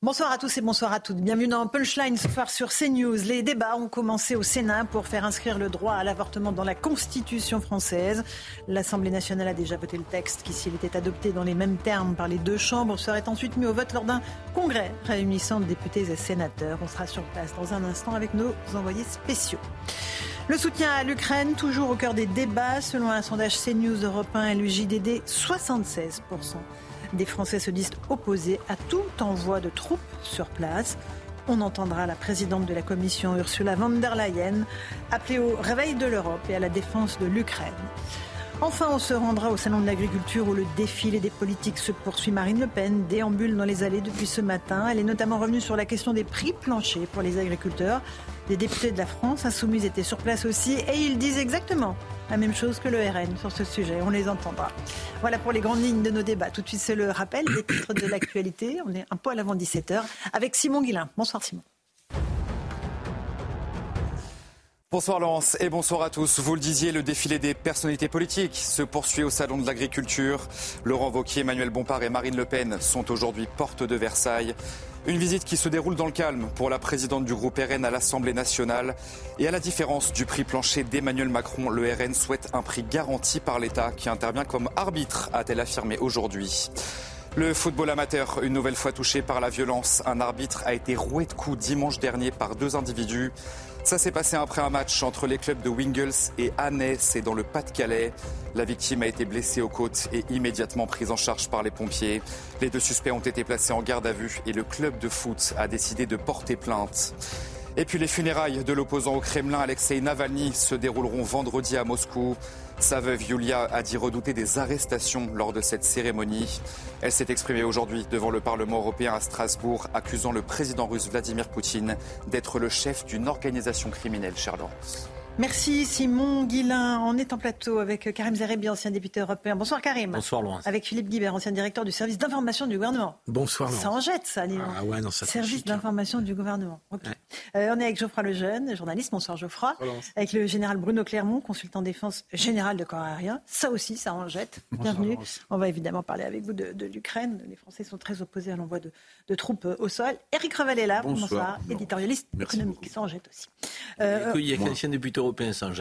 Bonsoir à tous et bonsoir à toutes. Bienvenue dans Punchline ce soir sur CNews. Les débats ont commencé au Sénat pour faire inscrire le droit à l'avortement dans la Constitution française. L'Assemblée nationale a déjà voté le texte qui, s'il était adopté dans les mêmes termes par les deux chambres, serait ensuite mis au vote lors d'un congrès réunissant députés et sénateurs. On sera sur place dans un instant avec nos envoyés spéciaux. Le soutien à l'Ukraine, toujours au cœur des débats. Selon un sondage CNews Europe 1 et le JDD, 76% des Français se disent opposés à tout envoi de troupes sur place. On entendra la présidente de la Commission, Ursula von der Leyen, appeler au réveil de l'Europe et à la défense de l'Ukraine. Enfin, on se rendra au Salon de l'Agriculture où le défilé des politiques se poursuit. Marine Le Pen déambule dans les allées depuis ce matin. Elle est notamment revenue sur la question des prix planchers pour les agriculteurs. Les députés de la France insoumise étaient sur place aussi et ils disent exactement la même chose que le RN sur ce sujet. On les entendra. Voilà pour les grandes lignes de nos débats. Tout de suite, c'est le rappel des titres de l'actualité. On est un peu à l'avant 17h avec Simon Guillain. Bonsoir Simon. Bonsoir Laurence et bonsoir à tous. Vous le disiez, le défilé des personnalités politiques se poursuit au Salon de l'Agriculture. Laurent Wauquiez, Emmanuel Bompard et Marine Le Pen sont aujourd'hui porte de Versailles. Une visite qui se déroule dans le calme pour la présidente du groupe RN à l'Assemblée nationale. Et à la différence du prix plancher d'Emmanuel Macron, le RN souhaite un prix garanti par l'État qui intervient comme arbitre, a-t-elle affirmé aujourd'hui. Le football amateur, une nouvelle fois touché par la violence. Un arbitre a été roué de coups dimanche dernier par deux individus. Ça s'est passé après un match entre les clubs de Wingles et Annay, c'est dans le Pas-de-Calais. La victime a été blessée aux côtes et immédiatement prise en charge par les pompiers. Les deux suspects ont été placés en garde à vue et le club de foot a décidé de porter plainte. Et puis les funérailles de l'opposant au Kremlin, Alexei Navalny, se dérouleront vendredi à Moscou. Sa veuve Yulia a dit redouter des arrestations lors de cette cérémonie. Elle s'est exprimée aujourd'hui devant le Parlement européen à Strasbourg, accusant le président russe Vladimir Poutine d'être le chef d'une organisation criminelle, Laurence. Merci Simon Guillain. On est en plateau avec Karim Zerebi, ancien député européen. Bonsoir Karim. Bonsoir Laurence. Avec Philippe Guibert, ancien directeur du service d'information du gouvernement. Bonsoir Laurence. Ça en jette ça, dis Ah ouais, non, ça Service d'information du gouvernement. Okay. Euh, on est avec Geoffroy Lejeune, journaliste. Bonsoir Geoffroy. Bonsoir, avec le général Bruno Clermont, consultant défense général de corps aérien. Ça aussi, ça en jette. Bienvenue. Laurence. On va évidemment parler avec vous de, de l'Ukraine. Les Français sont très opposés à l'envoi de, de, troupes euh, au sol. Eric Revel est là. Bonsoir. Bonsoir. Éditorialiste Merci économique. beaucoup. Ça en jette aussi. Euh, il y a qu'un ancien député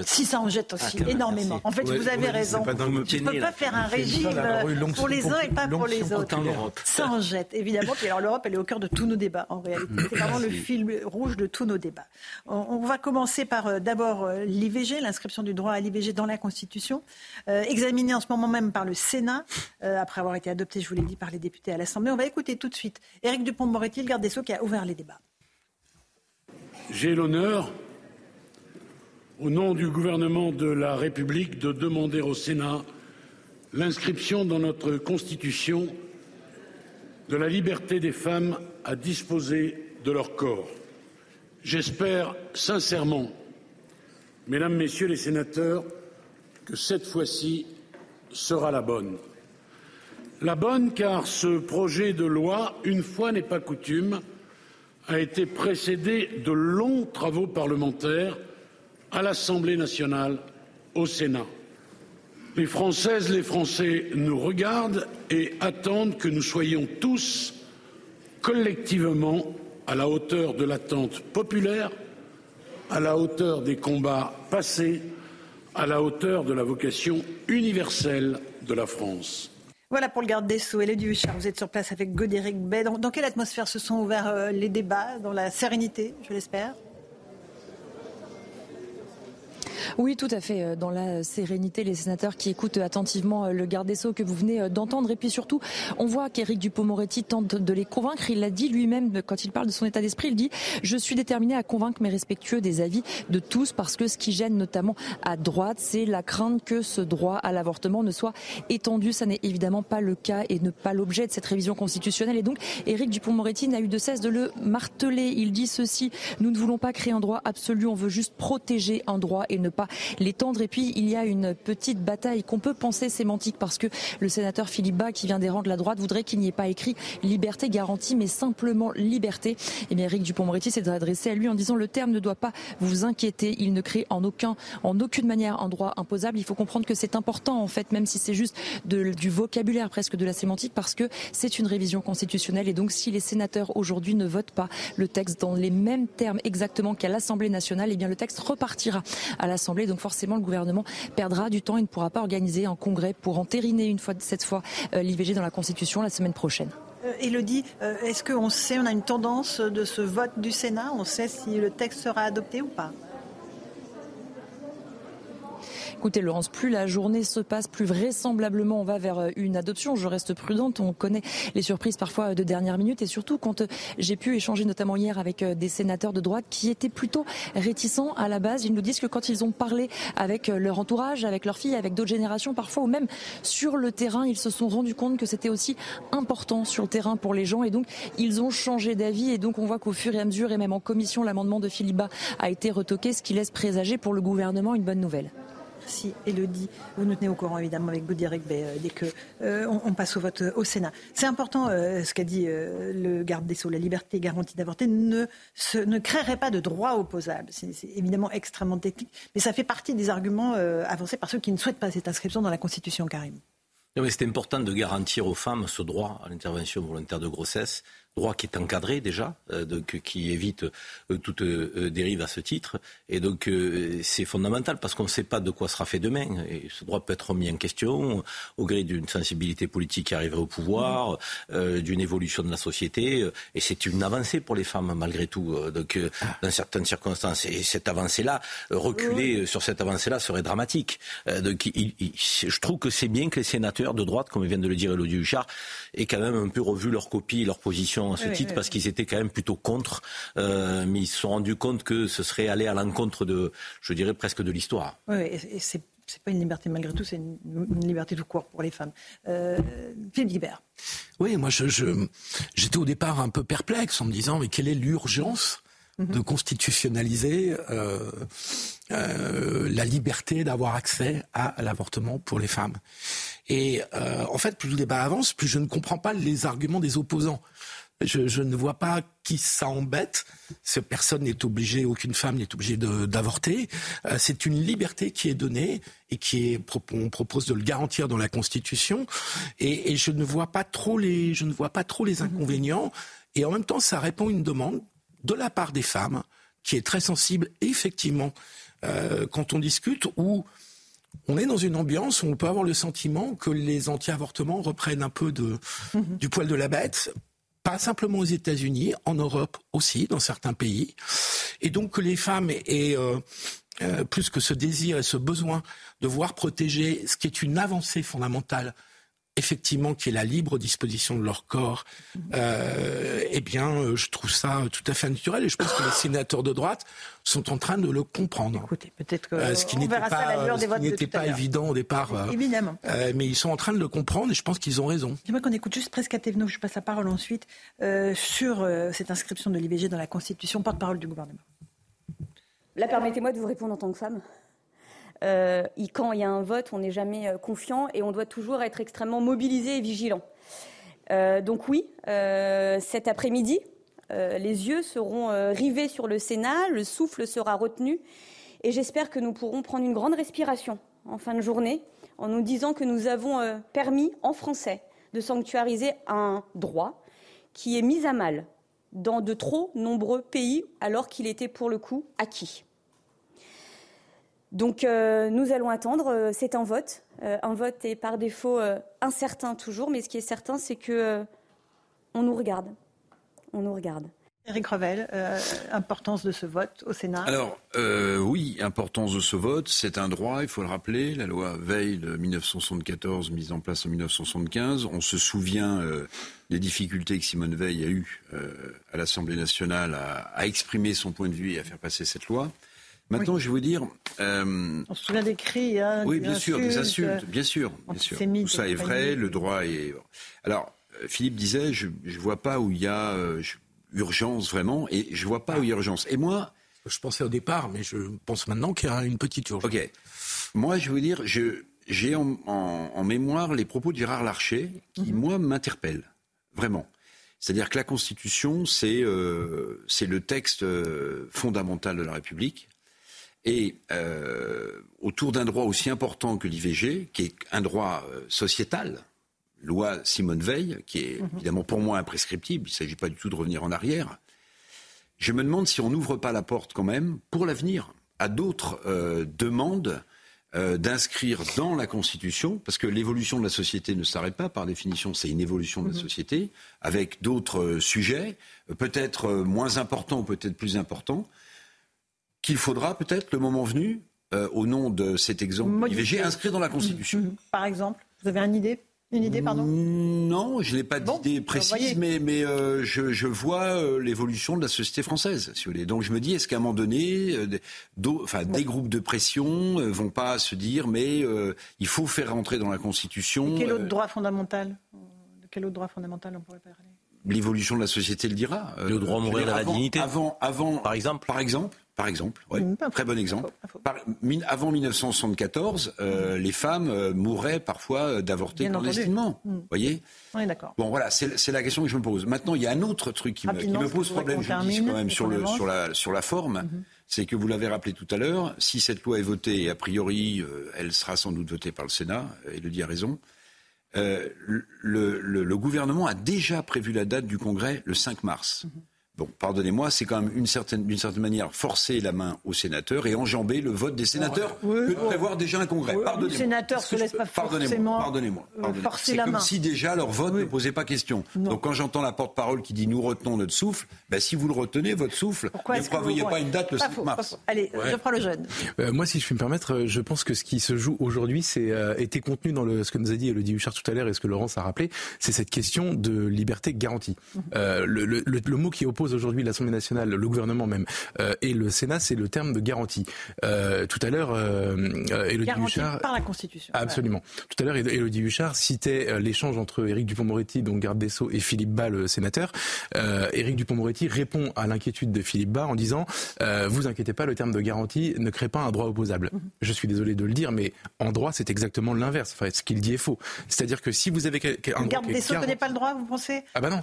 Si ça en jette aussi, Ah, énormément. merci. En fait, Ouais, vous avez ouais, raison. pas dans le Tu ne peux pas faire un régime ça, longue pour les uns et pas pour les autres. Ça en jette, évidemment. Puis alors l'Europe, elle est au cœur de tous nos débats, en réalité. C'est vraiment le fil rouge de tous nos débats. On, on va commencer par euh, d'abord euh, l'IVG, l'inscription du droit à l'IVG dans la Constitution, euh, examinée en ce moment même par le Sénat, euh, après avoir été adoptée, je vous l'ai dit, par les députés à l'Assemblée. On va écouter tout de suite Éric Dupont-Moretti, le garde des Sceaux, qui a ouvert les débats. J'ai l'honneur, au nom du gouvernement de la République, de demander au Sénat l'inscription dans notre Constitution de la liberté des femmes à disposer de leur corps. J'espère sincèrement, mesdames, messieurs les sénateurs, que cette fois-ci sera la bonne. La bonne car ce projet de loi, une fois n'est pas coutume, a été précédé de longs travaux parlementaires à l'Assemblée nationale, au Sénat. Les Françaises, les Français nous regardent et attendent que nous soyons tous collectivement à la hauteur de l'attente populaire, à la hauteur des combats passés, à la hauteur de la vocation universelle de la France. Voilà pour le garde des Sceaux. Élodie Huchard, vous êtes sur place avec Godéric Bay. Dans, dans quelle atmosphère se sont ouverts euh, les débats Dans la sérénité, je l'espère? Oui, tout à fait. Dans la sérénité, les sénateurs qui écoutent attentivement le garde des Sceaux que vous venez d'entendre. Et puis surtout, on voit qu'Éric Dupont-Moretti tente de les convaincre. Il l'a dit lui-même quand il parle de son état d'esprit. Il dit « Je suis déterminé à convaincre mes respectueux des avis de tous parce que ce qui gêne notamment à droite, c'est la crainte que ce droit à l'avortement ne soit étendu. Ça n'est évidemment pas le cas et ne pas l'objet de cette révision constitutionnelle. Et donc, Éric Dupont-Moretti n'a eu de cesse de le marteler. Il dit ceci nous ne voulons pas créer un droit absolu, on veut juste protéger un droit et ne pas l'étendre. Et puis, il y a une petite bataille qu'on peut penser sémantique parce que le sénateur Philippe Bas, qui vient des rangs de la droite, voudrait qu'il n'y ait pas écrit liberté garantie, mais simplement liberté. Et eh bien, Éric Dupont-Moretti s'est adressé à lui en disant le terme ne doit pas vous inquiéter. Il ne crée en aucun, en aucune manière un droit imposable. Il faut comprendre que c'est important, en fait, même si c'est juste du vocabulaire presque de la sémantique, parce que c'est une révision constitutionnelle. Et donc, si les sénateurs aujourd'hui ne votent pas le texte dans les mêmes termes exactement qu'à l'Assemblée nationale, eh bien, le texte repartira à l'Assemblée. Donc, forcément, le gouvernement perdra du temps. Et ne pourra pas organiser un congrès pour entériner une fois, cette fois, euh, l'IVG dans la Constitution la semaine prochaine. Elodie, euh, est-ce qu'on sait, on a une tendance de ce vote du Sénat? On sait si le texte sera adopté ou pas? Écoutez, Laurence, plus la journée se passe, plus vraisemblablement on va vers euh, une adoption. Je reste prudente. On connaît les surprises parfois de dernière minute et surtout quand euh, j'ai pu échanger notamment hier avec euh, des sénateurs de droite qui étaient plutôt réticents à la base. Ils nous disent que quand ils ont parlé avec leur entourage, avec leurs filles, avec d'autres générations parfois ou même sur le terrain, ils se sont rendus compte que c'était aussi important sur le terrain pour les gens et donc ils ont changé d'avis et donc on voit qu'au fur et à mesure et même en commission l'amendement de Philippe a été retoqué, ce qui laisse présager pour le gouvernement une bonne nouvelle. Merci Elodie. Vous nous tenez au courant évidemment avec Gaudi euh, dès que euh, on, passe au vote euh, au Sénat. C'est important ce qu'a dit le garde des Sceaux. La liberté garantie d'avorter ne, ne créerait pas de droit opposable. C'est évidemment extrêmement technique, mais ça fait partie des arguments avancés par ceux qui ne souhaitent pas cette inscription dans la Constitution, Karim. C'est important de garantir aux femmes ce droit à l'intervention volontaire de grossesse droit qui est encadré déjà, euh, donc qui évite euh, toute euh, dérive à ce titre. Et donc c'est fondamental parce qu'on ne sait pas de quoi sera fait demain. Et ce droit peut être remis en question au gré d'une sensibilité politique qui arriverait au pouvoir, d'une évolution de la société. Et c'est une avancée pour les femmes malgré tout. Donc dans certaines circonstances. Et cette avancée-là, reculer sur cette avancée-là serait dramatique. donc je trouve que c'est bien que les sénateurs de droite, comme vient de le dire Elodie Huchard, aient quand même un peu revu leur copie, leur position à ce titre parce qu'ils étaient quand même plutôt contre, euh, mais ils se sont rendus compte que ce serait aller à l'encontre de, je dirais presque de l'histoire. Oui, et c'est c'est pas une liberté malgré tout, c'est une, liberté tout court pour les femmes. Euh, Philippe Guibert. Oui, moi j'étais je, au départ un peu perplexe en me disant mais quelle est l'urgence mhm. de constitutionnaliser euh, euh, la liberté d'avoir accès à l'avortement pour les femmes? Et euh, en fait, plus le débat avance, plus je ne comprends pas les arguments des opposants. Je, je, ne vois pas qui ça embête. Personne n'est obligé, aucune femme n'est obligée d'avorter. Euh, c'est une liberté qui est donnée et qui est, on propose de le garantir dans la Constitution. Et, et, je ne vois pas trop les, je ne vois pas trop les inconvénients. Et en même temps, ça répond à une demande de la part des femmes qui est très sensible. effectivement, euh, quand on discute, où on est dans une ambiance où on peut avoir le sentiment que les anti-avortements reprennent un peu de, mhm. du poil de la bête, pas simplement aux États-Unis, en Europe aussi, dans certains pays. Et donc que les femmes aient euh, euh, plus que ce désir et ce besoin de voir protéger ce qui est une avancée fondamentale effectivement, qui est la libre disposition de leur corps, euh, eh bien, euh, je trouve ça tout à fait naturel et je pense que les sénateurs de droite sont en train de le comprendre. Écoutez, peut-être que euh, ce qui n'était pas, évident au départ. Évidemment. mais ils sont en train de le comprendre et je pense qu'ils ont raison. J'aimerais qu'on écoute juste presque à Thévenot, je passe la parole ensuite, sur cette inscription de l'IVG dans la Constitution, porte-parole du gouvernement. Là, permettez-moi de vous répondre en tant que femme. Euh, quand il y a un vote, on n'est jamais euh, confiant et on doit toujours être extrêmement mobilisé et vigilant. Euh, donc oui, cet après-midi, les yeux seront rivés sur le Sénat, le souffle sera retenu et j'espère que nous pourrons prendre une grande respiration en fin de journée en nous disant que nous avons permis en français de sanctuariser un droit qui est mis à mal dans de trop nombreux pays alors qu'il était pour le coup acquis. Donc euh, nous allons attendre, euh, c'est un vote. Euh, un vote est par défaut incertain toujours, mais ce qui est certain, c'est que on nous regarde. On nous regarde. Éric Revel, euh, importance de ce vote au Sénat Alors, euh, oui, importance de ce vote, c'est un droit, il faut le rappeler. La loi Veil de 1974, mise en place en 1975. On se souvient euh, des difficultés que Simone Veil a eues à l'Assemblée nationale à, exprimer son point de vue et à faire passer cette loi. Maintenant, je vais vous dire. On se souvient des cris. Hein, oui, bien sûr, des insultes, bien sûr, bien sûr. Tout ça est vrai, le droit est. Alors, Philippe disait, je ne vois pas où il y a urgence vraiment, et je vois pas où il y a urgence. Et moi, je pensais au départ, mais je pense maintenant qu'il y a une petite urgence. Ok. Moi, je veux dire, j'ai en, mémoire les propos de Gérard Larcher, qui, mhm. moi, m'interpellent. Vraiment. C'est-à-dire que la Constitution, c'est euh, le texte euh, fondamental de la République. Et euh, autour d'un droit aussi important que l'IVG, qui est un droit sociétal, loi Simone Veil, qui est mhm. évidemment pour moi imprescriptible, il ne s'agit pas du tout de revenir en arrière, je me demande si on n'ouvre pas la porte quand même, pour l'avenir, à d'autres euh, demandes euh, d'inscrire dans la Constitution, parce que l'évolution de la société ne s'arrête pas, par définition, c'est une évolution de la mhm. société, avec d'autres euh, sujets, peut-être moins importants peut-être plus importants, qu'il faudra peut-être, le moment venu, au nom de cet exemple IVG, inscrire dans la Constitution. Mhm. Par exemple, vous avez une idée une idée, pardon? Non, je n'ai pas d'idée précise, mais, mais euh, je, vois euh, l'évolution de la société française, si vous voulez. Donc je me dis, est-ce qu'à un moment donné, euh, des, enfin, des groupes de pression ne vont pas se dire, mais il faut faire rentrer dans la Constitution. quel autre droit fondamental De quel autre droit fondamental on pourrait parler? L'évolution de la société le dira. Le droit à mourir à la dignité. Avant, avant, par exemple. Par exemple. Par exemple, oui, mmh, très bon exemple. avant 1974, euh, les femmes euh, mouraient parfois euh, d'avorter clandestinement. Vous mmh. voyez Oui, d'accord. Bon, voilà, c'est la question que je me pose. Maintenant, il y a un autre truc qui, me, pose problème, je dis quand même, sur, le, sur, la, sur la forme. Mmh. C'est que vous l'avez rappelé tout à l'heure, si cette loi est votée, et a priori, elle sera sans doute votée par le Sénat, et le dit a raison, le, le, gouvernement a déjà prévu la date du Congrès le 5 mars. Bon, pardonnez-moi, c'est quand même certaine, d'une certaine manière forcer la main aux sénateurs et enjamber le vote des sénateurs que de prévoir déjà un congrès. pardonnez-moi. Les sénateurs se laissent pas forcément pardonnez-moi, pardonnez-moi. forcer la main. C'est comme si déjà leur vote ne posait pas question. Donc quand j'entends la porte-parole qui dit nous retenons notre souffle, ben, si vous le retenez, votre souffle, ne prévoyez pas une date le 5 mars. Allez, je prends le jeune. Euh, moi, si je puis me permettre, euh, je pense que ce qui se joue aujourd'hui, c'est euh, était contenu dans le, ce que nous a dit Elodie Huchard tout à l'heure et ce que Laurence a rappelé, c'est cette question de liberté garantie. Mhm. le, le, le mot qui oppose aujourd'hui l'Assemblée nationale, le gouvernement même, euh, et le Sénat, c'est le terme de garantie. Euh, tout à l'heure, euh, Élodie Huchard... par la Constitution. Absolument. Tout à l'heure, Élodie Huchard citait l'échange entre Éric Dupont-Moretti, donc garde des Sceaux, et Philippe Bas, le sénateur. Éric Dupont-Moretti répond à l'inquiétude de Philippe Bas en disant Vous inquiétez pas, le terme de garantie ne crée pas un droit opposable. Mhm. Je suis désolé de le dire, mais en droit, c'est exactement l'inverse. Enfin, ce qu'il dit est faux. C'est-à-dire que si vous avez un garde des Sceaux ne connaît pas le droit, vous pensez? Ah bah non.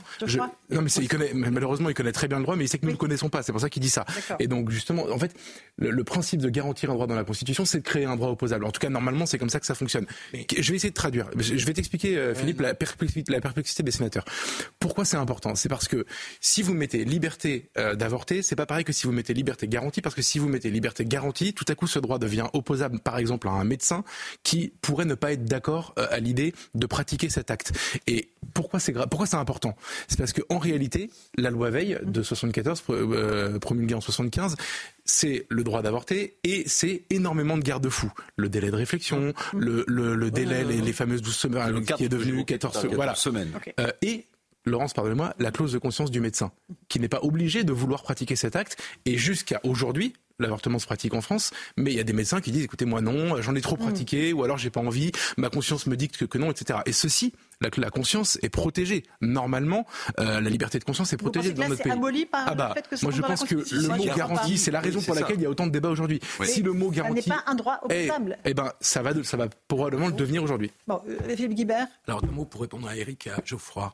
non, mais il connaît, malheureusement, il connaît très bien le droit, mais il sait que nous ne connaissons pas. C'est pour ça qu'il dit ça. Et donc, justement, en fait, le, principe de garantir un droit dans la Constitution, c'est de créer un droit opposable. En tout cas, normalement, c'est comme ça que ça fonctionne. Je vais essayer de traduire. Je vais t'expliquer, euh, Philippe, la perplexité, la perplexité des sénateurs. Pourquoi c'est important? C'est parce que si vous mettez liberté euh, d'avorter, c'est pas pareil que si vous mettez liberté garantie, parce que si vous mettez liberté garantie, tout à coup, ce droit devient opposable, par exemple, à un médecin qui pourrait ne pas être d'accord euh, à l'idée de pratiquer cet acte. Et pourquoi c'est pourquoi c'est important? C'est parce qu'en réalité, la loi Veil de 74 euh, promulguée en 75, c'est le droit d'avorter et c'est énormément de garde-fous. Le délai de réflexion, le, le, délai, les, fameuses 12 semaines, qui est devenu 14, voilà. semaines. Euh, et Laurence, pardonnez-moi, la clause de conscience du médecin, qui n'est pas obligé de vouloir pratiquer cet acte. Et jusqu'à aujourd'hui, l'avortement se pratique en France, mais il y a des médecins qui disent écoutez moi non, j'en ai trop mm. pratiqué, ou alors j'ai pas envie, ma conscience me dit que, non, etc. Et ceci, la, la conscience est protégée. Normalement, euh, la liberté de conscience est protégée dans notre pays. Aboli par ah bah, le fait que moi je pense que le mot garantie, c'est la raison pour laquelle il y a autant de débats aujourd'hui. Si le mot garantie n'est pas un droit opposable, eh, eh ben ça va, ça va probablement le devenir aujourd'hui. Bon, euh, Philippe Guibert. Alors deux mots pour répondre à Eric et à Geoffroy.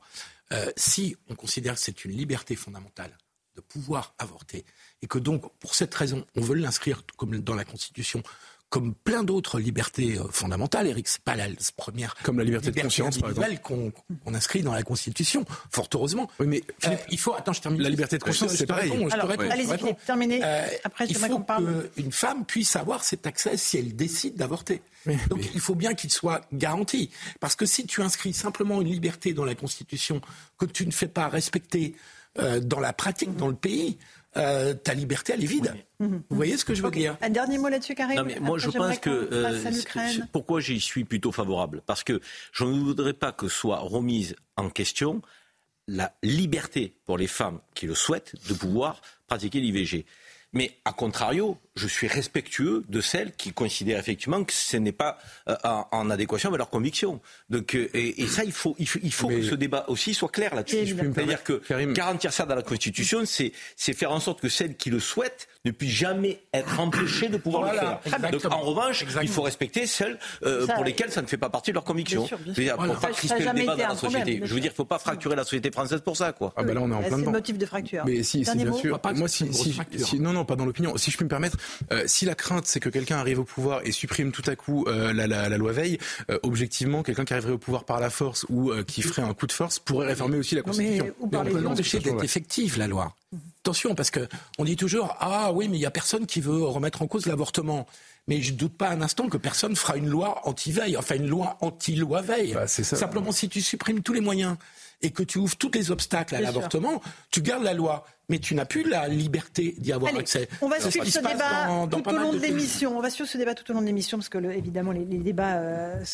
Euh, si on considère que c'est une liberté fondamentale de pouvoir avorter, et que donc, pour cette raison, on veut l'inscrire comme dans la Constitution comme plein d'autres libertés euh, fondamentales, Eric, c'est pas la première comme la liberté, de conscience, par exemple, qu'on inscrit dans la Constitution. Fort heureusement. Oui, mais euh, il faut. Attends, je termine. La liberté de conscience, c'est pareil. allez-y, terminé. Euh, Après, je il faut qu'une femme puisse avoir cet accès si elle décide d'avorter. Donc, il faut bien qu'il soit garanti, parce que si tu inscris simplement une liberté dans la Constitution que tu ne fais pas respecter euh, dans la pratique, dans le pays, euh, ta liberté, elle est vide. Vous voyez ce que je veux dire Un dernier mot là-dessus, Karim Moi, je pense que. Euh, pourquoi j'y suis plutôt favorable Parce que je ne voudrais pas que soit remise en question la liberté pour les femmes qui le souhaitent de pouvoir pratiquer l'IVG. Mais à contrario, je suis respectueux de celles qui considèrent effectivement que ce n'est pas euh, en, adéquation avec leurs convictions. Donc, euh, et, ça, il faut, il faut, que ce débat aussi soit clair là-dessus. C'est-à-dire que garantir ça dans la Constitution, c'est faire en sorte que celles qui le souhaitent ne puissent jamais être empêchées de pouvoir le faire. Donc, en revanche, il faut respecter celles euh, pour lesquelles ça ne fait pas partie de leurs convictions. Il ne faut pas crisper le débat dans la société. Je veux dire, il ne faut pas fracturer la société française pour ça. Quoi. Ah ben là, on est en plein C'est le motif de fracture. Mais si, si bien sûr. Moi, si, non, non, pas dans l'opinion. Si je puis me permettre, euh, si la crainte c'est que quelqu'un arrive au pouvoir et supprime tout à coup euh, la, la, la, loi Veil, euh, objectivement, quelqu'un qui arriverait au pouvoir par la force ou qui ferait un coup de force pourrait réformer aussi la Constitution. Mais, on peut l'empêcher d'être effective, la loi. Attention, parce que on dit toujours ah oui, mais il y a personne qui veut remettre en cause l'avortement. Mais je ne doute pas un instant que personne fera une loi anti-veille, enfin une loi anti-loi veille. Bah, Simplement, si tu supprimes tous les moyens et que tu ouvres tous les obstacles à l'avortement, tu gardes la loi mais tu n'as plus la liberté d'y avoir accès. On va suivre ce débat tout au long de, l'émission. On va suivre ce débat tout au long de l'émission parce que évidemment les, débats euh,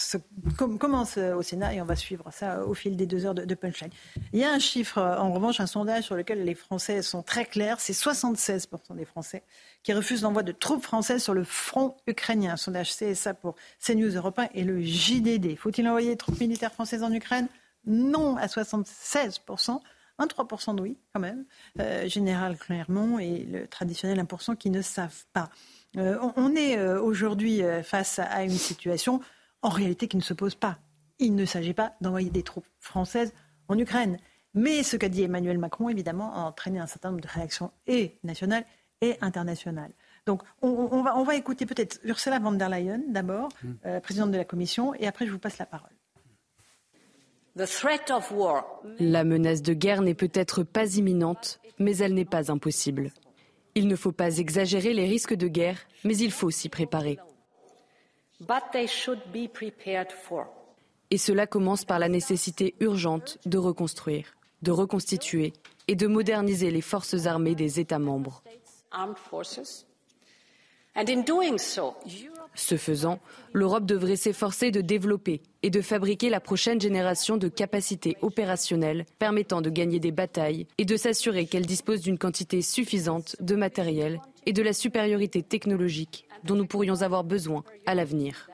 commencent euh, au Sénat et on va suivre ça au fil des deux heures de, punchline. Il y a un chiffre, euh, en revanche, un sondage sur lequel les Français sont très clairs. C'est 76% des Français qui refusent l'envoi de troupes françaises sur le front ukrainien. Un sondage CSA pour CNews Europe 1 et le JDD. Faut-il envoyer des troupes militaires françaises en Ukraine? Non à 76%. Un 3% de oui, quand même. Euh, Général Clermont et le traditionnel 1% qui ne savent pas. Euh, on, est euh, aujourd'hui face à une situation, en réalité, qui ne se pose pas. Il ne s'agit pas d'envoyer des troupes françaises en Ukraine. Mais ce qu'a dit Emmanuel Macron, évidemment, a entraîné un certain nombre de réactions et nationales et internationales. Donc, on, va, on va, écouter peut-être Ursula von der Leyen d'abord, mm. présidente de la Commission, et après je vous passe la parole. La menace de guerre n'est peut-être pas imminente, mais elle n'est pas impossible. Il ne faut pas exagérer les risques de guerre, mais il faut s'y préparer. Et cela commence par la nécessité urgente de reconstruire, de reconstituer et de moderniser les forces armées des États membres. Ce faisant, l'Europe devrait s'efforcer de développer et de fabriquer la prochaine génération de capacités opérationnelles permettant de gagner des batailles et de s'assurer qu'elle dispose d'une quantité suffisante de matériel et de la supériorité technologique dont nous pourrions avoir besoin à l'avenir.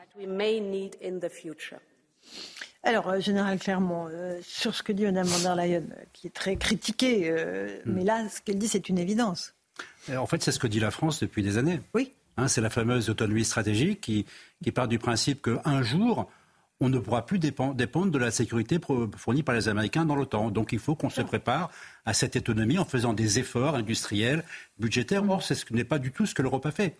Alors, euh, Général Clermont, euh, sur ce que dit Mme von der Leyen, euh, qui est très critiquée, hmm. mais là, ce qu'elle dit, c'est une évidence. En fait, c'est ce que dit la France depuis des années. Oui. Hein, c'est la fameuse autonomie stratégique qui, part du principe qu'un jour, on ne pourra plus dépendre de la sécurité fournie par les Américains dans l'OTAN. Donc il faut qu'on se prépare à cette autonomie en faisant des efforts industriels, budgétaires. Or, ce n'est pas du tout ce que l'Europe a fait.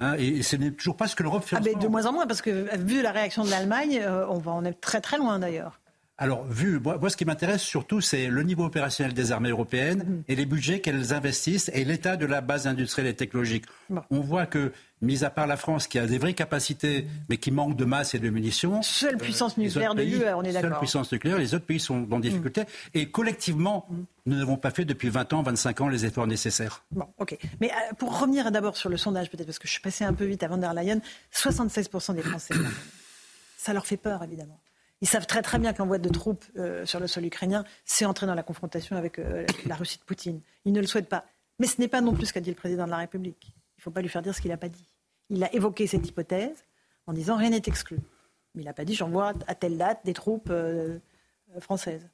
Hein, et, ce n'est toujours pas ce que l'Europe fait. Ah, de moins en moins, parce que vu la réaction de l'Allemagne, euh, on va en être très très loin d'ailleurs. Alors, vu, moi, ce qui m'intéresse surtout, c'est le niveau opérationnel des armées européennes mhm. et les budgets qu'elles investissent et l'état de la base industrielle et technologique. On voit que, mis à part la France, qui a des vraies capacités, mais qui manque de masse et de munitions. Seule puissance nucléaire de l'UE, on est d'accord. Seule puissance nucléaire, les autres pays sont en difficulté. Mhm. Et collectivement, nous n'avons pas fait depuis 20 ans, 25 ans les efforts nécessaires. Bon, ok. Mais euh, pour revenir d'abord sur le sondage, peut-être parce que je suis passé un peu vite à Van der Leyen, 76% des Français. ça leur fait peur, évidemment. Ils savent très très bien qu'envoi de troupes euh, sur le sol ukrainien, c'est entrer dans la confrontation avec euh, la Russie de Poutine. Ils ne le souhaitent pas. Mais ce n'est pas non plus ce qu'a dit le président de la République. Il ne faut pas lui faire dire ce qu'il n'a pas dit. Il a évoqué cette hypothèse en disant rien n'est exclu. Mais il n'a pas dit j'envoie à telle date des troupes euh, françaises.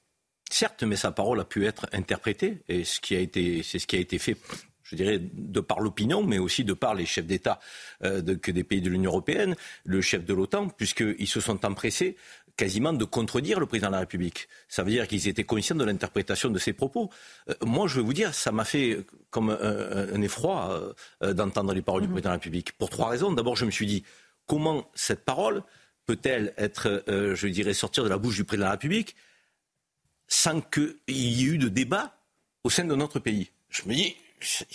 Certes, mais sa parole a pu être interprétée, et ce qui a été, c'est ce qui a été fait je dirais, de par l'opinion, mais aussi de par les chefs d'État que des pays de l'Union européenne, le chef de l'OTAN, puisqu'ils se sont empressés quasiment de contredire le président de la République. Ça veut dire qu'ils étaient conscients de l'interprétation de ses propos. Euh, moi, je vais vous dire, ça m'a fait comme un, effroi euh, euh, d'entendre les paroles du mhm. président de la République. Pour trois raisons. D'abord, je me suis dit, comment cette parole peut-elle être, euh, je dirais, sortir de la bouche du président de la République sans qu'il y ait eu de débat au sein de notre pays? Je me dis,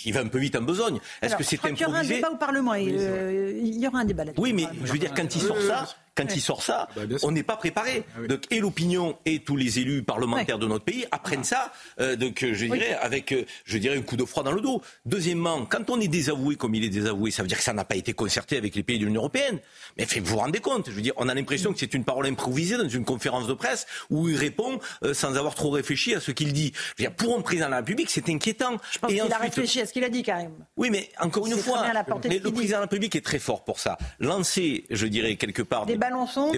il va un peu vite en besogne. Est-ce que c'est improvisé Il y aura un débat au Parlement. Euh, il y aura un débat là-dessus. Oui, mais je veux dire, quand il sort ça, quand il sort ça, bah, on n'est pas préparé. Ah donc, et l'opinion et tous les élus parlementaires de notre pays apprennent ça, euh, donc, je dirais, avec, euh, je dirais, un coup de froid dans le dos. Deuxièmement, quand on est désavoué comme il est désavoué, ça veut dire que ça n'a pas été concerté avec les pays de l'Union européenne. Mais vous vous rendez compte Je veux dire, on a l'impression que c'est une parole improvisée dans une conférence de presse où il répond euh, sans avoir trop réfléchi à ce qu'il dit. Je veux dire, pour un président de la République, c'est inquiétant. Je pense qu'il a réfléchi à ce qu'il a dit, Karim. Oui, mais encore une fois, mais le président de la République est très fort pour ça. Lancer, je dirais, quelque part des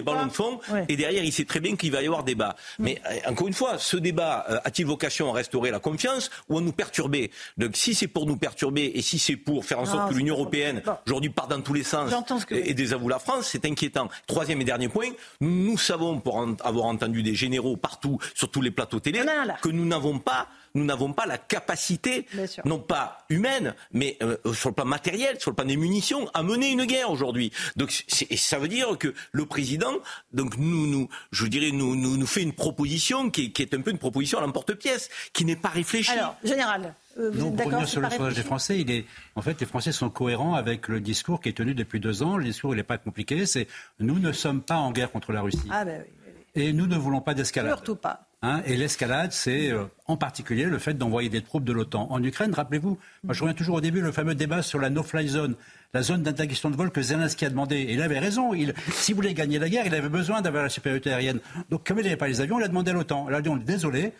ballons de fond, et derrière, il sait très bien qu'il va y avoir débat. Mm. Mais euh, encore une fois, ce débat euh, a-t-il vocation à restaurer la confiance ou à nous perturber? Donc, si c'est pour nous perturber et si c'est pour faire en sorte ah, que l'Union européenne aujourd'hui part dans tous les sens et, désavoue la France, c'est inquiétant. Troisième et dernier point, nous savons, pour avoir entendu des généraux partout sur tous les plateaux télé, que nous n'avons pas nous n'avons pas la capacité, non pas humaine, mais euh, sur le plan matériel, sur le plan des munitions, à mener une guerre aujourd'hui. Donc, et ça veut dire que le président, donc nous, nous, je dirais, nous, nous, nous fait une proposition qui est, qui est un peu une proposition à l'emporte-pièce, qui n'est pas réfléchie. Alors, général. Euh, vous pour revenir sur le sondage des Français, il est, en fait, les Français sont cohérents avec le discours qui est tenu depuis deux ans. Le discours, il n'est pas compliqué. C'est nous ne sommes pas en guerre contre la Russie. Ah ben oui. Et nous ne voulons pas d'escalade. Surtout pas. Hein, et l'escalade, c'est euh, en particulier le fait d'envoyer des troupes de l'OTAN en Ukraine. Rappelez-vous, moi je reviens toujours au début, le fameux débat sur la no-fly zone, la zone d'interdiction de vol que Zelensky a demandé. Et il avait raison. Il, s'il voulait gagner la guerre, il avait besoin d'avoir la supériorité aérienne. Donc comme il n'avait pas les avions, il a demandé à l'OTAN. Il désolé,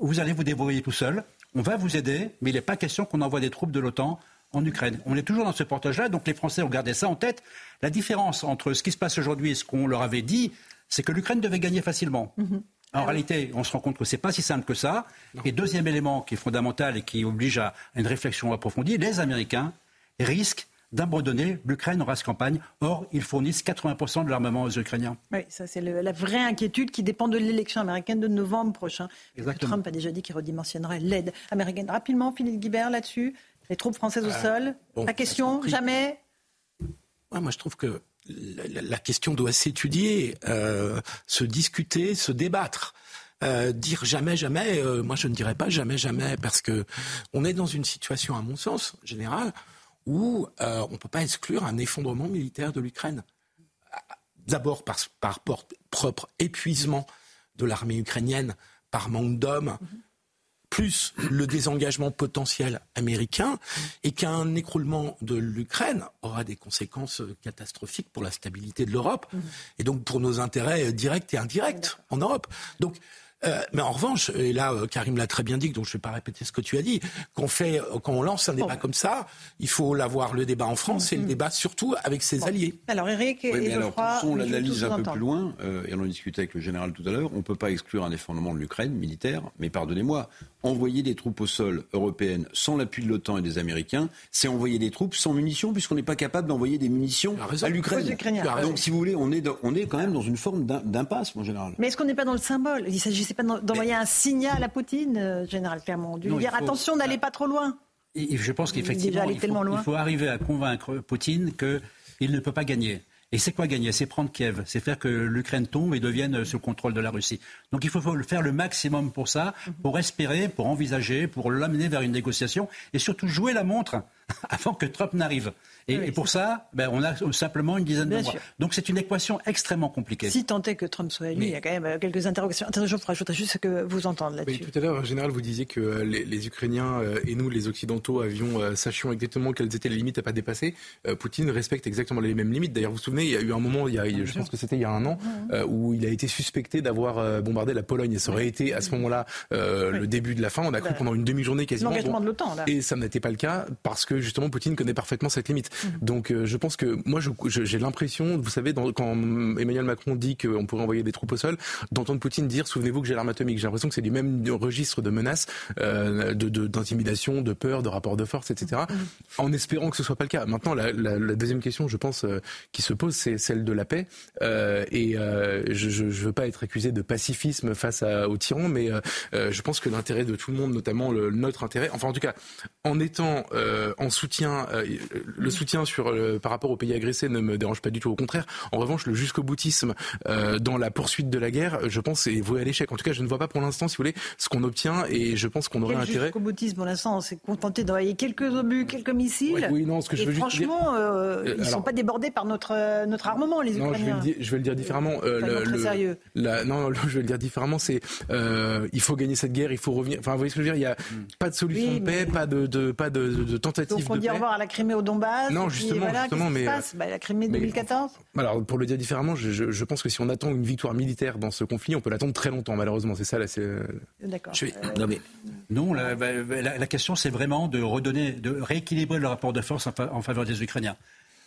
vous allez vous débrouiller tout seul, on va vous aider, mais il n'est pas question qu'on envoie des troupes de l'OTAN en Ukraine. On est toujours dans ce portage-là, donc les Français ont gardé ça en tête. La différence entre ce qui se passe aujourd'hui et ce qu'on leur avait dit, c'est que l'Ukraine devait gagner facilement. Mm-hmm. En ah réalité, on se rend compte que c'est pas si simple que ça. Et deuxième élément qui est fondamental et qui oblige à une réflexion approfondie, les Américains risquent d'abandonner l'Ukraine en race campagne. Or, ils fournissent 80% de l'armement aux Ukrainiens. Oui, ça c'est la vraie inquiétude qui dépend de l'élection américaine de novembre prochain. Exactement. Trump a déjà dit qu'il redimensionnerait l'aide américaine. Rapidement, Philippe Guibert là-dessus, les troupes françaises au euh, sol. la question, jamais Moi, je trouve que la, question doit s'étudier, euh, se discuter, se débattre. Euh, dire jamais, jamais, euh, moi je ne dirais pas jamais, jamais, parce que on est dans une situation, à mon sens, générale, où on ne peut pas exclure un effondrement militaire de l'Ukraine. D'abord par, par propre épuisement de l'armée ukrainienne, par manque d'hommes, plus le désengagement potentiel américain, et qu'un écroulement de l'Ukraine aura des conséquences catastrophiques pour la stabilité de l'Europe, mmh. et donc pour nos intérêts directs et indirects en Europe. Donc euh, mais en revanche, et là, euh, Karim l'a très bien dit, donc je ne vais pas répéter ce que tu as dit, qu'on fait, euh, quand on lance un débat comme ça, il faut l'avoir le débat en France et le mm-hmm. débat surtout avec ses alliés. Alors Eric et, oui, alors, on l'analyse un peu plus loin, et on en discutait avec le général tout à l'heure, on ne peut pas exclure un effondrement de l'Ukraine militaire, mais pardonnez-moi, envoyer des troupes au sol européennes sans l'appui de l'OTAN et des Américains, c'est envoyer des troupes sans munitions, puisqu'on n'est pas capable d'envoyer des munitions à l'Ukraine. Donc si vous voulez, on est, on est quand même dans une forme d'impasse, mon général. Mais est-ce qu'on n'est pas dans le symbole? Il s'agissait pas d'envoyer un signal à Poutine, euh, général Clermont, de lui dire attention, n'allez pas trop loin. je pense qu'effectivement, il, il, faut arriver à convaincre Poutine qu'il ne peut pas gagner. Et c'est quoi gagner? C'est prendre Kiev, c'est faire que l'Ukraine tombe et devienne sous contrôle de la Russie. Donc il faut faire le maximum pour ça, pour espérer, pour envisager, pour l'amener vers une négociation et surtout jouer la montre avant que Trump n'arrive. Et, pour ça, ben, on a simplement une dizaine de mois. Donc c'est une équation extrêmement compliquée. Si tant est que Trump soit élu, il y a quand même euh, quelques interrogations. Attention, je voudrais juste que vous entendez là-dessus. Oui, tout à l'heure, en général, vous disiez que euh, les, Ukrainiens euh, et nous, les Occidentaux, avions, sachions exactement quelles étaient les limites à pas dépasser. Poutine respecte exactement les mêmes limites. D'ailleurs, vous vous souvenez, il y a eu un moment, il y a, je pense que c'était il y a un an, où il a été suspecté d'avoir bombardé la Pologne. Et ça aurait été à ce moment-là le début de la fin. On a cru pendant une demi-journée quasiment. L'engagement de l'OTAN, là. Et ça n'était pas le cas parce que justement Poutine connaît parfaitement cette limite. Mmh. Donc je pense que moi, j'ai l'impression, vous savez, quand Emmanuel Macron dit qu'on pourrait envoyer des troupes au sol, d'entendre Poutine dire, souvenez-vous que j'ai l'arme atomique. J'ai l'impression que c'est du même registre de menaces, euh, d'intimidation, de, peur, de rapport de force, etc. En espérant que ce soit pas le cas. Maintenant, la, deuxième question, je pense, euh, qui se pose, c'est celle de la paix. Euh, et je ne veux pas être accusé de pacifisme face aux tyrans, mais je pense que l'intérêt de tout le monde, notamment le, notre intérêt, enfin en tout cas, en étant en soutien, le soutien sur, par rapport aux pays agressés ne me dérange pas du tout. Au contraire, en revanche, le jusqu'au boutisme dans la poursuite de la guerre, je pense, est voué à l'échec. En tout cas, je ne vois pas pour l'instant, si vous voulez, ce qu'on obtient et je pense qu'on aurait Quel intérêt. Jusqu'au boutisme, pour l'instant, on s'est contenté d'envoyer quelques obus, quelques missiles. Oui, non, ce que je veux franchement, dire... ils ne sont pas débordés par notre, notre armement, les Ukrainiens. Je vais, je vais le dire différemment. le, très sérieux. non, je vais le dire différemment. C'est il faut gagner cette guerre, il faut revenir. Enfin, vous voyez ce que je veux dire Il n'y a mm. pas de solution de paix, pas de, de, pas de, de tentative Donc on dit au revoir à la Crimée au Donbass. Non, justement, justement, mais bah, la Crimée 2014. Alors pour le dire différemment, je, je, pense que si on attend une victoire militaire dans ce conflit, on peut l'attendre très longtemps. Malheureusement, c'est ça là. D'accord. Non mais non, la, la, question c'est vraiment de redonner, de rééquilibrer le rapport de force en faveur des Ukrainiens.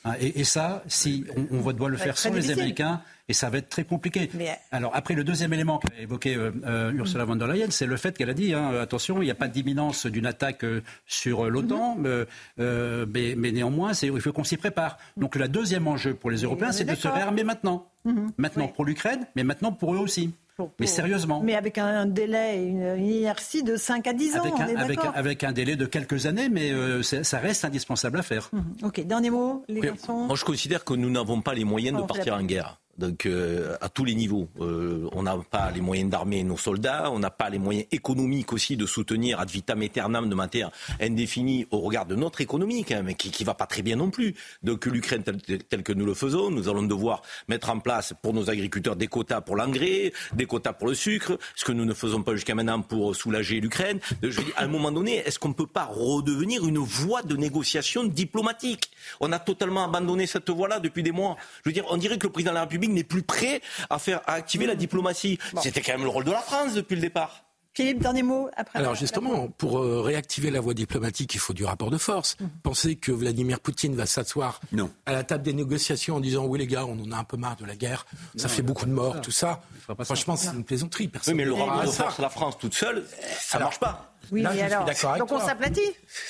Hein, et, ça, si on, on doit le faire sans les Américains, et ça va être très compliqué. Alors après, le deuxième élément qu'a évoqué euh, euh, Ursula von der Leyen, c'est le fait qu'elle a dit hein, attention, il n'y a pas d'imminence d'une attaque euh, sur l'OTAN, mhm. mais, mais, néanmoins, il faut qu'on s'y prépare. Donc le deuxième enjeu pour les Européens, c'est de se réarmer maintenant. Mhm. Maintenant pour l'Ukraine, mais maintenant pour eux aussi. Mais sérieusement. Mais avec un délai, une, inertie de 5 à 10 ans. Avec un, avec, avec un délai de quelques années, mais euh, ça reste indispensable à faire. Mhm. Ok, dernier mot, les garçons. Moi, je considère que nous n'avons pas les moyens de partir en guerre donc euh, à tous les niveaux. Euh, on n'a pas les moyens d'armer nos soldats, on n'a pas les moyens économiques aussi de soutenir ad vitam aeternam de matière indéfinie au regard de notre économie, mais qui ne va pas très bien non plus. Donc l'Ukraine telle que nous le faisons, nous allons devoir mettre en place pour nos agriculteurs des quotas pour l'engrais, des quotas pour le sucre, ce que nous ne faisons pas jusqu'à maintenant pour soulager l'Ukraine. À un moment donné, est-ce qu'on ne peut pas redevenir une voie de négociation diplomatique? On a totalement abandonné cette voie-là depuis des mois. Je veux dire, on dirait que le président de la République n'est plus prêt à faire à activer la diplomatie. C'était quand même le rôle de la France depuis le départ. Philippe, dernier mot après. Alors justement, pour euh, réactiver la voie diplomatique, il faut du rapport de force. Mhm. Pensez que Vladimir Poutine va s'asseoir à la table des négociations en disant oui les gars, on en a un peu marre de la guerre, ça fait beaucoup de morts, tout ça. Franchement, c'est une plaisanterie. Personne oui, mais le rapport de force, la France toute seule, ça ne marche pas. Oui, mais alors, donc on s'aplatit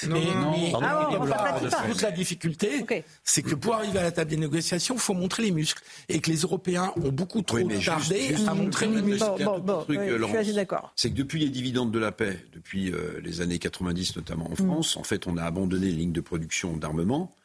Non, non, non. Ah, on s'aplatit pas. Toute la difficulté, c'est que pour arriver à la table des négociations, il faut montrer les muscles. Et que les Européens ont beaucoup trop tardé à montrer les muscles. Bon, bon, truc, oui, je suis d'accord. C'est que depuis les dividendes de la paix, depuis euh, les années 90 notamment en France, en fait, on a abandonné les lignes de production d'armement.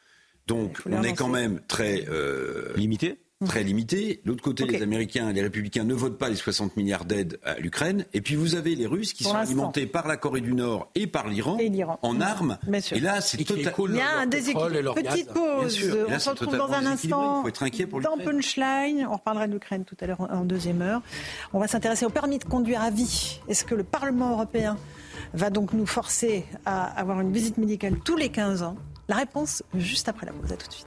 Donc, on est quand même très... Euh, Limité très limité. L'autre côté, les Américains et les Républicains ne votent pas les 60 milliards d'aides à l'Ukraine. Et puis vous avez les Russes qui sont alimentés par la Corée du Nord et par l'Iran en armes. Et là, c'est totalement. Il y a un déséquilibre. Petite pause. On se retrouve dans un instant. Il faut être inquiet pour Dans Punchline, on reparlera de l'Ukraine tout à l'heure en deuxième heure. On va s'intéresser au permis de conduire à vie. Est-ce que le Parlement européen va donc nous forcer à avoir une visite médicale tous les 15 ans? La réponse juste après la pause. À tout de suite.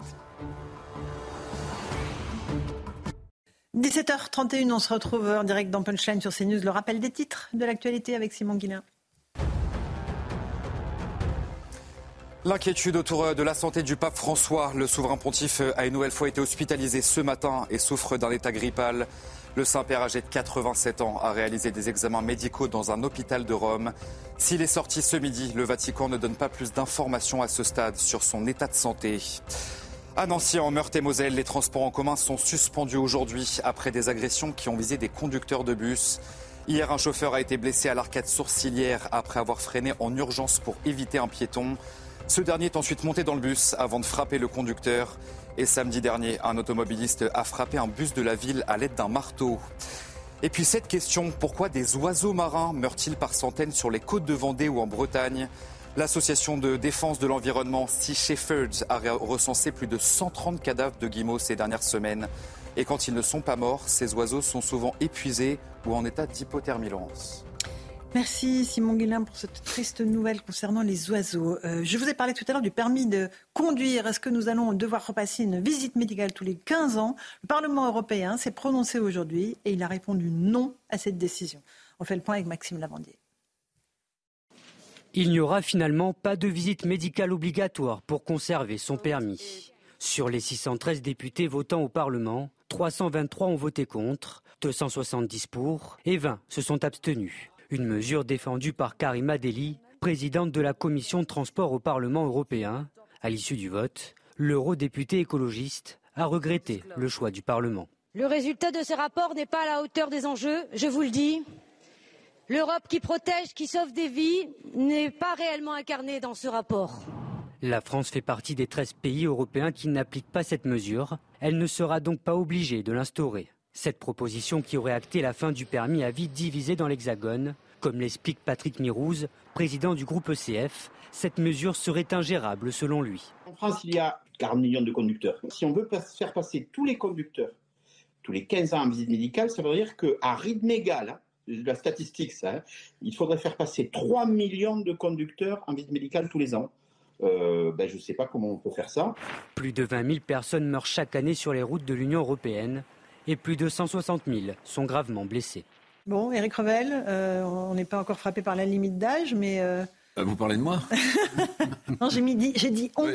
17h31, on se retrouve en direct dans Punchline sur CNews. Le rappel des titres de l'actualité avec Simon Guillain. L'inquiétude autour de la santé du pape François. Le souverain pontife a une nouvelle fois été hospitalisé ce matin et souffre d'un état grippal. Le Saint-Père, âgé de 87 ans, a réalisé des examens médicaux dans un hôpital de Rome. S'il est sorti ce midi, le Vatican ne donne pas plus d'informations à ce stade sur son état de santé. À Nancy, en Meurthe-et-Moselle, les transports en commun sont suspendus aujourd'hui après des agressions qui ont visé des conducteurs de bus. Hier, un chauffeur a été blessé à l'arcade sourcilière après avoir freiné en urgence pour éviter un piéton. Ce dernier est ensuite monté dans le bus avant de frapper le conducteur. Et samedi dernier, un automobiliste a frappé un bus de la ville à l'aide d'un marteau. Et puis cette question, pourquoi des oiseaux marins meurent-ils par centaines sur les côtes de Vendée ou en Bretagne? L'association de défense de l'environnement Sea Shepherds a recensé plus de 130 cadavres de guillemots ces dernières semaines. Et quand ils ne sont pas morts, ces oiseaux sont souvent épuisés ou en état d'hypothermie Merci Simon Guillain pour cette triste nouvelle concernant les oiseaux. Euh, je vous ai parlé tout à l'heure du permis de conduire. Est-ce que nous allons devoir repasser une visite médicale tous les 15 ans? Le Parlement européen s'est prononcé aujourd'hui et il a répondu non à cette décision. On fait le point avec Maxime Lavandier. Il n'y aura finalement pas de visite médicale obligatoire pour conserver son permis. Sur les 613 députés votant au Parlement, 323 ont voté contre, 270 pour et 20 se sont abstenus. Une mesure défendue par Karima Deli, présidente de la commission transport au Parlement européen. À l'issue du vote, l'eurodéputé écologiste a regretté le choix du Parlement. Le résultat de ce rapport n'est pas à la hauteur des enjeux, je vous le dis. L'Europe qui protège, qui sauve des vies n'est pas réellement incarnée dans ce rapport. La France fait partie des 13 pays européens qui n'appliquent pas cette mesure. Elle ne sera donc pas obligée de l'instaurer. Cette proposition qui aurait acté la fin du permis à vie divisé dans l'Hexagone, comme l'explique Patrick Mirouz, président du groupe ECF, cette mesure serait ingérable selon lui. En France, il y a 40 millions de conducteurs. Si on veut faire passer tous les conducteurs tous les 15 ans en visite médicale, ça veut dire qu'à rythme égal, hein, la statistique, ça, hein, il faudrait faire passer 3 millions de conducteurs en visite médicale tous les ans. Euh, ben, je ne sais pas comment on peut faire ça. Plus de 20 000 personnes meurent chaque année sur les routes de l'Union européenne et plus de 160 000 sont gravement blessés. Bon, Eric Revel, euh, on n'est pas encore frappé par la limite d'âge, mais euh, euh, vous parlez de moi Non, j'ai dit, j'ai dit on.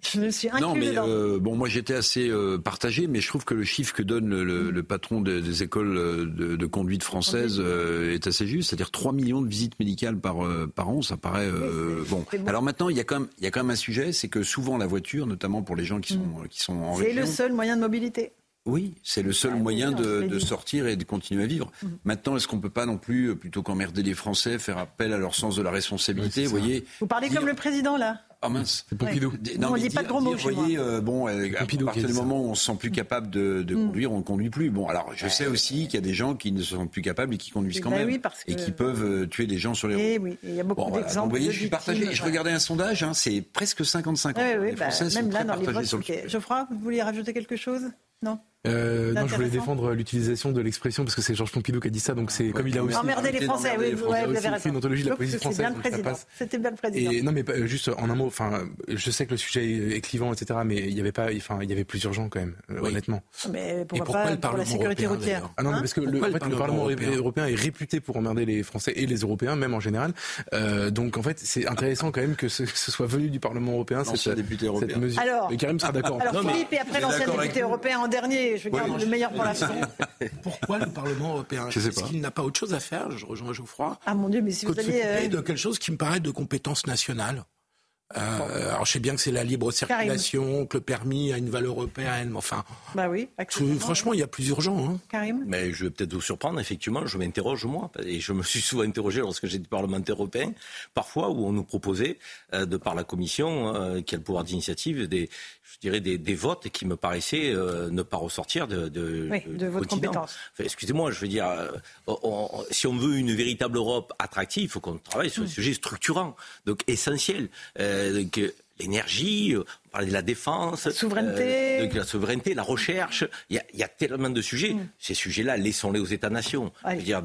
Je me suis Non, mais euh, bon, moi j'étais assez euh, partagé, mais je trouve que le chiffre que donne le, patron des, écoles de, conduite françaises est assez juste, c'est-à-dire 3 millions de visites médicales par, par an, ça paraît bon. Alors maintenant, il y, a quand même, il y a quand même un sujet, c'est que souvent la voiture, notamment pour les gens qui sont, mm. qui sont en région... C'est le seul moyen de mobilité. Oui, c'est le seul moyen de, sortir et de continuer à vivre. Mhm. Maintenant, est-ce qu'on ne peut pas non plus, euh, plutôt qu'emmerder les Français, faire appel à leur sens de la responsabilité Vous voyez Vous parlez comme le président là ah mince. C'est Pompidou. Non, on dit pas de gros mots. Vous voyez, euh, bon, euh, à partir du moment où on se sent plus capable de, mm. conduire, on ne conduit plus. Bon, alors je sais aussi qu'il y a des gens qui ne se sentent plus capables et qui conduisent quand ben même. et qui peuvent tuer des gens sur les eh routes. Oui, il y a beaucoup d'exemples. Vous voyez, je suis partagé. Je regardais un sondage, hein, c'est presque 55 ans. Oui, oui, bah, même là, dans les votes. Geoffroy, vous vouliez rajouter quelque chose? Non? Euh, non, je voulais défendre l'utilisation de l'expression parce que c'est Georges Pompidou qui a dit ça, donc c'est comme il a aussi emmerder les Français. Oui, vous avez raison. Une anthologie de la police française. C'était bien le président. Et non, mais juste en un mot. Enfin, je sais que le sujet est clivant, etc. Mais il y avait pas, enfin, il y avait plus urgent quand même, euh, honnêtement. Mais pourquoi, pas pour la sécurité routière Ah non, parce que le, en fait, le Parlement européen est réputé pour emmerder les Français et les Européens, même en général. Euh, donc en fait, c'est intéressant quand même que ce, soit venu du Parlement européen cette, député européen. mesure. Alors, Karim sera d'accord. Alors Philippe et après l'ancien député européen en dernier, je garde le meilleur Pourquoi le Parlement européen Est-ce qu'il n'a pas autre chose à faire Je rejoins Geoffroy. Ah mon Dieu, mais si vous allez... Euh, de quelque chose qui me paraît de compétence nationale. Euh, alors je sais bien que c'est la libre circulation, que le permis a une valeur européenne, mais enfin. Bah oui. Franchement, il y a plus urgent. Hein. Karim. Mais je vais peut-être vous surprendre. Effectivement, je m'interroge moi, et je me suis souvent interrogé lorsque j'étais parlementaire européen, parfois où on nous proposait, euh, de par la Commission, qui a le pouvoir d'initiative, des, je dirais, des, des, votes qui me paraissaient euh, ne pas ressortir de, de, oui, de, votre compétence. Excusez-moi, je veux dire, euh, si on veut une véritable Europe attractive, il faut qu'on travaille sur des mm. sujets structurants, donc essentiels. Euh, donc, l'énergie, parlait de la défense, la souveraineté, euh, de la souveraineté, la recherche. Il y a, tellement de sujets. Mm. Ces sujets-là, laissons-les aux États-nations. Dire,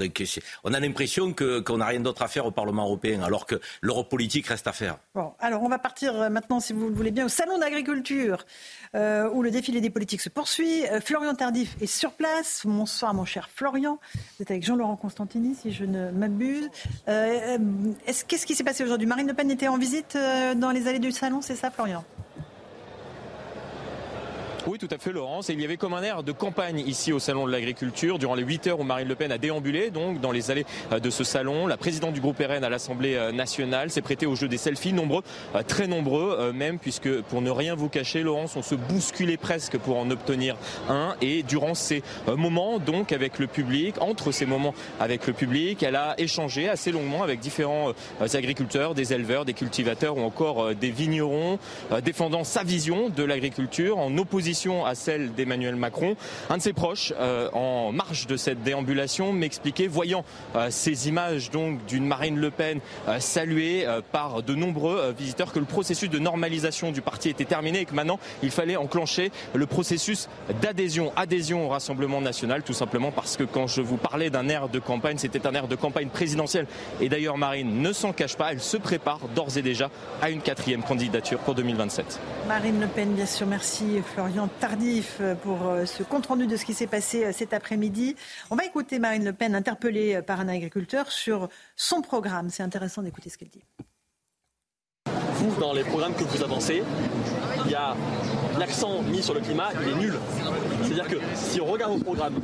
on a l'impression qu'on n'a rien d'autre à faire au Parlement européen, alors que l'Europe politique reste à faire. Bon, alors on va partir euh, maintenant, si vous le voulez bien, au salon d'agriculture, euh, où le défilé des politiques se poursuit. Florian Tardif est sur place. Bonsoir, mon cher Florian. Vous êtes avec Jean-Laurent Constantini, si je ne m'abuse. Qu'est-ce qui s'est passé aujourd'hui? Marine Le Pen était en visite dans les allées du salon, c'est ça, Florian? Oui, tout à fait, Laurence. Et il y avait comme un air de campagne ici au Salon de l'Agriculture durant les 8 heures où Marine Le Pen a déambulé donc dans les allées euh, de ce salon. La présidente du groupe RN à l'Assemblée euh, nationale s'est prêtée au jeu des selfies, nombreux, euh, très nombreux même, puisque pour ne rien vous cacher, Laurence, on se bousculait presque pour en obtenir un. Et durant ces moments, donc, avec le public, entre ces moments avec le public, elle a échangé assez longuement avec différents agriculteurs, des éleveurs, des cultivateurs ou encore des vignerons, défendant sa vision de l'agriculture en opposition à celle d'Emmanuel Macron. Un de ses proches, euh, en marge de cette déambulation, m'expliquait, voyant euh, ces images donc d'une Marine Le Pen euh, saluée par de nombreux visiteurs, que le processus de normalisation du parti était terminé et que maintenant il fallait enclencher le processus d'adhésion, adhésion au Rassemblement national, tout simplement parce que quand je vous parlais d'un air de campagne, c'était un air de campagne présidentielle. Et d'ailleurs, Marine ne s'en cache pas, elle se prépare d'ores et déjà à une quatrième candidature pour 2027. Marine Le Pen, bien sûr, merci Florian tardif euh, pour euh, ce compte-rendu de ce qui s'est passé euh, cet après-midi. On va écouter Marine Le Pen interpellée par un agriculteur sur son programme. C'est intéressant d'écouter ce qu'elle dit. Vous, dans les programmes que vous avancez, il y a l'accent mis sur le climat, il est nul. C'est-à-dire que si on regarde vos programmes.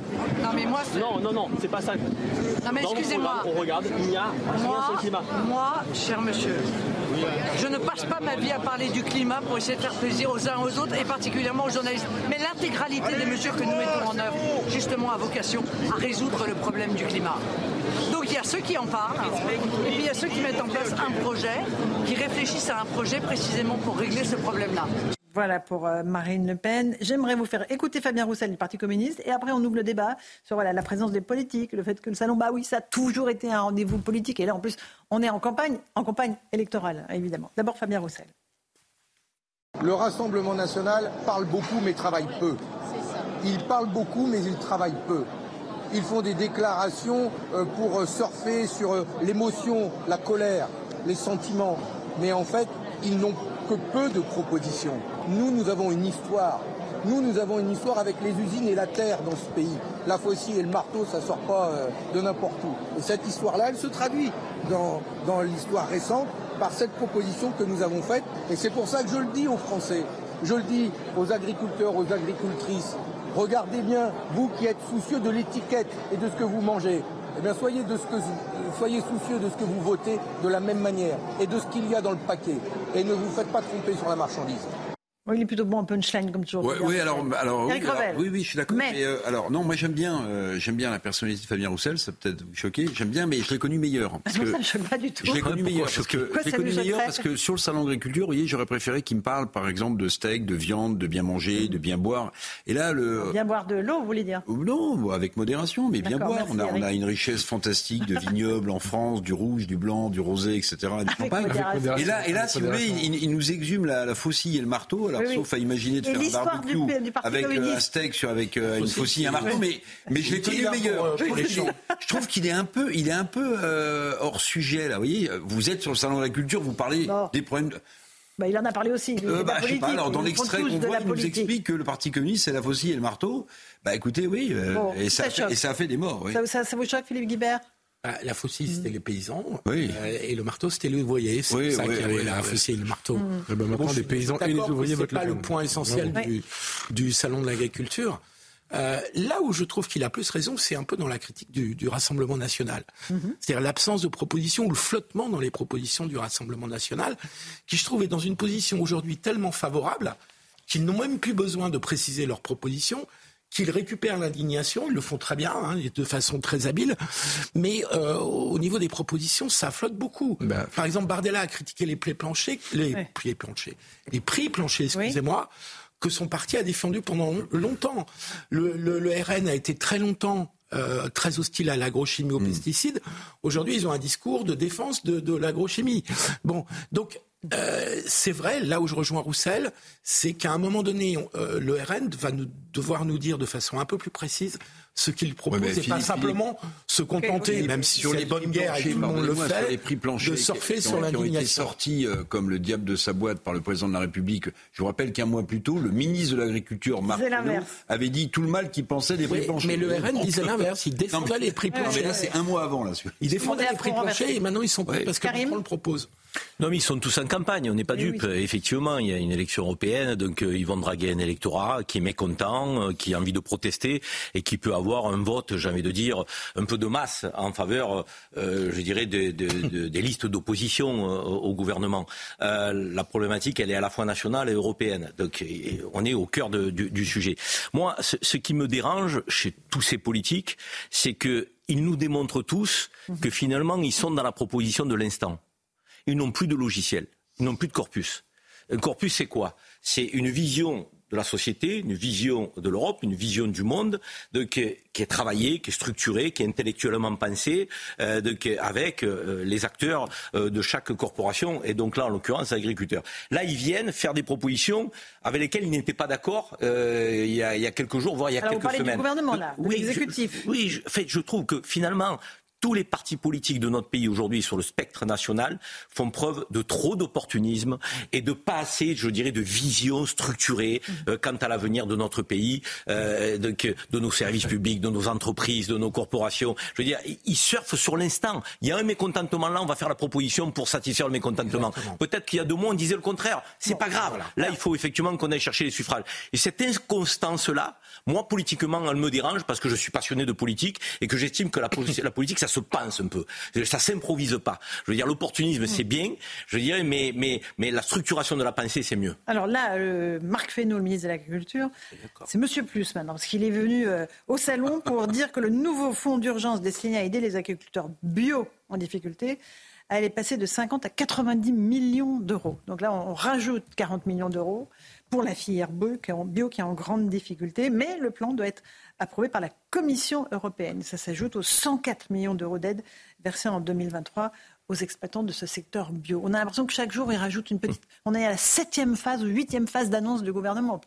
Non, mais moi. Non, non, non, c'est pas ça. Non, mais excusez-moi. On regarde, il n'y a rien sur le climat. Moi, cher monsieur, je ne passe pas ma vie à parler du climat pour essayer de faire plaisir aux uns aux autres et particulièrement aux journalistes. Mais l'intégralité des mesures que nous mettons en œuvre, justement, a vocation à résoudre le problème du climat. Donc il y a ceux qui en parlent, et puis il y a ceux qui mettent en place un projet, qui réfléchissent à un projet précisément pour régler ce problème-là. Voilà pour euh, Marine Le Pen. J'aimerais vous faire écouter Fabien Roussel du Parti communiste et après on ouvre le débat sur voilà, la présence des politiques, le fait que le salon, bah oui, ça a toujours été un rendez-vous politique et là en plus on est en campagne, en campagne électorale évidemment. D'abord Fabien Roussel. Le Rassemblement national parle beaucoup mais travaille peu. Il parle beaucoup mais il travaille peu. Ils font des déclarations euh, pour euh, surfer sur l'émotion, la colère, les sentiments. Mais en fait, ils n'ont que peu de propositions. Nous, nous avons une histoire. Nous, nous avons une histoire avec les usines et la terre dans ce pays. La faucille et le marteau, ça sort pas euh, de n'importe où. Et cette histoire-là, elle se traduit dans, dans l'histoire récente par cette proposition que nous avons faite. Et c'est pour ça que je le dis aux Français, je le dis aux agriculteurs, aux agricultrices. Regardez bien, vous qui êtes soucieux de l'étiquette et de ce que vous mangez. Eh bien, soyez, de ce que, soyez soucieux de ce que vous votez de la même manière et de ce qu'il y a dans le paquet. Et ne vous faites pas tromper sur la marchandise. Oui, il est plutôt bon en punchline comme toujours. Ouais, oui, alors, alors, oui, alors, oui, oui, je suis d'accord. Mais- Mais, euh, alors, non, moi j'aime bien, euh, j'aime bien la personnalité de Fabien Roussel. Ça peut être vous choquer. J'aime bien, mais je l'ai connu meilleur. Parce Moi, que ça ne me choque pas du tout. je l'ai connu Pourquoi meilleur parce que Pourquoi je l'ai connu meilleur parce que sur le salon d'agriculture, vous voyez, j'aurais préféré qu'il me parle, par exemple, de steak, de viande, de bien manger, de bien boire. Et là, le Bien boire de l'eau, vous voulez dire non, bon, avec modération, mais bien boire. merci, On a, on a une richesse fantastique de vignobles en France, du rouge, du blanc, du rosé, etc. Du champagne. Et là, et là, si vous voulez, il, il nous exhume la, la faucille et le marteau. Alors, Oui, oui. sauf à imaginer de Et faire un l'histoire barbecue du- du avec euh, un steak sur avec euh, une Faucille, un marteau. Mais, mais je l'ai là meilleur. pour, euh, je, trouve qu'il est un peu, il est un peu euh, hors sujet là. Vous voyez, vous êtes sur le salon de la culture, vous parlez Non. des problèmes. de- Bah, Il en a parlé aussi. lui, euh, bah, la je sais politique. pas, alors dans l'extrait qu'on voit, il nous explique que le Parti communiste, c'est la faucille et le marteau. Bah écoutez, oui, euh, Bon, et, ça fait, et ça a fait des morts. Oui. Ça, ça- ça vous choque, Philippe Guibert? Ah, La faucille, c'était les paysans. Oui. euh, et le marteau, c'était les ouvriers. C'est Oui, ça oui, qu'il y avait oui, la oui. faucille et le marteau. Eh ben, maintenant, je les paysans et les ouvriers c'est votent Le pas le point essentiel du, du salon de l'agriculture. Euh, là où je trouve qu'il a plus raison, c'est un peu dans la critique du, du Rassemblement national. C'est-à-dire l'absence de propositions ou le flottement dans les propositions du Rassemblement national, qui je trouve est dans une position aujourd'hui tellement favorable qu'ils n'ont même plus besoin de préciser leurs propositions, qu'ils récupèrent l'indignation, ils le font très bien, hein, et de façon très habile, mais euh, au niveau des propositions, ça flotte beaucoup. Bah, Par exemple, Bardella a critiqué les prix planchers, les Ouais. prix planchers, les prix planchers, excusez-moi, que son parti a défendu pendant longtemps. Le, le- le RN a été très longtemps euh, très hostile à l'agrochimie, aux pesticides. Aujourd'hui, ils ont un discours de défense de, de l'agrochimie. Bon, donc euh, c'est vrai, là où je rejoins Roussel, c'est qu'à un moment donné, on- euh, le RN va devoir nous dire de façon un peu plus précise ce qu'il propose Ouais, et pas Philippe, simplement se contenter, même si sur les une prix guerre et planchers, tout le monde le pardonnez-moi, sur fait, les prix planchers de surfer qui, sur qui ont été sortis euh, comme le diable de sa boîte par le président de la République. Je vous rappelle qu'un mois plus tôt, le ministre de l'Agriculture, Marc avait dit tout le mal qu'il pensait des prix Oui, planchers. mais le RN disait l'inverse, il non, défendait mais- les prix non, mais planchers. là, c'est un mois avant. Là, Il défendait On les prix planchers et maintenant ils sont Ouais. parce que Macron le propose. Non, mais ils sont tous en campagne, on n'est pas Oui, dupes. Effectivement, il y a une élection européenne, donc euh, ils vont draguer un électorat qui est mécontent, euh, qui a envie de protester et qui peut avoir un vote, j'ai envie de dire, un peu de masse en faveur, euh, je dirais, de- de- de- des listes d'opposition euh, au gouvernement. Euh, la problématique, elle est à la fois nationale et européenne. Donc, et- on est au cœur du, du sujet. Moi, ce, ce qui me dérange chez tous ces politiques, c'est que ils nous démontrent tous que finalement, ils sont dans la proposition de l'instant ils n'ont plus de logiciel, ils n'ont plus de corpus. Un corpus, c'est quoi? C'est une vision de la société, une vision de l'Europe, une vision du monde, de, qui, est, qui est travaillée, qui est structurée, qui est intellectuellement pensée, euh, de, qui est avec euh, les acteurs euh, de chaque corporation, et donc là, en l'occurrence, agriculteurs. Là, ils viennent faire des propositions avec lesquelles ils n'étaient pas d'accord euh, il, y y a quelques jours, voire il y a Alors, vous quelques parlez du semaines. gouvernement, là, de oui, je- oui, je, en fait, je trouve que finalement, tous les partis politiques de notre pays aujourd'hui sur le spectre national font preuve de trop d'opportunisme et de pas assez, je dirais, de vision structurée euh, quant à l'avenir de notre pays, euh, de, nos services publics, de nos entreprises, de nos corporations. Je veux dire, ils- surfent sur l'instant. Il y a un mécontentement là, on va faire la proposition pour satisfaire le mécontentement. Peut-être qu'il y a deux mois, on disait le contraire. C'est pas grave. Là, il faut effectivement qu'on aille chercher les suffrages. Et cette inconstance-là, moi, politiquement, elle me dérange parce que je suis passionné de politique et que j'estime que la, la politique, ça se pense un peu. Ça s'improvise pas. Je veux dire, l'opportunisme, c'est bien, je dirais, mais, mais, mais la structuration de la pensée, c'est mieux. Alors là, euh, Marc Fesneau, le ministre de l'Agriculture, c'est Monsieur Plus maintenant, parce qu'il est venu euh, au salon pour dire que le nouveau fonds d'urgence destiné à aider les agriculteurs bio en difficulté allait passer de 50 à 90 millions d'euros. Donc là, on rajoute 40 millions d'euros pour la filière bio qui est en grande difficulté, mais le plan doit être approuvé par la Commission européenne. Ça s'ajoute aux 104 millions d'euros d'aide versés en 2023 aux exploitants de ce secteur bio. On a l'impression que chaque jour, ils rajoutent une petite. On est à la septième phase ou huitième phase d'annonce du gouvernement.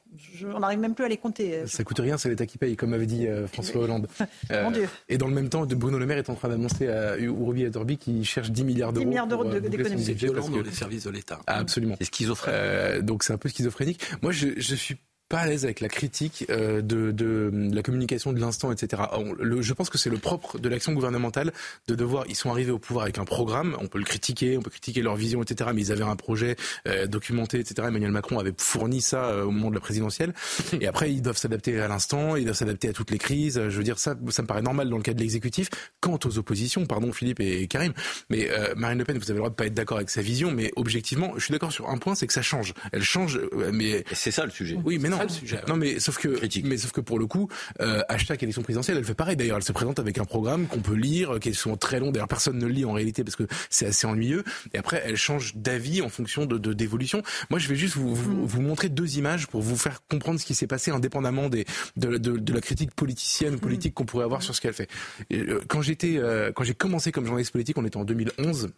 on n'arrive même plus à les compter. Euh, Ça coûte rien, c'est l'État qui paye, comme avait dit euh, François Hollande. Mon Dieu. Euh, et dans le même temps, Bruno Le Maire est en train d'annoncer à Urubi et Torbi qu'il cherche 10 milliards d'euros. 10 milliards d'euros d'économie. C'est violent dans les services de l'État. Ah, absolument. C'est schizophrène. donc c'est un peu schizophrénique. Moi, je, je suis pas à l'aise avec la critique euh, de, de, la communication de l'instant, etc. le, je pense que c'est le propre de l'action gouvernementale de devoir. Ils sont arrivés au pouvoir avec un programme. On peut le critiquer, on peut critiquer leur vision, etc. Mais ils avaient un projet euh, documenté, etc. Emmanuel Macron avait fourni ça euh, au moment de la présidentielle. Et après, ils doivent s'adapter à l'instant, ils doivent s'adapter à toutes les crises. Je veux dire, ça, ça me paraît normal dans le cas de l'exécutif. Quant aux oppositions, pardon Philippe et Karim, mais euh, Marine Le Pen, vous avez le droit de pas être d'accord avec sa vision, mais objectivement, je suis d'accord sur un point, c'est que ça change. Elle change, mais c'est ça le sujet. Oui, mais non. Le sujet. Non, mais sauf que, mais sauf que pour le coup, euh, à chaque élection présidentielle, elle fait pareil. D'ailleurs, elle se présente avec un programme qu'on peut lire, qui est souvent très long. D'ailleurs, personne ne le lit en réalité parce que c'est assez ennuyeux. Et après, elle change d'avis en fonction de d'évolution. Moi, je vais juste vous, vous, vous, montrer deux images pour vous faire comprendre ce qui s'est passé, indépendamment des de, de, de la critique politicienne, politique qu'on pourrait avoir sur ce qu'elle fait. Euh, quand j'étais, euh, quand j'ai commencé comme journaliste politique, on était en 2011.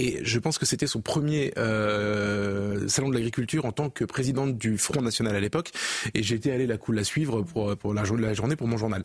Et je pense que c'était son premier euh, salon de l'agriculture en tant que présidente du Front National à l'époque. Et j'étais allé la, la suivre pour, pour la, la, journée pour mon journal.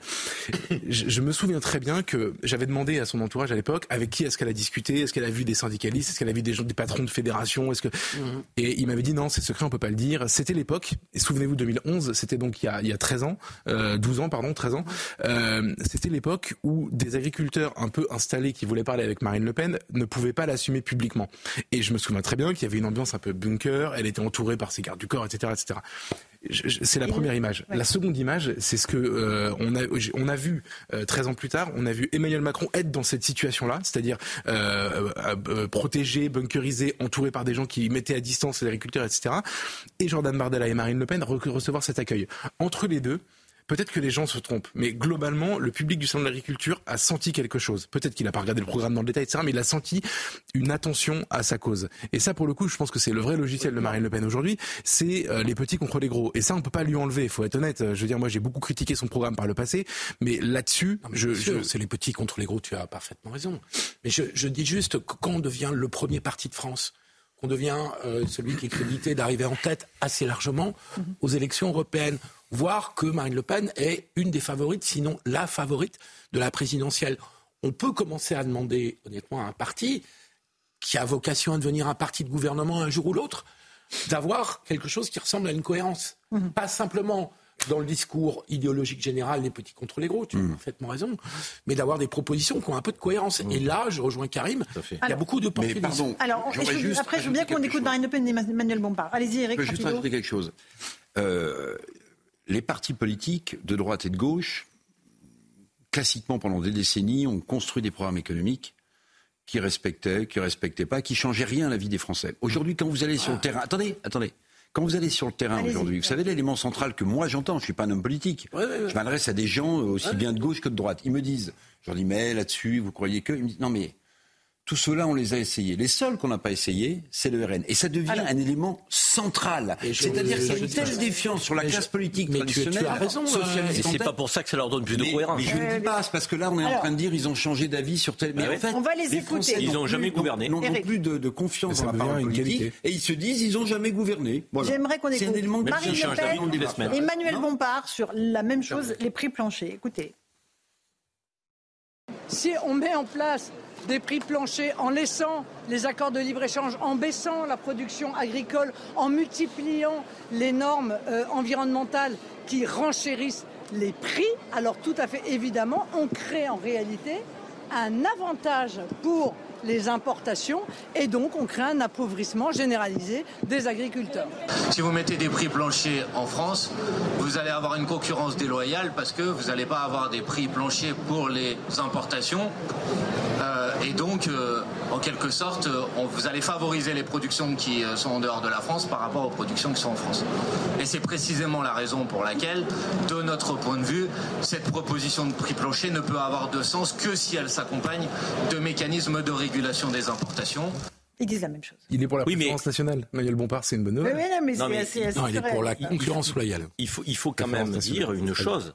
je, je, me souviens très bien que j'avais demandé à son entourage à l'époque avec qui est-ce qu'elle a discuté, est-ce qu'elle a vu des syndicalistes, est-ce qu'elle a vu des, gens, des patrons de fédération, est-ce que mmh. et il m'avait dit non c'est secret on peut pas le dire. C'était l'époque. Et souvenez-vous 2011, c'était donc il y a, il y a 13 ans, euh, 12 ans pardon, 13 ans. Euh, c'était l'époque où des agriculteurs un peu installés qui voulaient parler avec Marine Le Pen ne pouvaient pas l'assumer publiquement. Et je me souviens très bien qu'il y avait une ambiance un peu bunker, elle était entourée par ses gardes du corps, etc. etc. C'est la première image. La seconde image, c'est ce que euh, on a on a vu euh, 13 ans plus tard, on a vu Emmanuel Macron être dans cette situation-là, c'est-à-dire euh, protégé, bunkerisé, entouré par des gens qui mettaient à distance les agriculteurs, etc. Et Jordan Bardella et Marine Le Pen recevoir cet accueil. Entre les deux, Peut-être que les gens se trompent, mais globalement, le public du salon de l'agriculture a senti quelque chose. Peut-être qu'il n'a pas regardé le programme dans le détail, etc., mais il a senti une attention à sa cause. Et ça, pour le coup, je pense que c'est le vrai logiciel de Marine Le Pen aujourd'hui, c'est euh, les petits contre les gros. Et ça, on peut pas lui enlever, il faut être honnête. Je veux dire, moi, j'ai beaucoup critiqué son programme par le passé, mais là-dessus, je, je... c'est les petits contre les gros, tu as parfaitement raison. Mais je, je dis juste que quand on devient le premier parti de France, qu'on devient euh, celui qui est crédité d'arriver en tête assez largement aux élections européennes, voire que Marine Le Pen est une des favorites, sinon la favorite de la présidentielle. On peut commencer à demander, honnêtement, à un parti qui a vocation à devenir un parti de gouvernement un jour ou l'autre, d'avoir quelque chose qui ressemble à une cohérence. Mmh. Pas simplement dans le discours idéologique général les petits contre les gros, tu as mmh. parfaitement raison, mais d'avoir des propositions qui ont un peu de cohérence. Mmh. Et là, je rejoins Karim, il y a beaucoup de mais pardon, Alors, je juste après, je veux bien qu'on écoute Marine Le Pen et Emmanuel Bompard. Allez-y, Eric. Je peux juste rajouter quelque chose. Euh, les partis politiques de droite et de gauche, classiquement pendant des décennies, ont construit des programmes économiques qui respectaient, qui respectaient pas, qui changeaient rien à la vie des Français. Aujourd'hui, quand vous allez sur le terrain, attendez, attendez. Quand vous allez sur le terrain aujourd'hui, vous savez l'élément central que moi j'entends, je suis pas un homme politique. Ouais, ouais, ouais. Je m'adresse à des gens aussi bien de gauche que de droite. Ils me disent, je leur dis mais là-dessus, vous croyez que? Ils me disent non mais tout cela, on les a essayés. Les seuls qu'on n'a pas essayés, c'est le RN. Et ça devient Alors, un élément central. C'est-à-dire qu'il y a une telle défiance sur la classe politique mais tu, tu, as raison. Et c'est pas pour ça que ça leur donne plus de mais, cohérence. Mais je ne dis pas, c'est parce que là, on est Alors, en train de dire ils ont changé d'avis sur tel. Mais bah en fait, on va les, les écouter. Français ils n'ont jamais gouverné. N'ont plus de, de confiance dans la parole politique. Et ils se disent ils n'ont jamais gouverné. Voilà. J'aimerais qu'on écoute Marine Le Pen, Emmanuel Bompard sur la même chose, les prix planchers. Écoutez. Si on met en place des prix planchers en laissant les accords de libre-échange, en baissant la production agricole, en multipliant les normes euh, environnementales qui renchérissent les prix, alors tout à fait évidemment, on crée en réalité un avantage pour les importations et donc on crée un appauvrissement généralisé des agriculteurs. Si vous mettez des prix planchers en France, vous allez avoir une concurrence déloyale parce que vous n'allez pas avoir des prix planchers pour les importations. Euh, et donc, euh, en quelque sorte, euh, vous allez favoriser les productions qui sont en dehors de la France par rapport aux productions qui sont en France. Et c'est précisément la raison pour laquelle, de notre point de vue, cette proposition de prix plancher ne peut avoir de sens que si elle s'accompagne de mécanismes de régulation des importations. Ils disent la même chose. Il est pour la oui, préférence nationale. Manuel Bompard, c'est une bonne nouvelle. Oui, non, mais, non, mais c'est non, il est pour la concurrence loyale. Il faut, il faut quand même dire une chose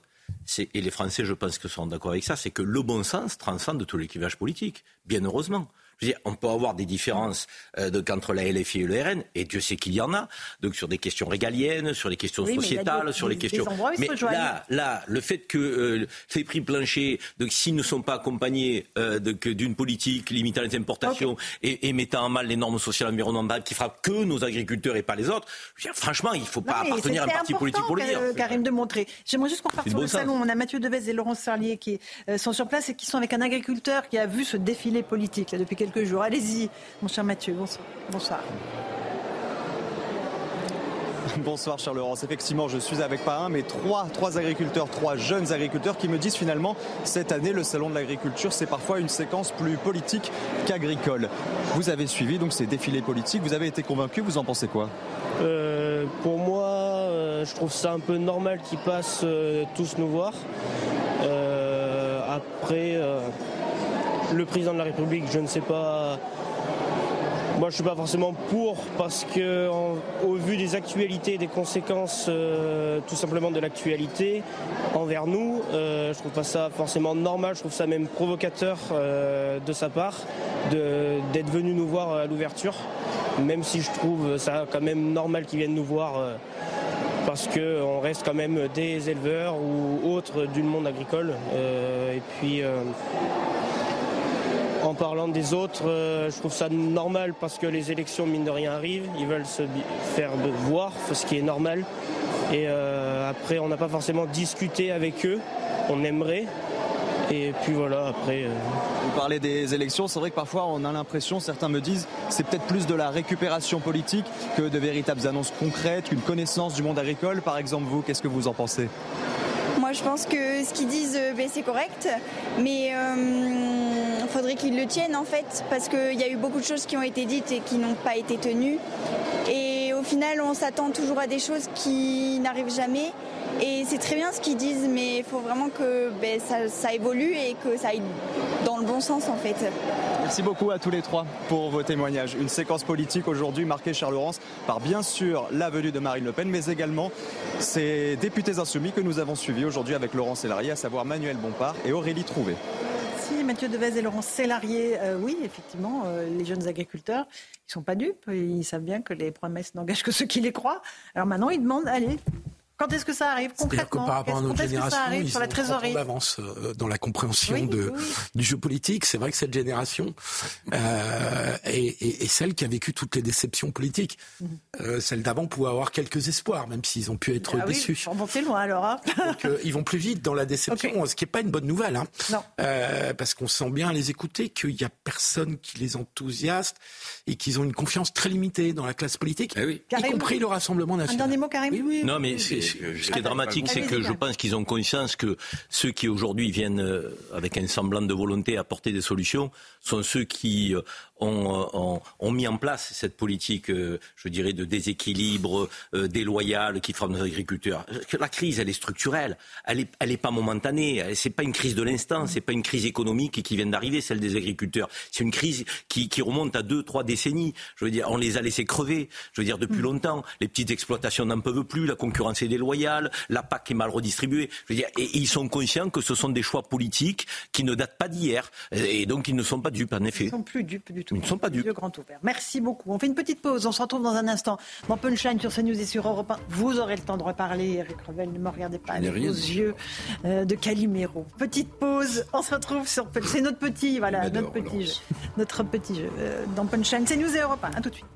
et les Français, je pense que sont d'accord avec ça, c'est que le bon sens transcende tout l'équilibrage politique, bien heureusement on peut avoir des différences euh, entre la LFI et le RN, et Dieu sait qu'il y en a, donc sur des questions régaliennes, sur les questions sociétales, sur les questions. mais là, là, le fait que euh, ces prix planchers, donc s'ils ne sont pas accompagnés euh, d'une politique limitant les importations et, mettant en mal les normes sociales et environnementales qui frappent que nos agriculteurs et pas les autres, franchement, il ne faut pas appartenir à un parti politique pour le dire. Karim de montrer. J'aimerais juste qu'on parte sur le salon. On a Mathieu Devez et Laurence Sarlier qui sont sur place et qui sont avec un agriculteur qui a vu ce défilé politique là, depuis quelques quelques jours. Allez-y, mon cher Mathieu. Bonsoir. Bonsoir. Bonsoir Charles Laurence. Effectivement, je suis avec pas un, mais trois, trois agriculteurs, trois jeunes agriculteurs qui me disent finalement cette année le salon de l'agriculture c'est parfois une séquence plus politique qu'agricole. Vous avez suivi donc ces défilés politiques, vous avez été convaincu, vous en pensez quoi? Euh, Pour moi, euh, je trouve ça un peu normal qu'ils passent euh, tous nous voir. après le président de la République, je ne sais pas. Moi, je ne suis pas forcément pour parce que, au vu des actualités, des conséquences, euh, tout simplement de l'actualité envers nous, euh, je trouve pas ça forcément normal. Je trouve ça même provocateur euh, de sa part d'être venu nous voir à l'ouverture, même si je trouve ça quand même normal qu'ils viennent nous voir parce qu'on reste quand même des éleveurs ou autres du monde agricole. et puis en parlant des autres, euh, je trouve ça normal parce que les élections, mine de rien, arrivent. Ils veulent se faire voir, ce qui est normal. Et euh, après, on n'a pas forcément discuté avec eux. On aimerait. Et puis voilà, après. Euh, Vous parlez des élections, c'est vrai que parfois on a l'impression, certains me disent, c'est peut-être plus de la récupération politique que de véritables annonces concrètes, une connaissance du monde agricole. Par exemple, vous, qu'est-ce que vous en pensez? Moi, je pense que ce qu'ils disent, ben, c'est correct, mais faudrait qu'ils le tiennent en fait, parce qu'il y a eu beaucoup de choses qui ont été dites et qui n'ont pas été tenues. Et au final, on s'attend toujours à des choses qui n'arrivent jamais. Et c'est très bien ce qu'ils disent, mais il faut vraiment que ben, ça, évolue et que ça aille dans le bon sens en fait. Merci beaucoup à tous les trois pour vos témoignages. Une séquence politique aujourd'hui marquée, Charles Laurence, par bien sûr la venue de Marine Le Pen, mais également ces députés insoumis que nous avons suivis aujourd'hui avec Laurent Sélarié, à savoir Manuel Bompard et Aurélie Trouvé. Mathieu Devez et Laurent Sélarié. Euh, oui, effectivement, euh, les jeunes agriculteurs, ils ne sont pas dupes. Ils savent bien que les promesses n'engagent que ceux qui les croient. Alors maintenant, ils demandent, allez, quand est-ce que ça arrive concrètement que par rapport à notre génération, ils sur la trésorerie d'avance euh, dans la compréhension de, du jeu politique. C'est vrai que cette génération euh, est, est, celle qui a vécu toutes les déceptions politiques. Mhm. euh, celle d'avant pouvait avoir quelques espoirs, même s'ils ont pu être ah déçus. Oui, monter loin alors. Hein. Donc euh, ils vont plus vite dans la déception, ce qui n'est pas une bonne nouvelle. Hein. Non. Euh, parce qu'on sent bien à les écouter qu'il n'y a personne qui les enthousiaste et qu'ils ont une confiance très limitée dans la classe politique, eh oui. y compris le Rassemblement national. Un dernier mot, Karim? Oui, oui, Non, mais c'est ce qui est dramatique, c'est que je pense qu'ils ont conscience que ceux qui aujourd'hui viennent euh, avec un semblant de volonté apporter des solutions sont ceux qui euh, ont, ont, mis en place cette politique, euh, je dirais, de déséquilibre euh, déloyal qui frappe nos agriculteurs. La crise, elle est structurelle, elle n'est elle est pas momentanée, c'est pas une crise de l'instant, c'est pas une crise économique qui vient d'arriver, celle des agriculteurs. C'est une crise qui, qui, remonte à deux, trois décennies. Je veux dire, on les a laissés crever, je veux dire, depuis mm. longtemps. Les petites exploitations n'en peuvent plus, la concurrence est déloyale, la PAC est mal redistribuée. Je veux dire, et, ils sont conscients que ce sont des choix politiques qui ne datent pas d'hier, et donc ils ne sont pas dupes, en effet. Ils ne sont plus dupes du tout. Ils ne sont pas dupes. grand ouvert. Merci beaucoup. On fait une petite pause. On se retrouve dans un instant dans Punchline sur CNews et sur Europe 1. Vous aurez le temps de reparler. Eric Revel, ne me regardez pas avec vos yeux euh, de Calimero. Petite pause. On se retrouve sur. C'est notre petit, voilà, notre petit, jeu, notre petit jeu euh, dans Punchline. CNews et Europe 1. À tout de suite.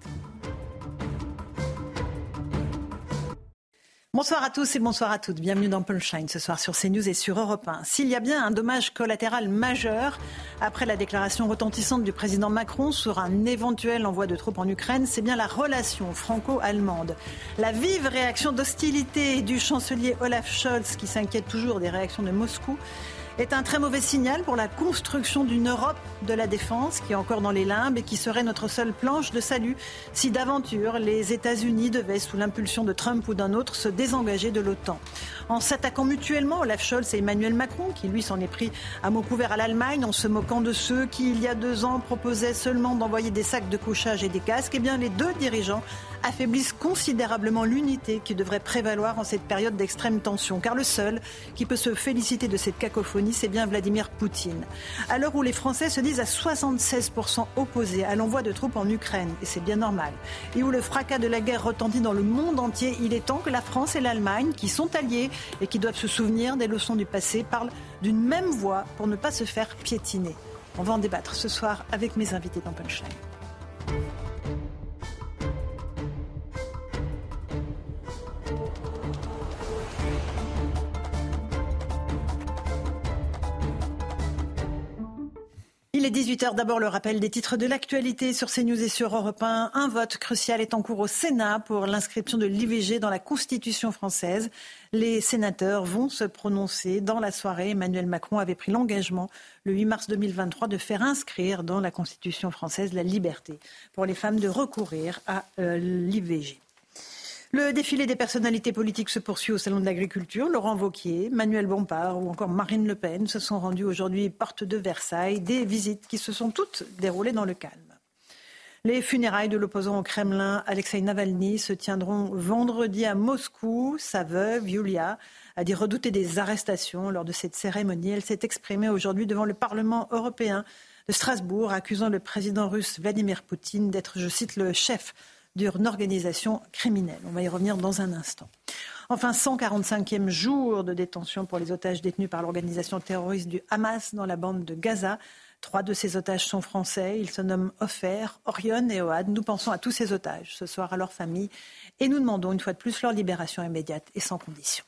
Bonsoir à tous et bonsoir à toutes. Bienvenue dans Punchline ce soir sur CNews et sur Europe 1. S'il y a bien un dommage collatéral majeur après la déclaration retentissante du président Macron sur un éventuel envoi de troupes en Ukraine, c'est bien la relation franco-allemande. La vive réaction d'hostilité du chancelier Olaf Scholz qui s'inquiète toujours des réactions de Moscou est un très mauvais signal pour la construction d'une Europe de la défense qui est encore dans les limbes et qui serait notre seule planche de salut si d'aventure les États-Unis devaient, sous l'impulsion de Trump ou d'un autre, se désengager de l'OTAN. En s'attaquant mutuellement, Olaf Scholz et Emmanuel Macron, qui lui s'en est pris à mot couvert à l'Allemagne en se moquant de ceux qui, il y a deux ans, proposaient seulement d'envoyer des sacs de couchage et des casques, eh bien les deux dirigeants affaiblissent considérablement l'unité qui devrait prévaloir en cette période d'extrême tension. Car le seul qui peut se féliciter de cette cacophonie, c'est bien Vladimir Poutine. À l'heure où les Français se disent à 76% opposés à l'envoi de troupes en Ukraine, et c'est bien normal, et où le fracas de la guerre retentit dans le monde entier, il est temps que la France et l'Allemagne, qui sont alliés et qui doivent se souvenir des leçons du passé, parlent d'une même voix pour ne pas se faire piétiner. On va en débattre ce soir avec mes invités dans. Il est 18h. D'abord, le rappel des titres de l'actualité sur CNews et sur Europe 1. Un vote crucial est en cours au Sénat pour l'inscription de l'IVG dans la Constitution française. Les sénateurs vont se prononcer dans la soirée. Emmanuel Macron avait pris l'engagement le 8 mars 2023 de faire inscrire dans la Constitution française la liberté pour les femmes de recourir à euh, l'IVG. Le défilé des personnalités politiques se poursuit au Salon de l'Agriculture. Laurent Vauquier, Manuel Bompard ou encore Marine Le Pen se sont rendus aujourd'hui porte de Versailles. Des visites qui se sont toutes déroulées dans le calme. Les funérailles de l'opposant au Kremlin, Alexei Navalny, se tiendront vendredi à Moscou. Sa veuve, Yulia, a dit redouter des arrestations lors de cette cérémonie. Elle s'est exprimée aujourd'hui devant le Parlement européen de Strasbourg, accusant le président russe Vladimir Poutine d'être, je cite, le chef d'une organisation criminelle. On va y revenir dans un instant. Enfin, 145e jour de détention pour les otages détenus par l'organisation terroriste du Hamas dans la bande de Gaza. Trois de ces otages sont français. Ils se nomment Ofer, Orion et Oad. Nous pensons à tous ces otages ce soir, à leurs familles, et nous demandons une fois de plus leur libération immédiate et sans condition.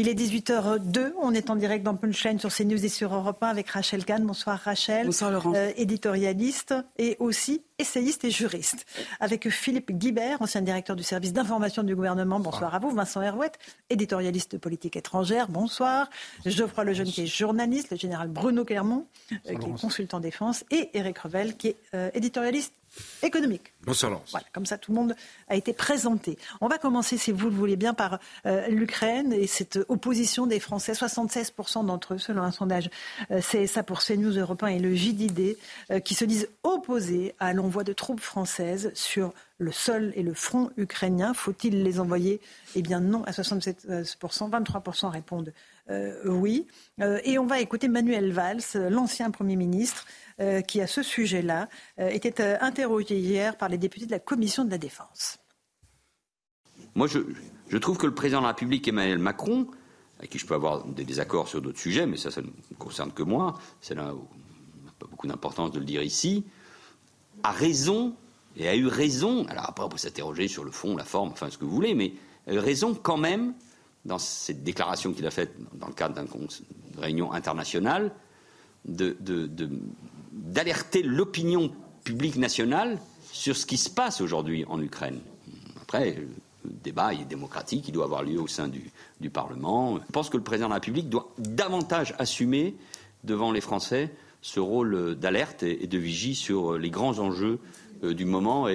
Il est 18h02. On est en direct dans Punchline sur CNews et sur Europe 1 avec Rachel Kahn. Bonsoir Rachel. Bonsoir Laurent. Euh, éditorialiste et aussi essayiste et juriste. Avec Philippe Guibert, ancien directeur du service d'information du gouvernement. Bonsoir à vous. Vincent Herouette, éditorialiste de politique étrangère. Bonsoir. Geoffroy Lejeune qui est journaliste. Le général Bruno Clermont euh, qui est consultant défense. Et Eric Revel qui est euh, éditorialiste économique. Bonsoir Laurence. Voilà, comme ça tout le monde a été présenté. On va commencer, si vous le voulez bien, par euh, l'Ukraine et cette opposition des Français. 76% d'entre eux, selon un sondage euh, CSA pour CNews Européen et le JDD, euh, qui se disent opposés à l'envoi de troupes françaises sur le sol et le front ukrainien. Faut-il les envoyer? Eh bien non, à 67%, 23% répondent oui. et on va écouter Manuel Valls, l'ancien Premier ministre, euh, qui, à ce sujet-là, euh, était euh, interrogé hier par les députés de la Commission de la Défense. Moi, je, trouve que le président de la République, Emmanuel Macron, avec qui je peux avoir des désaccords sur d'autres sujets, mais ça, ça ne me concerne que moi, c'est n'a pas beaucoup d'importance de le dire ici, a raison, et a eu raison, alors après on peut s'interroger sur le fond, la forme, enfin ce que vous voulez, mais raison quand même, dans cette déclaration qu'il a faite dans le cadre d'une réunion internationale, d'alerter l'opinion publique nationale sur ce qui se passe aujourd'hui en Ukraine. Après, le débat est démocratique, il doit avoir lieu au sein du, Parlement. Je pense que le président de la République doit davantage assumer devant les Français ce rôle d'alerte et de vigie sur les grands enjeux euh, du moment.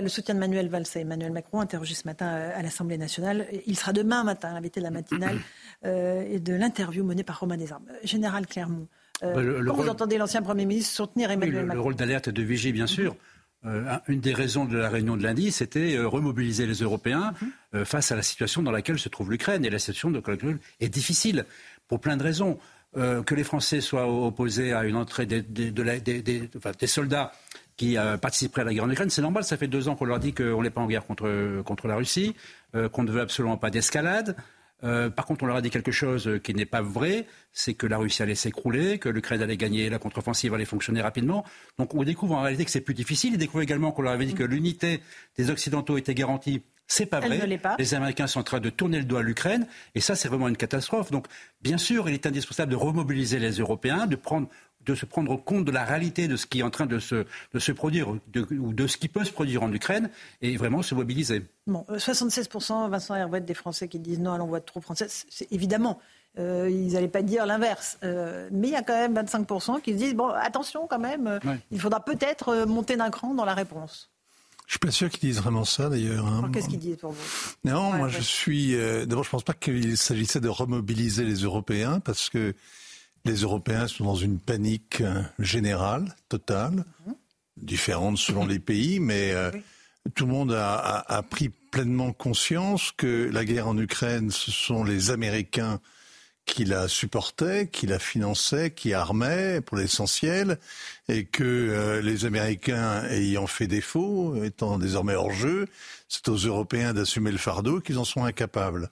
Le soutien de Manuel Valls et Emmanuel Macron, interrogé ce matin à l'Assemblée nationale. Il sera demain matin, invité de la matinale, euh, et de l'interview menée par Romain Desarmes. Général Clermont, euh, bah, quand vous entendez l'ancien Premier ministre soutenir Emmanuel le, Macron Le rôle d'alerte et de vigie, bien sûr. Euh, une des raisons de la réunion de lundi, c'était euh, remobiliser les Européens mhm. face à la situation dans laquelle se trouve l'Ukraine. Et la situation de l'Ukraine est difficile pour plein de raisons. que les Français soient opposés à une entrée des, des soldats qui participeraient à la guerre en Ukraine, c'est normal. Ça fait deux ans qu'on leur dit qu'on n'est pas en guerre contre, contre la Russie, qu'on ne veut absolument pas d'escalade. Euh, par contre, on leur a dit quelque chose qui n'est pas vrai, c'est que la Russie allait s'écrouler, que l'Ukraine allait gagner, la contre-offensive allait fonctionner rapidement. Donc on découvre en réalité que c'est plus difficile. Ils découvrent également qu'on leur avait dit que l'unité des Occidentaux était garantie C'est pas vrai. Les Américains sont en train de tourner le doigt à l'Ukraine et ça, c'est vraiment une catastrophe. Donc, bien sûr, il est indispensable de remobiliser les Européens, de prendre de se prendre compte de la réalité de ce qui est en train de se, de se produire ou de, ce qui peut se produire en Ukraine et vraiment se mobiliser. Bon, 76%, euh, Vincent Herouette, des Français qui disent non à l'envoi de troupes françaises, c'est évidemment. Euh, ils n'allaient pas dire l'inverse. Euh, mais il y a quand même 25% qui se disent bon, attention quand même, il faudra peut-être monter d'un cran dans la réponse. Je suis pas sûr qu'ils disent vraiment ça d'ailleurs. Hein. Qu'est-ce qu'ils disent pour vous? Non, moi je suis. D'abord, je pense pas qu'il s'agissait de remobiliser les Européens parce que les Européens sont dans une panique euh, générale, totale, mhm. différente selon les pays, mais euh, tout le monde a, pris pleinement conscience que la guerre en Ukraine, ce sont les Américains qui la supportaient, qui la finançaient, qui armaient pour l'essentiel, et que euh, les Américains ayant fait défaut, étant désormais hors jeu, c'est aux Européens d'assumer le fardeau qu'ils en sont incapables.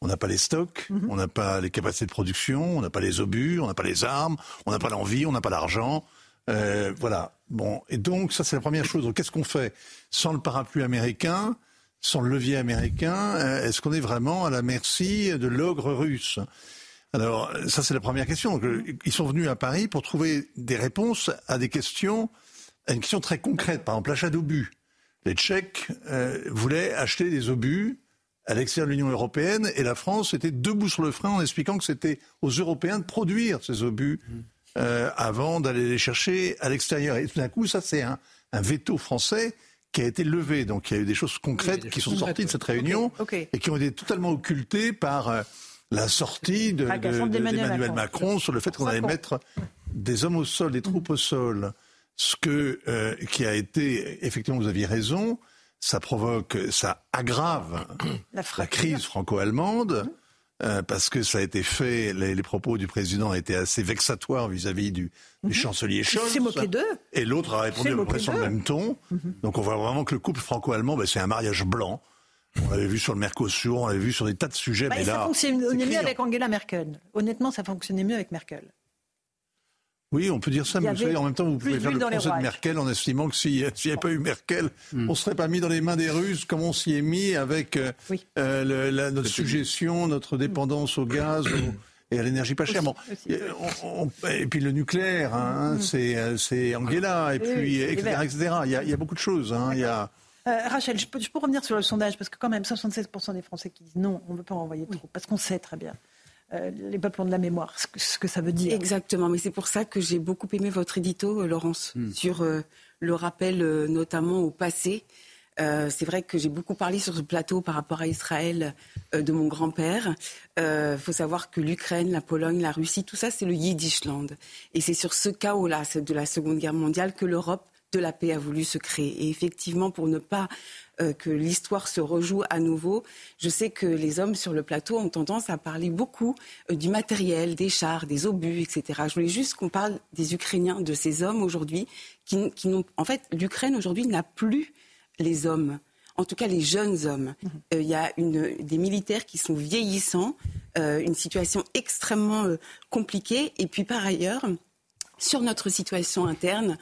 On n'a pas les stocks, mhm. on n'a pas les capacités de production, on n'a pas les obus, on n'a pas les armes, on n'a pas l'envie, on n'a pas l'argent. Euh, voilà. Bon, et donc ça c'est la première chose. Qu'est-ce qu'on fait sans le parapluie américain, sans le levier américain euh, Est-ce qu'on est vraiment à la merci de l'ogre russe? Alors ça c'est la première question. ils sont venus à Paris pour trouver des réponses à des questions, à une question très concrète. Par exemple, l'achat d'obus. Les Tchèques euh, voulaient acheter des obus à l'extérieur de l'Union européenne et la France était debout sur le frein en expliquant que c'était aux Européens de produire ces obus euh, avant d'aller les chercher à l'extérieur. Et tout d'un coup, ça c'est un, veto français qui a été levé. Donc il y a eu des choses concrètes qui sont sorties de cette réunion et qui ont été totalement occultées par euh, la sortie d'Emmanuel Macron. sur le fait qu'on allait mettre des hommes au sol, des troupes au sol. Ce que, euh, qui a été, effectivement, vous aviez raison, ça provoque, ça aggrave la, crise franco-allemande. Euh, parce que ça a été fait, les, propos du président étaient assez vexatoires vis-à-vis du, du, mhm. chancelier Scholz. Moqué d'eux. Et l'autre a répondu à peu près sur le même ton. Mhm. Donc on voit vraiment que le couple franco-allemand, ben, c'est un mariage blanc. On l'avait vu sur le Mercosur, on l'avait vu sur des tas de sujets. Bah, mais ça fonctionnait mieux avec Angela Merkel. Honnêtement, ça fonctionnait mieux avec Merkel. Oui, on peut dire ça, mais vous savez, en même temps, vous pouvez faire le procès de Merkel en estimant que s'il n'y avait pas eu Merkel, hmm. on ne serait pas mis dans les mains des Russes comme on s'y est mis avec euh, euh, notre suggestion, notre dépendance au gaz. et à l'énergie pas chère. et puis le nucléaire, hein, hmm. euh, c'est Angela, et puis etc., etc. Il y, a, beaucoup de choses. Hein, il y a... Rachel, je peux, je peux, revenir sur le sondage parce que quand même 76% des Français qui disent non, on ne veut pas envoyer trop, parce qu'on sait très bien euh, les peuples ont de la mémoire, ce que, ça veut dire. Exactement, mais c'est pour ça que j'ai beaucoup aimé votre édito, euh, Laurence, hmm. sur euh, le rappel notamment au passé. c'est vrai que j'ai beaucoup parlé sur ce plateau par rapport à Israël de mon grand-père. Il faut savoir que l'Ukraine, la Pologne, la Russie, tout ça, c'est le Yiddishland. Et c'est sur ce chaos-là, de la Seconde Guerre mondiale, que l'Europe de la paix a voulu se créer. Et effectivement, pour ne pas euh, que l'histoire se rejoue à nouveau, je sais que les hommes sur le plateau ont tendance à parler beaucoup euh, du matériel, des chars, des obus, etc. Je voulais juste qu'on parle des Ukrainiens, de ces hommes aujourd'hui qui, qui n'ont. En fait, l'Ukraine aujourd'hui n'a plus les hommes en tout cas les jeunes hommes. Mhm. Euh, il y a une, des militaires qui sont vieillissants, une situation extrêmement compliquée. Et puis par ailleurs, sur notre situation interne,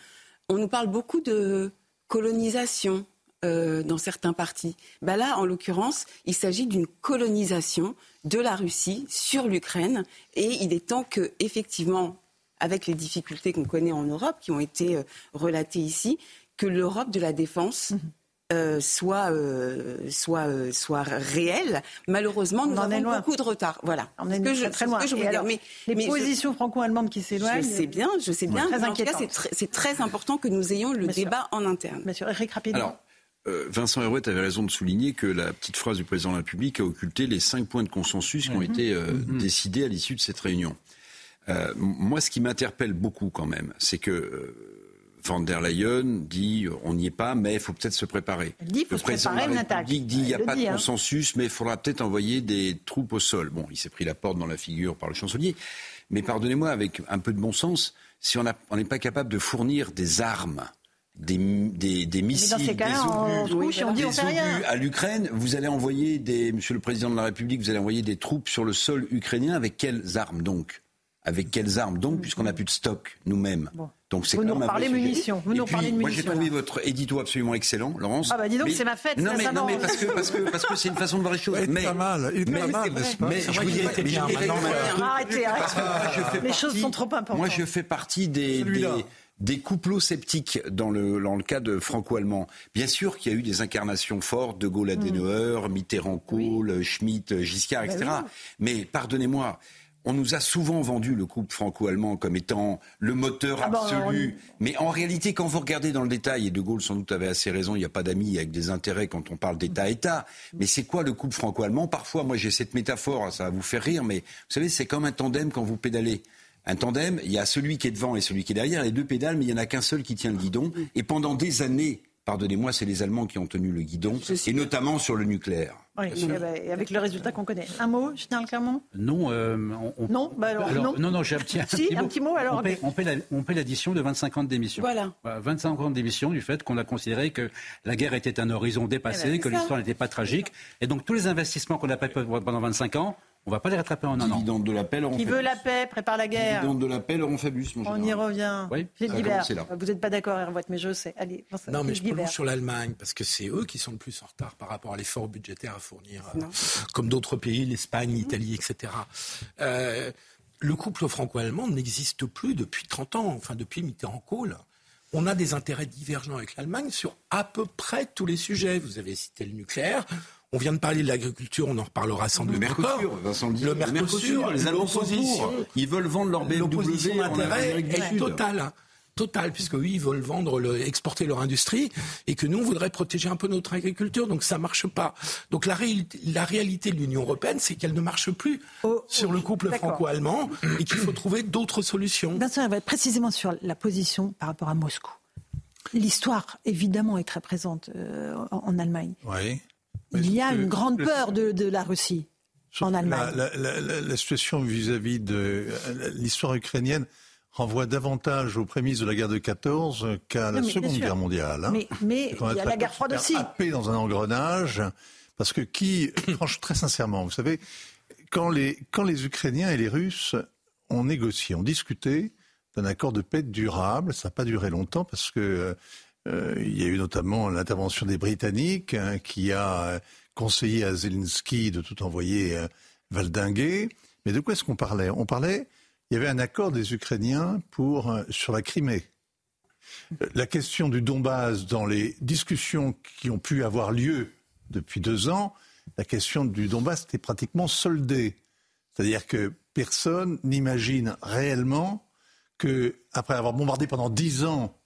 on nous parle beaucoup de colonisation euh, dans certains partis. Bah là, en l'occurrence, il s'agit d'une colonisation de la Russie sur l'Ukraine. Et il est temps que, effectivement, avec les difficultés qu'on connaît en Europe, qui ont été euh, relatées ici, que l'Europe de la défense mhm. Euh, soit, euh, soit, euh, soit réel. Malheureusement, nous avons beaucoup de retard. Voilà. On est je, très loin. je dire. Mais, les positions franco-allemandes qui s'éloignent. Je sais bien, je sais bien. en tout cas, c'est très important que nous ayons le débat en interne. Monsieur Eric, rapidement. Alors, Vincent Herouet avait raison de souligner que la petite phrase du président de la République a occulté les cinq points de consensus qui ont mhm. été mhm. décidés à l'issue de cette réunion. moi, ce qui m'interpelle beaucoup quand même, c'est que Van der Leyen dit on n'y est pas, mais il faut peut-être se préparer. Il dit faut se préparer une attaque. dit il n'y a pas de hein. consensus, mais il faudra peut-être envoyer des troupes au sol. Bon, il s'est pris la porte dans la figure par le chancelier. Mais pardonnez-moi, avec un peu de bon sens, si on n'est pas capable de fournir des armes, des, des, missiles, des obus, à l'Ukraine, vous allez envoyer des, Monsieur le Président de la République, vous allez envoyer des troupes sur le sol ukrainien avec quelles armes donc? Avec quelles armes donc, puisqu'on n'a plus de stock nous-mêmes Donc c'est Vous quand nous sujet. munitions. Vous Et nous puis, reparlez de Moi j'ai munitions, trouvé là. votre édito absolument excellent, Laurence. Ah bah dis donc, Mais- c'est ma fête, Non mais, ça non, mais parce que parce que parce que c'est une façon de voir les mais pas mal, il est mais, pas mal, mais- n'est-ce pas? mais je vous dirais, bien, Arrêtez, fais Les choses sont trop importantes. Moi, je fais partie des. Des, couples sceptiques dans le, dans le cas de franco-allemand. Bien sûr qu'il y a eu des incarnations fortes, De Gaulle, Adenauer, Mitterrand, Kohl, Schmitt, Giscard, Ben etc. oui. Mais pardonnez-moi. On nous a souvent vendu le couple franco-allemand comme étant le moteur Ah bah, absolu. Mais en réalité, quand vous regardez dans le détail, et De Gaulle sans doute avait assez raison, il n'y a pas d'amis avec des intérêts quand on parle d'État-État. Mais c'est quoi le couple franco-allemand? Parfois, moi j'ai cette métaphore, ça va vous faire rire, mais vous savez, c'est comme un tandem quand vous pédalez. Un tandem, il y a celui qui est devant et celui qui est derrière, les deux pédales, mais il n'y en a qu'un seul qui tient le guidon. Et pendant des années, pardonnez-moi, c'est les Allemands qui ont tenu le guidon, et notamment sur le nucléaire. Oui, et avec le résultat qu'on connaît. Un mot, Général Clermont? Non, euh, on, on- Non, bah alors, non. non, j'ai un petit, un Si, petit un mot. petit mot, alors, On paie, on l'addition de 25 ans de démission. Voilà. 25 ans de démission du fait qu'on a considéré que la guerre était un horizon dépassé, Eh ben, que l'histoire n'était pas tragique. Et donc tous les investissements qu'on a fait pendant 25 ans, on va pas les rattraper en un an. Dividende de la paix, Laurent Qui veut la paix, prépare la guerre. Dividende de la paix, Laurent Fabius, mon On y revient. Oui, Philippe là. Vous n'êtes pas d'accord, Hervoite, mais je sais. Allez, Non, mais je prolonge sur l'Allemagne, parce que c'est eux qui sont le plus en retard par rapport à l'effort budgétaire à fournir, euh, comme d'autres pays, l'Espagne, l'Italie, etc. Euh, le couple franco-allemand n'existe plus depuis 30 ans, enfin depuis Mitterrand-Kohl. On a des intérêts divergents avec l'Allemagne sur à peu près tous les sujets. Vous avez cité le nucléaire. On vient de parler de l'agriculture, on en reparlera sans Le doute encore. Mercosur, Vincent le dit. Le Mercosur, les Allemands sont l'opposition. pour. Ils veulent vendre leur BMW L'opposition d'intérêt est totale. hein. Totale, puisque oui, ils veulent vendre, le- exporter leur industrie, et que nous, on voudrait protéger un peu notre agriculture, donc ça marche pas. Donc la réalité, la réalité de l'Union européenne, c'est qu'elle ne marche plus sur le couple franco-allemand, et qu'il faut trouver d'autres solutions. Vincent Hervoite, précisément sur la position par rapport à Moscou. L'histoire, évidemment, est très présente euh, en, en Allemagne. Oui. Il y a une grande peur de, de la Russie en Allemagne. la- la- la- la situation vis-à-vis de euh, l'histoire ukrainienne renvoie davantage aux prémices de la guerre de 14 qu'à la Seconde. Guerre mondiale. hein. Mais, mais il y a la guerre froide aussi. happer dans un engrenage, parce que qui, franchement, très sincèrement, vous savez, quand les, quand les Ukrainiens et les Russes ont négocié, ont discuté d'un accord de paix durable, ça n'a pas duré longtemps parce que euh, il y a eu notamment l'intervention des Britanniques hein, qui a euh, conseillé à Zelensky de tout envoyer euh, valdinguer. Mais de quoi est-ce qu'on parlait? On parlait, il y avait un accord des Ukrainiens pour, euh, sur la Crimée. La question du Donbass dans les discussions qui ont pu avoir lieu depuis deux ans, la question du Donbass était pratiquement soldée. C'est-à-dire que personne n'imagine réellement que, après avoir bombardé pendant dix ans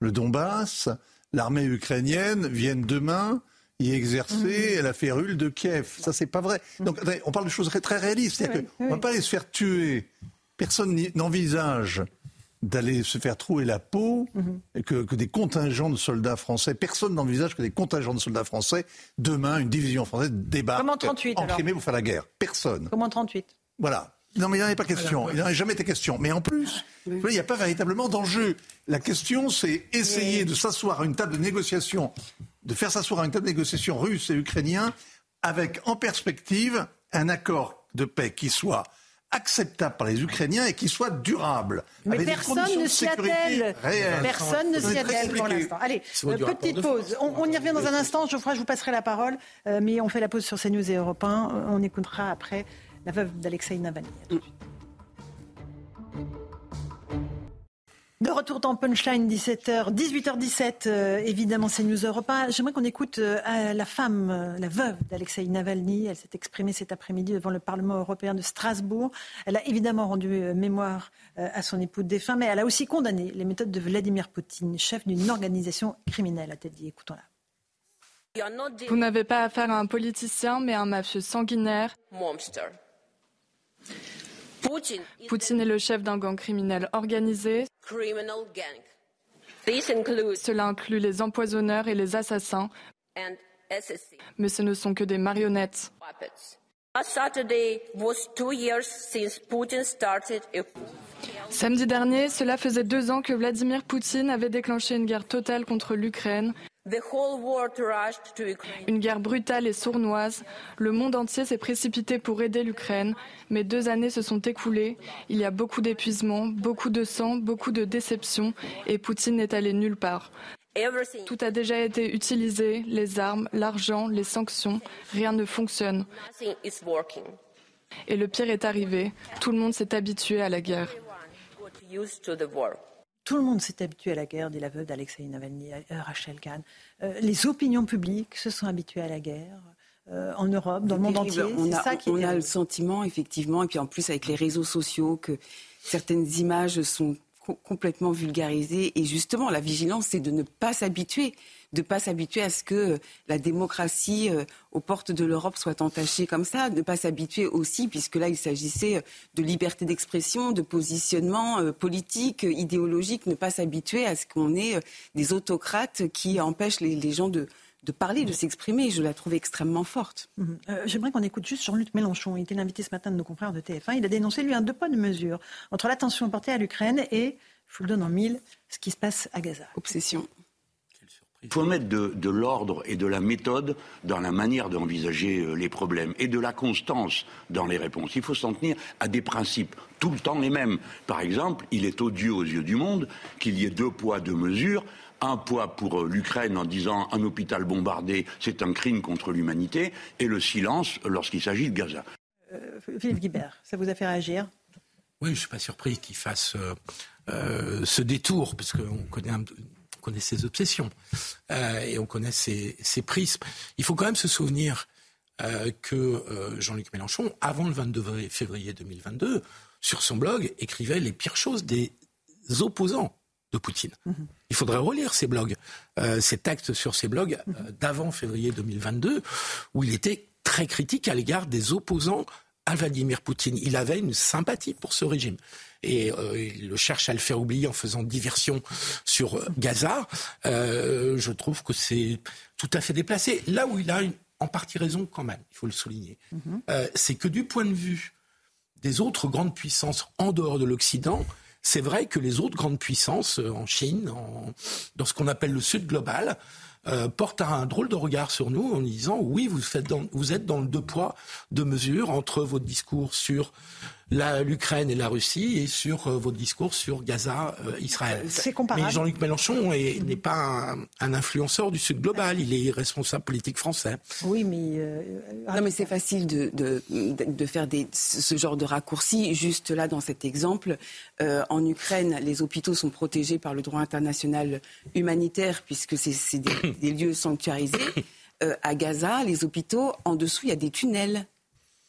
le Donbass, l'armée ukrainienne vienne demain y exercer la férule de Kiev. Ça, c'est pas vrai. Donc, attendez, on parle de choses très, très réalistes. C'est-à-dire qu'on ne va pas aller se faire tuer. Personne n'envisage d'aller se faire trouer la peau, et que, que des contingents de soldats français, personne n'envisage que des contingents de soldats français, demain, une division française débarque Comme en 38, en. Crimée pour faire la guerre. Personne. Comme en 38. Voilà. Non, mais il n'y en avait pas question. Il n'y en avait jamais été question. Mais en plus, il n'y a pas véritablement d'enjeu. La question, c'est essayer de s'asseoir à une table de négociation, de faire s'asseoir à une table de négociation russe et ukrainien, avec en perspective un accord de paix qui soit acceptable par les Ukrainiens et qui soit durable. Mais avec personne conditions ne s'y attelle. réelles. Personne ne s'y attelle pour l'instant. Allez, euh, petite pause. On, on y revient dans un instant. Geoffroy, je vous passerai la parole. Euh, mais on fait la pause sur CNews et Europe 1. Euh, On écoutera après la veuve d'Alexei Navalny. À tout de retour dans Punchline, 17h, 18h17, euh, évidemment, c'est News Europe 1. J'aimerais qu'on écoute euh, la femme, euh, la veuve d'Alexei Navalny. Elle s'est exprimée cet après-midi devant le Parlement européen de Strasbourg. Elle a évidemment rendu euh, mémoire euh, à son époux défunt, mais elle a aussi condamné les méthodes de Vladimir Poutine, chef d'une organisation criminelle, a-t-elle dit. Écoutons-la. Vous n'avez pas affaire à un politicien, mais à un mafieux sanguinaire. Poutine est le chef d'un gang criminel organisé. Cela inclut les empoisonneurs et les assassins, mais ce ne sont que des marionnettes. Samedi dernier, cela faisait deux ans que Vladimir Poutine avait déclenché une guerre totale contre l'Ukraine. Une guerre brutale et sournoise. Le monde entier s'est précipité pour aider l'Ukraine, mais deux années se sont écoulées. Il y a beaucoup d'épuisement, beaucoup de sang, beaucoup de déception, et Poutine n'est allé nulle part. Tout a déjà été utilisé, les armes, l'argent, les sanctions, rien ne fonctionne. Et le pire est arrivé, tout le monde s'est habitué à la guerre. Tout le monde s'est habitué à la guerre, dit la veuve d'Alexei Navalny, euh, Rachel Kahn. Euh, les opinions publiques se sont habituées à la guerre. Euh, en Europe, dans le monde entier. On, a, ça on a le sentiment, effectivement, et puis en plus avec les réseaux sociaux, que certaines images sont complètement vulgarisées. Et justement, la vigilance, c'est de ne pas s'habituer de ne pas s'habituer à ce que la démocratie euh, aux portes de l'Europe soit entachée comme ça, ne pas s'habituer aussi, puisque là il s'agissait de liberté d'expression, de positionnement euh, politique, idéologique, ne pas s'habituer à ce qu'on ait euh, des autocrates qui empêchent les, gens de, parler, de s'exprimer. Je la trouve extrêmement forte. Mhm. J'aimerais qu'on écoute juste Jean-Luc Mélenchon. Il était invité ce matin de nos confrères de TF1. Il a dénoncé, lui, un deux poids, de mesure entre l'attention portée à l'Ukraine et, je vous le donne en mille, ce qui se passe à Gaza. Obsession. Il faut mettre de, l'ordre et de la méthode dans la manière d'envisager euh, les problèmes et de la constance dans les réponses. Il faut s'en tenir à des principes tout le temps les mêmes. Par exemple, il est odieux aux yeux du monde qu'il y ait deux poids, deux mesures un poids pour euh, l'Ukraine en disant un hôpital bombardé, c'est un crime contre l'humanité, et le silence lorsqu'il s'agit de Gaza. Euh, Philippe Guibert, ça vous a fait réagir? Oui, je ne suis pas surpris qu'il fasse ce détour, parce qu'on connaît un, connaît ses obsessions euh, et on connaît ses, prismes. Il faut quand même se souvenir euh, que euh, Jean-Luc Mélenchon, avant le 22 février 2022, sur son blog, écrivait les pires choses des opposants de Poutine. Mhm. Il faudrait relire ces blogs, ces textes sur ces blogs d'avant février 2022, où il était très critique à l'égard des opposants à Vladimir Poutine. Il avait une sympathie pour ce régime et euh, il cherche à le faire oublier en faisant diversion sur euh, Gaza, euh, je trouve que c'est tout à fait déplacé. Là où il a en partie raison quand même, il faut le souligner, mhm. c'est que du point de vue des autres grandes puissances en dehors de l'Occident, c'est vrai que les autres grandes puissances en Chine, dans ce qu'on appelle le Sud global, portent un drôle de regard sur nous en disant oui, vous, vous êtes dans le deux poids, deux mesures entre votre discours sur l'Ukraine et la Russie et sur euh, votre discours sur Gaza, euh, Israël. C'est comparable. Mais Jean-Luc Mélenchon n'est pas un, influenceur du Sud global, il est responsable politique français. Oui, mais... Euh, non, mais c'est facile de, de, de, faire des, ce genre de raccourci. Juste là, dans cet exemple, en Ukraine, les hôpitaux sont protégés par le droit international humanitaire puisque c'est des, des, lieux sanctuarisés. à Gaza, les hôpitaux, en dessous, il y a des tunnels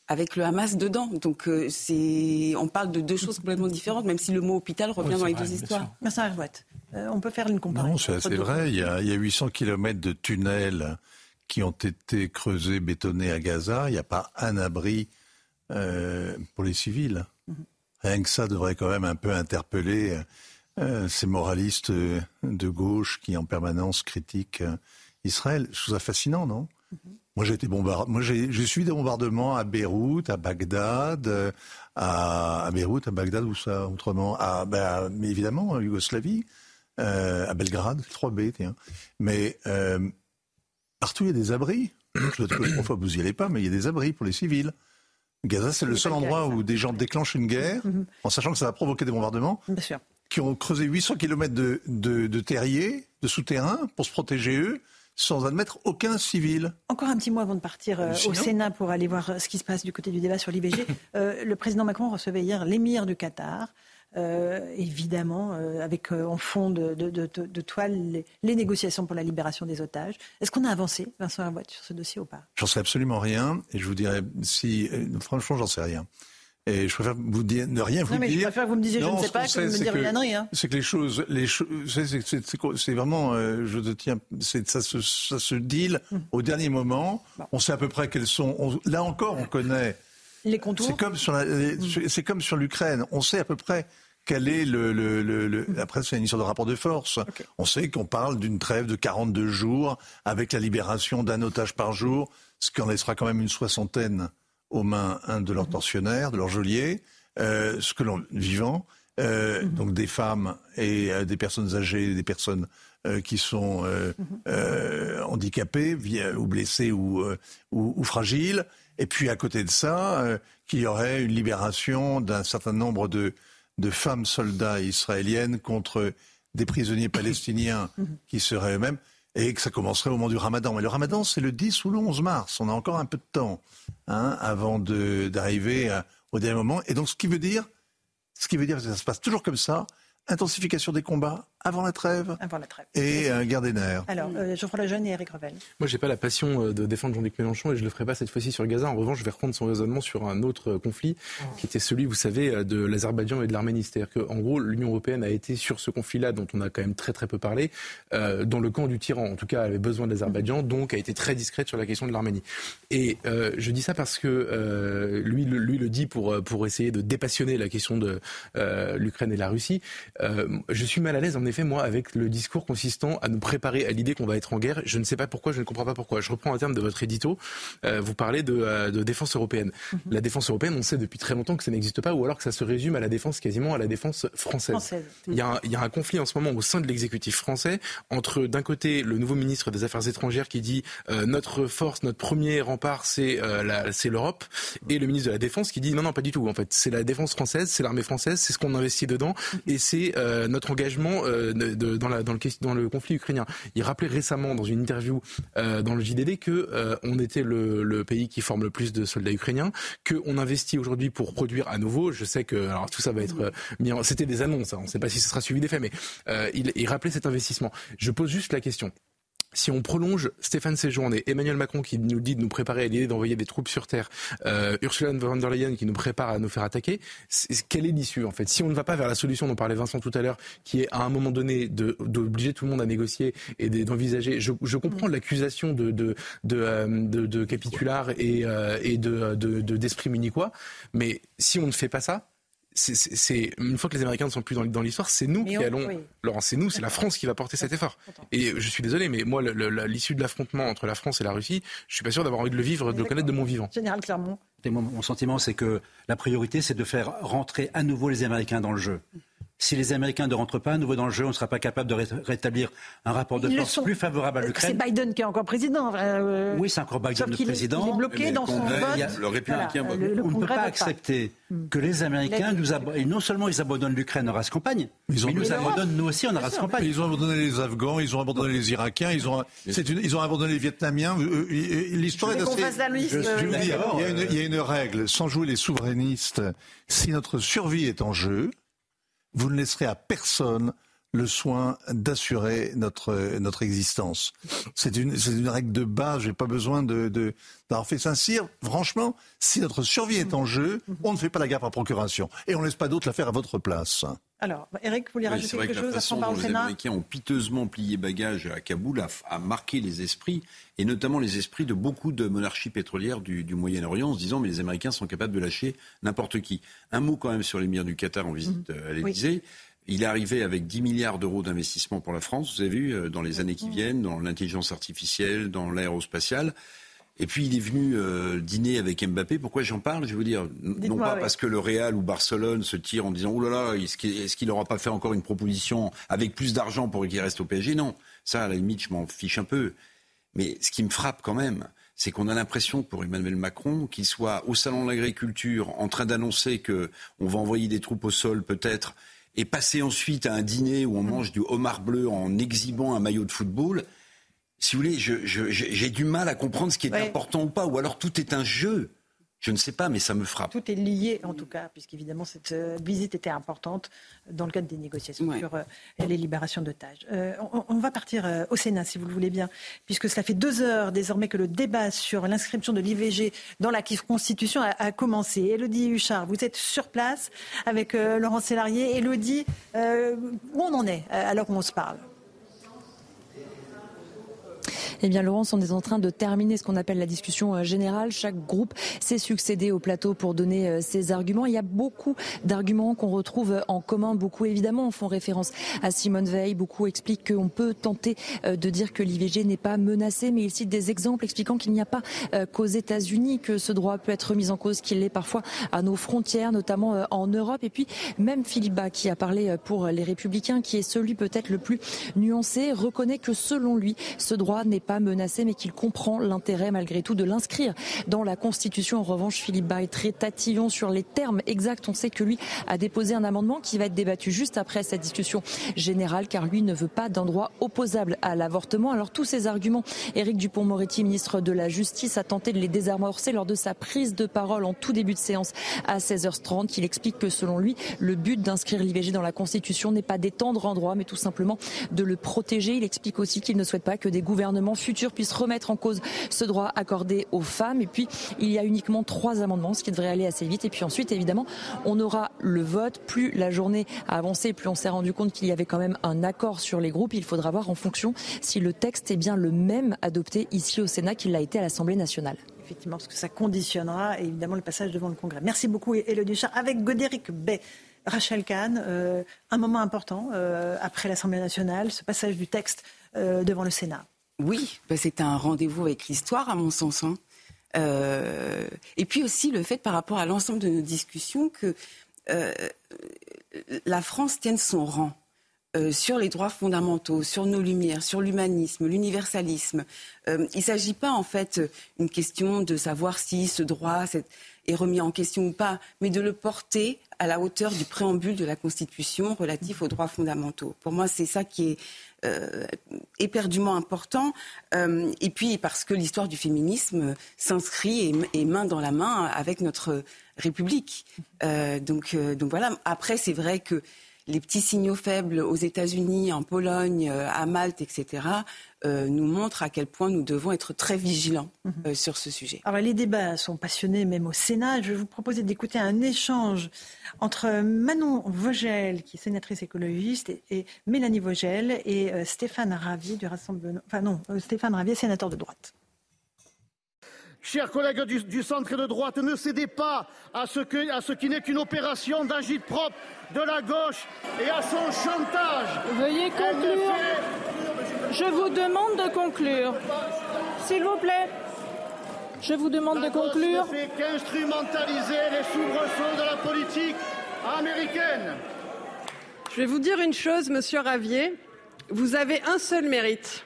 avec le Hamas dedans. Donc euh, c'est, on parle de deux choses complètement différentes, même si le mot hôpital revient dans les deux histoires. Merci euh, on peut faire une comparaison. Non, c'est vrai. Il y, a, il y, a, 800 km de tunnels qui ont été creusés, bétonnés à Gaza. Il n'y a pas un abri euh, pour les civils. Mhm. Rien que ça devrait quand même un peu interpeller ces moralistes de gauche qui en permanence critiquent Israël. Je trouve ça fascinant, non? Mhm. Moi, j'ai été bombardé. Moi, j'ai suivi des bombardements à Beyrouth, à Bagdad, euh, à, à Beyrouth, à Bagdad, ou ça, autrement, à, ben, mais évidemment, en Yougoslavie, euh, à Belgrade, 3B, tiens. Mais euh, partout, il y a des abris. Je fois, vous n'y allez pas, mais il y a des abris pour les civils. Gaza, c'est le seul endroit où des gens déclenchent une guerre, mhm. en sachant que ça va provoquer des bombardements, Bien sûr. qui ont creusé 800 km de, de, de terriers, de souterrains, pour se protéger eux sans admettre aucun civil. Encore un petit mot avant de partir euh, au Sénat pour aller voir euh, ce qui se passe du côté du débat sur l'IVG. Euh, le président Macron recevait hier l'émir du Qatar. évidemment, avec en fond de, de, toile les, négociations pour la libération des otages. Est-ce qu'on a avancé, Vincent Hervoit, sur ce dossier ou pas? J'en sais absolument rien. Et je vous dirais, si, franchement, j'en sais rien. Et je préfère vous dire, ne rien vous non, mais dire. Je préfère que vous me disiez je ne sais pas que vous me dire une Hein. C'est que les choses, les choses, c'est vraiment, euh, je te tiens, ça se, ça se deal hum. au dernier moment. On sait à peu près quelles sont. là encore, on connaît. Les contours. C'est comme sur hum. c'est comme sur l'Ukraine. On sait à peu près quel est le, le, le, hum. après c'est une histoire de rapport de force. On sait qu'on parle d'une trêve de 42 jours avec la libération d'un otage par jour, ce qui en laissera quand même une soixantaine aux mains un de leurs mhm. tortionnaires, de leurs geôliers, euh, ce que l'on vivant, euh, mhm. donc des femmes et euh, des personnes âgées, des personnes euh, qui sont euh, handicapés via- ou blessés ou, ou, ou fragiles. Et puis à côté de ça, qu'il y aurait une libération d'un certain nombre de, de femmes soldats israéliennes contre des prisonniers palestiniens qui seraient eux-mêmes et que ça commencerait au moment du ramadan. Mais le ramadan, c'est le 10 ou le 11 mars. On a encore un peu de temps hein, avant d'arriver à- au dernier moment. Et donc, ce qui veut dire, ce qui veut dire que ça se passe toujours comme ça, intensification des combats avant la trêve, Avant la trêve. et euh, nerfs. Alors, euh, Geoffroy Lejeune et Eric Revel. Moi, j'ai pas la passion euh, de défendre Jean-Luc Mélenchon et je le ferai pas cette fois-ci sur Gaza. En revanche, je vais reprendre son raisonnement sur un autre euh, conflit qui était celui, vous savez, euh, de l'Azerbaïdjan et de l'Arménie. C'est-à-dire qu'en gros, l'Union européenne a été sur ce conflit-là, dont on a quand même très très peu parlé, euh, dans le camp du tyran. En tout cas, elle avait besoin de l'Azerbaïdjan, donc a été très discrète sur la question de l'Arménie. Et euh, je dis ça parce que euh, lui, le, lui le dit pour pour essayer de dépassionner la question de euh, l'Ukraine et la Russie. Euh, je suis mal à l'aise, en effet, moi, avec le discours consistant à nous préparer à l'idée qu'on va être en guerre. Je ne sais pas pourquoi, je ne comprends pas pourquoi. Je reprends un terme de votre édito. Euh, vous parlez de, euh, de défense européenne. La défense européenne, on sait depuis très longtemps que ça n'existe pas, ou alors que ça se résume à la défense quasiment à la défense française. Française. Il, y a un, il y a un conflit en ce moment au sein de l'exécutif français entre d'un côté le nouveau ministre des Affaires étrangères qui dit euh, notre force, notre premier rempart, c'est euh, c'est l'Europe, et le ministre de la Défense qui dit non non pas du tout. En fait, c'est la défense française, c'est l'armée française, c'est ce qu'on investit dedans, et c'est euh, notre engagement euh, de- dans, le, conflit ukrainien. Il rappelait récemment dans une interview euh, dans le JDD que euh, on était le, pays qui forme le plus de soldats ukrainiens, que on investit aujourd'hui pour produire à nouveau. Je sais que alors tout ça va être euh, mis en- c'était des annonces, hein, on ne sait pas si ce sera suivi des faits, mais euh, il rappelait cet investissement. Je pose juste la question. Si on prolonge Stéphane Séjourne et Emmanuel Macron qui nous dit de nous préparer à l'idée d'envoyer des troupes sur Terre, euh, Ursula von der Leyen qui nous prépare à nous faire attaquer, quelle est l'issue en fait? Si on ne va pas vers la solution dont parlait Vincent tout à l'heure, qui est à un moment donné de- d'obliger tout le monde à négocier et de- d'envisager, je, je comprends l'accusation de, de, de, euh, capitular et, euh, et de- d'esprit munichois, mais si on ne fait pas ça, c'est- une fois que les Américains ne sont plus dans, dans l'histoire, c'est nous Mais qui on- allons. oui. Laurent, c'est nous, c'est la France qui va porter cet effort. Et je suis désolé, mais moi, l'issue de l'affrontement entre la France et la Russie, je suis pas sûr d'avoir envie de le vivre, de le connaître de mon vivant. Général Clermont. Mon sentiment, c'est que la priorité, c'est de faire rentrer à nouveau les Américains dans le jeu. Si les Américains ne rentrent pas à nouveau dans le jeu, on ne sera pas capable de ré- rétablir un rapport de Ils force sont. plus favorable à C'est l'Ukraine. Biden qui est encore président. euh, Oui, c'est encore Biden sauf le est- président. Il est bloqué Mais dans son vote. il a- le républicain Voilà, vote. le- le on ne peut pas accepter que les Américains nous abandonnent. Et non seulement ils abandonnent l'Ukraine en race campagne, Ils ont- mais ils nous abandonnent nous aussi en race campagne. Ils ont abandonné les Afghans, ils ont abandonné les Irakiens, ils ont, c'est une- ils ont abandonné les Vietnamiens. Euh, euh, L'histoire est assez. euh, il, il y a une règle. Sans jouer les souverainistes, si notre survie est en jeu, vous ne laisserez à personne le soin d'assurer notre notre existence. C'est une une règle de base. J'ai pas besoin de de d'avoir fait Saint-Cyr. Franchement, si notre survie est en jeu, on ne fait pas la guerre par procuration et on laisse pas d'autres la faire à votre place. Alors, Eric, vous voulez Oui, rajouter c'est vrai quelque que la chose façon par dont au les Américains ont piteusement plié bagage à Kaboul a, a marqué les esprits, et notamment les esprits de beaucoup de monarchies pétrolières du, du Moyen-Orient, en se disant mais les Américains sont capables de lâcher n'importe qui. Un mot quand même sur l'émir du Qatar en visite euh, à l'Élysée. Il est arrivé avec 10 milliards d'euros d'investissement pour la France, vous avez vu, euh, dans les années qui viennent, dans l'intelligence artificielle, dans l'aérospatiale. Et puis il est venu euh, dîner avec Mbappé. Pourquoi j'en parle? Je veux dire, n- non pas oui. parce que le Real ou Barcelone se tire en disant oh là là, est-ce qu'il est-ce qu'il n'aura pas fait encore une proposition avec plus d'argent pour qu'il reste au PSG Non, ça à la limite je m'en fiche un peu. Mais ce qui me frappe quand même, c'est qu'on a l'impression pour Emmanuel Macron qu'il soit au salon de l'agriculture en train d'annoncer que on va envoyer des troupes au sol peut-être et passer ensuite à un dîner où on mange du homard bleu en exhibant un maillot de football. Si vous voulez, j'ai du mal à comprendre ce qui est Ouais. important ou pas, ou alors tout est un jeu. Je ne sais pas, mais ça me frappe. Tout est lié, en tout cas, puisqu'évidemment, cette euh, visite était importante dans le cadre des négociations sur euh, les libérations d'otages. Euh, on, on va partir au Sénat, si vous le voulez bien, puisque cela fait deux heures désormais que le débat sur l'inscription de l'IVG dans la Constitution a, a commencé. Elodie Huchard, vous êtes sur place avec Laurent Sélarié. Elodie, où on en est euh, à l'heure où on se parle? Eh bien, Laurence, on est en train de terminer ce qu'on appelle la discussion générale. Chaque groupe s'est succédé au plateau pour donner ses arguments. Il y a beaucoup d'arguments qu'on retrouve en commun. Beaucoup, évidemment, font référence à Simone Veil. Beaucoup expliquent qu'on peut tenter de dire que l'IVG n'est pas menacé, mais il cite des exemples expliquant qu'il n'y a pas qu'aux États-Unis que ce droit peut être mis en cause, qu'il l'est parfois à nos frontières, notamment en Europe. Et puis, même Philippe Bas, qui a parlé pour les Républicains, qui est celui peut-être le plus nuancé, reconnaît que selon lui, ce droit n'est pas menacé, mais qu'il comprend l'intérêt malgré tout de l'inscrire dans la Constitution. En revanche, Philippe Bas est très tatillon sur les termes exacts. On sait que lui a déposé un amendement qui va être débattu juste après cette discussion générale, car lui ne veut pas d'un droit opposable à l'avortement. Alors tous ces arguments, Éric Dupont-Moretti, ministre de la Justice, a tenté de les désamorcer lors de sa prise de parole en tout début de séance à 16h30. Il explique que selon lui, le but d'inscrire l'IVG dans la Constitution n'est pas d'étendre un droit, mais tout simplement de le protéger. Il explique aussi qu'il ne souhaite pas que des gouvernements futurs puissent remettre en cause ce droit accordé aux femmes. Et puis, il y a uniquement trois amendements, ce qui devrait aller assez vite. Et puis ensuite, évidemment, on aura le vote. Plus la journée a avancé, plus on s'est rendu compte qu'il y avait quand même un accord sur les groupes. Il faudra voir en fonction si le texte est bien le même adopté ici au Sénat qu'il l'a été à l'Assemblée nationale effectivement, parce que ça conditionnera évidemment le passage devant le Congrès. Merci beaucoup, Elodie Char. Avec Godéric Bay, Rachel Kahn, euh, un moment important euh, après l'Assemblée nationale, ce passage du texte euh, devant le Sénat. Oui, bah, c'est un rendez-vous avec l'histoire, à mon sens. Hein. et puis aussi le fait par rapport à l'ensemble de nos discussions que la France tienne son rang. Euh, sur les droits fondamentaux, sur nos lumières, sur l'humanisme, l'universalisme. Euh, il ne s'agit pas en fait une question de savoir si ce droit est remis en question ou pas, mais de le porter à la hauteur du préambule de la Constitution relatif aux droits fondamentaux. Pour moi, c'est ça qui est euh, éperdument important. et puis parce que l'histoire du féminisme s'inscrit et, main dans la main avec notre République. donc, donc voilà. Après, c'est vrai que les petits signaux faibles aux États-Unis, en Pologne, euh, à Malte, etc., euh, nous montrent à quel point nous devons être très vigilants mhm. euh, sur ce sujet. Alors les débats sont passionnés même au Sénat. Je vais vous proposer d'écouter un échange entre Manon Vogel, qui est sénatrice écologiste, et, Mélanie Vogel et Stéphane Ravier du Rassemblement. Enfin non, Stéphane Ravier, sénateur de droite. Chers collègues du, centre et de droite, ne cédez pas à ce, à ce qui n'est qu'une opération d'agite propre de la gauche et à son chantage. Veuillez conclure. Je vous demande de conclure. S'il vous plaît. Je vous demande de conclure. ne fait qu'instrumentaliser les soubresauts de la politique américaine. Je vais vous dire une chose, monsieur Ravier. Vous avez un seul mérite.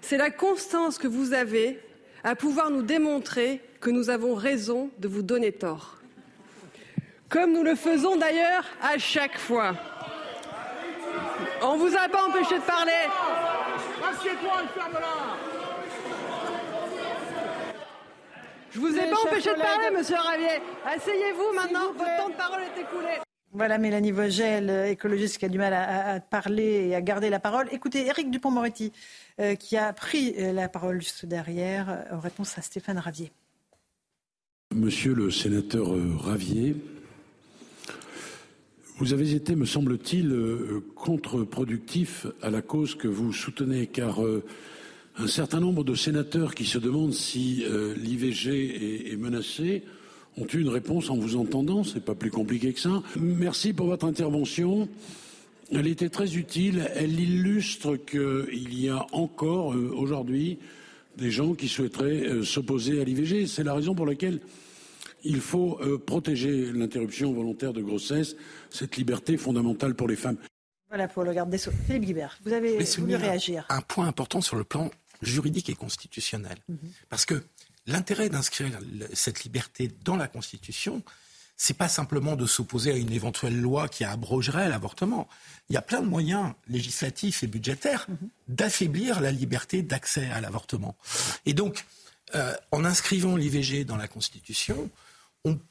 C'est la constance que vous avez à pouvoir nous démontrer que nous avons raison de vous donner tort. Comme nous le faisons d'ailleurs à chaque fois. On vous a pas empêché de parler. Je vous ai pas empêché de parler, monsieur Ravier. Asseyez-vous maintenant, votre temps de parole est écoulé. Voilà Mélanie Vogel, écologiste qui a du mal à, parler et à garder la parole. Écoutez, Éric Dupont-Moretti, euh, qui a pris euh, la parole juste derrière, euh, en réponse à Stéphane Ravier. Monsieur le sénateur Ravier, vous avez été, me semble-t-il, contre-productif à la cause que vous soutenez, car un certain nombre de sénateurs qui se demandent si l'IVG est, menacé ont eu une réponse en vous entendant. C'est pas plus compliqué que ça. Merci pour votre intervention. Elle était très utile. Elle illustre qu'il y a encore euh, aujourd'hui des gens qui souhaiteraient euh, s'opposer à l'IVG. C'est la raison pour laquelle il faut euh, protéger l'interruption volontaire de grossesse, cette liberté fondamentale pour les femmes. Voilà pour le garde des Sceaux. Philippe Guibert, vous avez voulu réagir. Un point important sur le plan juridique et constitutionnel. Mhm. Parce que l'intérêt d'inscrire cette liberté dans la Constitution, c'est pas simplement de s'opposer à une éventuelle loi qui abrogerait l'avortement. Il y a plein de moyens législatifs et budgétaires mhm. d'affaiblir la liberté d'accès à l'avortement. Et donc, euh, en inscrivant l'IVG dans la Constitution,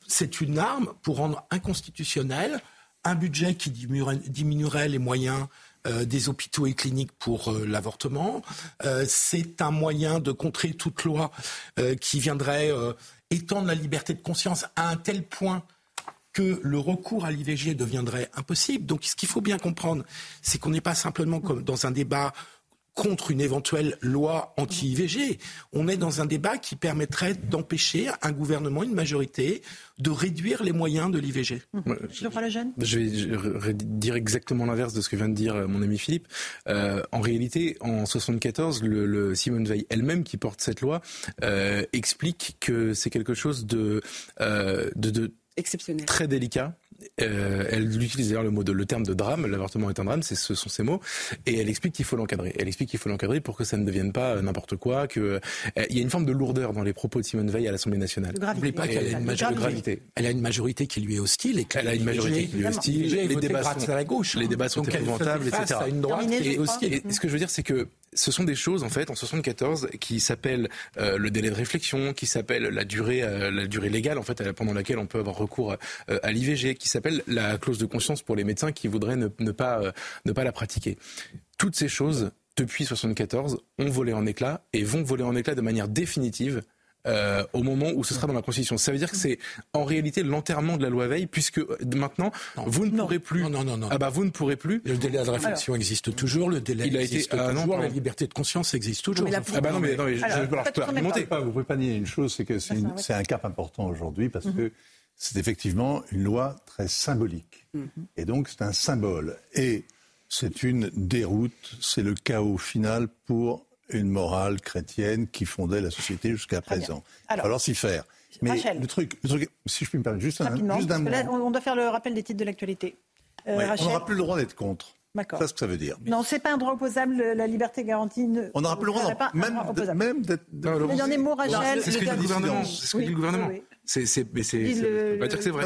c'est une arme pour rendre inconstitutionnel un budget qui diminuerait, les moyens euh, des hôpitaux et cliniques pour euh, l'avortement. c'est un moyen de contrer toute loi qui viendrait étendre la liberté de conscience à un tel point que le recours à l'IVG deviendrait impossible. Donc ce qu'il faut bien comprendre, c'est qu'on n'est pas simplement comme dans un débat contre une éventuelle loi anti-IVG. On est dans un débat qui permettrait d'empêcher un gouvernement, une majorité, de réduire les moyens de l'IVG. Je, jeune je vais dire exactement l'inverse de ce que vient de dire euh, mon ami Philippe. Euh, en réalité, en 74, le, le Simone Veil elle-même qui porte cette loi euh, explique que c'est quelque chose de, euh, de, de exceptionnel, très délicat euh, elle utilise d'ailleurs le mot de, le terme de drame. L'avortement est un drame, c'est ce sont ces mots. Et elle explique qu'il faut l'encadrer. Elle explique qu'il faut l'encadrer pour que ça ne devienne pas euh, n'importe quoi. Que euh, il y a une forme de lourdeur dans les propos de Simone Veil à l'Assemblée nationale. N'oubliez pas qu'elle a une majorité. Elle a une majorité qui lui est hostile. Et elle a une majorité qui lui est hostile. Les débats sont à la gauche. Les débats sont épouvantables, etc. Une droite hostile. Et ce que je veux dire, c'est que ce sont des choses en fait en 74 qui s'appellent euh, le délai de réflexion, qui s'appellent la durée, euh, la durée légale en fait pendant laquelle on peut avoir recours euh, à l'IVG, qui s'appelle la clause de conscience pour les médecins qui voudraient ne, ne pas ne pas la pratiquer. Toutes ces choses depuis 74 ont volé en éclats et vont voler en éclats de manière définitive euh, au moment où ce sera dans la Constitution. Ça veut dire que c'est en réalité l'enterrement de la loi Veil, puisque euh, maintenant vous ne pourrez plus. Non, non, non, Ah bah vous ne pourrez plus. Le délai de réflexion existe toujours. Le délai il a existe été, ah, toujours. la liberté de conscience existe toujours. ah bah non, mais, non, mais alors, je, je peux argumenter. Pas, vous pouvez pas nier une chose, c'est que c'est un cap important aujourd'hui parce que c'est effectivement une loi très symbolique. -hmm. Et donc c'est un symbole. Et c'est une déroute, c'est le chaos final pour une morale chrétienne qui fondait la société jusqu'à présent. Alors, Alors s'y faire. Mais le truc, le truc, si je puis me permettre, juste un, juste un là, on doit faire le rappel des titres de l'actualité. Euh, ouais, on n'aura plus le droit d'être contre. D'accord. C'est ce que ça veut dire. Non, c'est pas un droit opposable. La liberté garantie. Ne... On n'aura plus le droit, même, même d'être. Il y en a mots, Rachel. C'est ce que dit le gouvernement. C'est ce que dit le gouvernement. C'est, c'est, mais c'est, pas dire que c'est vrai.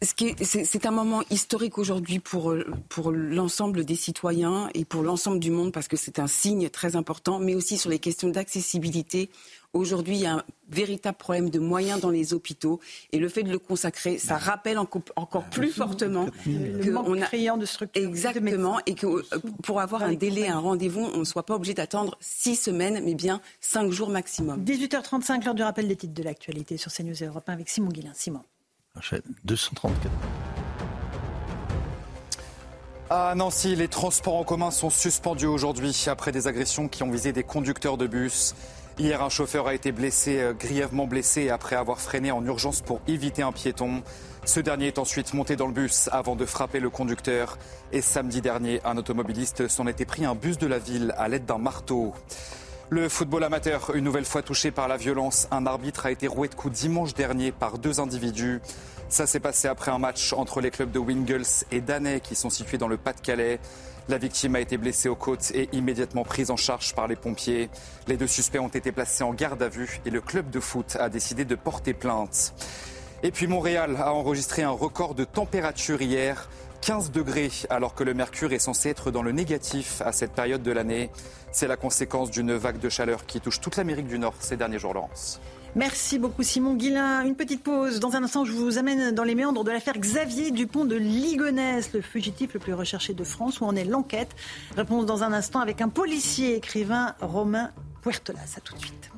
C'est un moment historique aujourd'hui pour, pour l'ensemble des citoyens et pour l'ensemble du monde parce que c'est un signe très important, mais aussi sur les questions d'accessibilité. Aujourd'hui, il y a un véritable problème de moyens dans les hôpitaux et le fait de le consacrer, ça rappelle encore, plus fortement que on a de structure. Exactement et que euh, pour avoir un délai, un rendez-vous, on ne soit pas obligé d'attendre six semaines, mais bien cinq jours maximum. 18h35, l'heure du rappel des titres de l'actualité sur CNews Europe 1 avec Simon Guillain. Simon. 234. À Nancy, les transports en commun sont suspendus aujourd'hui après des agressions qui ont visé des conducteurs de bus. Hier, un chauffeur a été blessé, euh, grièvement blessé après avoir freiné en urgence pour éviter un piéton. Ce dernier est ensuite monté dans le bus avant de frapper le conducteur. Et samedi dernier, un automobiliste s'en était pris un bus de la ville à l'aide d'un marteau. Le football amateur, une nouvelle fois touché par la violence, un arbitre a été roué de coups dimanche dernier par deux individus. Ça s'est passé après un match entre les clubs de Wingles et Danay qui sont situés dans le Pas-de-Calais. La victime a été blessée aux côtes et immédiatement prise en charge par les pompiers. Les deux suspects ont été placés en garde à vue et le club de foot a décidé de porter plainte. Et puis Montréal a enregistré un record de température hier. 15 degrés alors que le mercure est censé être dans le négatif à cette période de l'année. C'est la conséquence d'une vague de chaleur qui touche toute l'Amérique du Nord ces derniers jours, Laurence. Merci beaucoup Simon Guillain. Une petite pause. Dans un instant, je vous amène dans les méandres de l'affaire Xavier Dupont de Ligonnès, le fugitif le plus recherché de France, où en est l'enquête? Réponse dans un instant avec un policier écrivain Romain Puertolas. À tout de suite.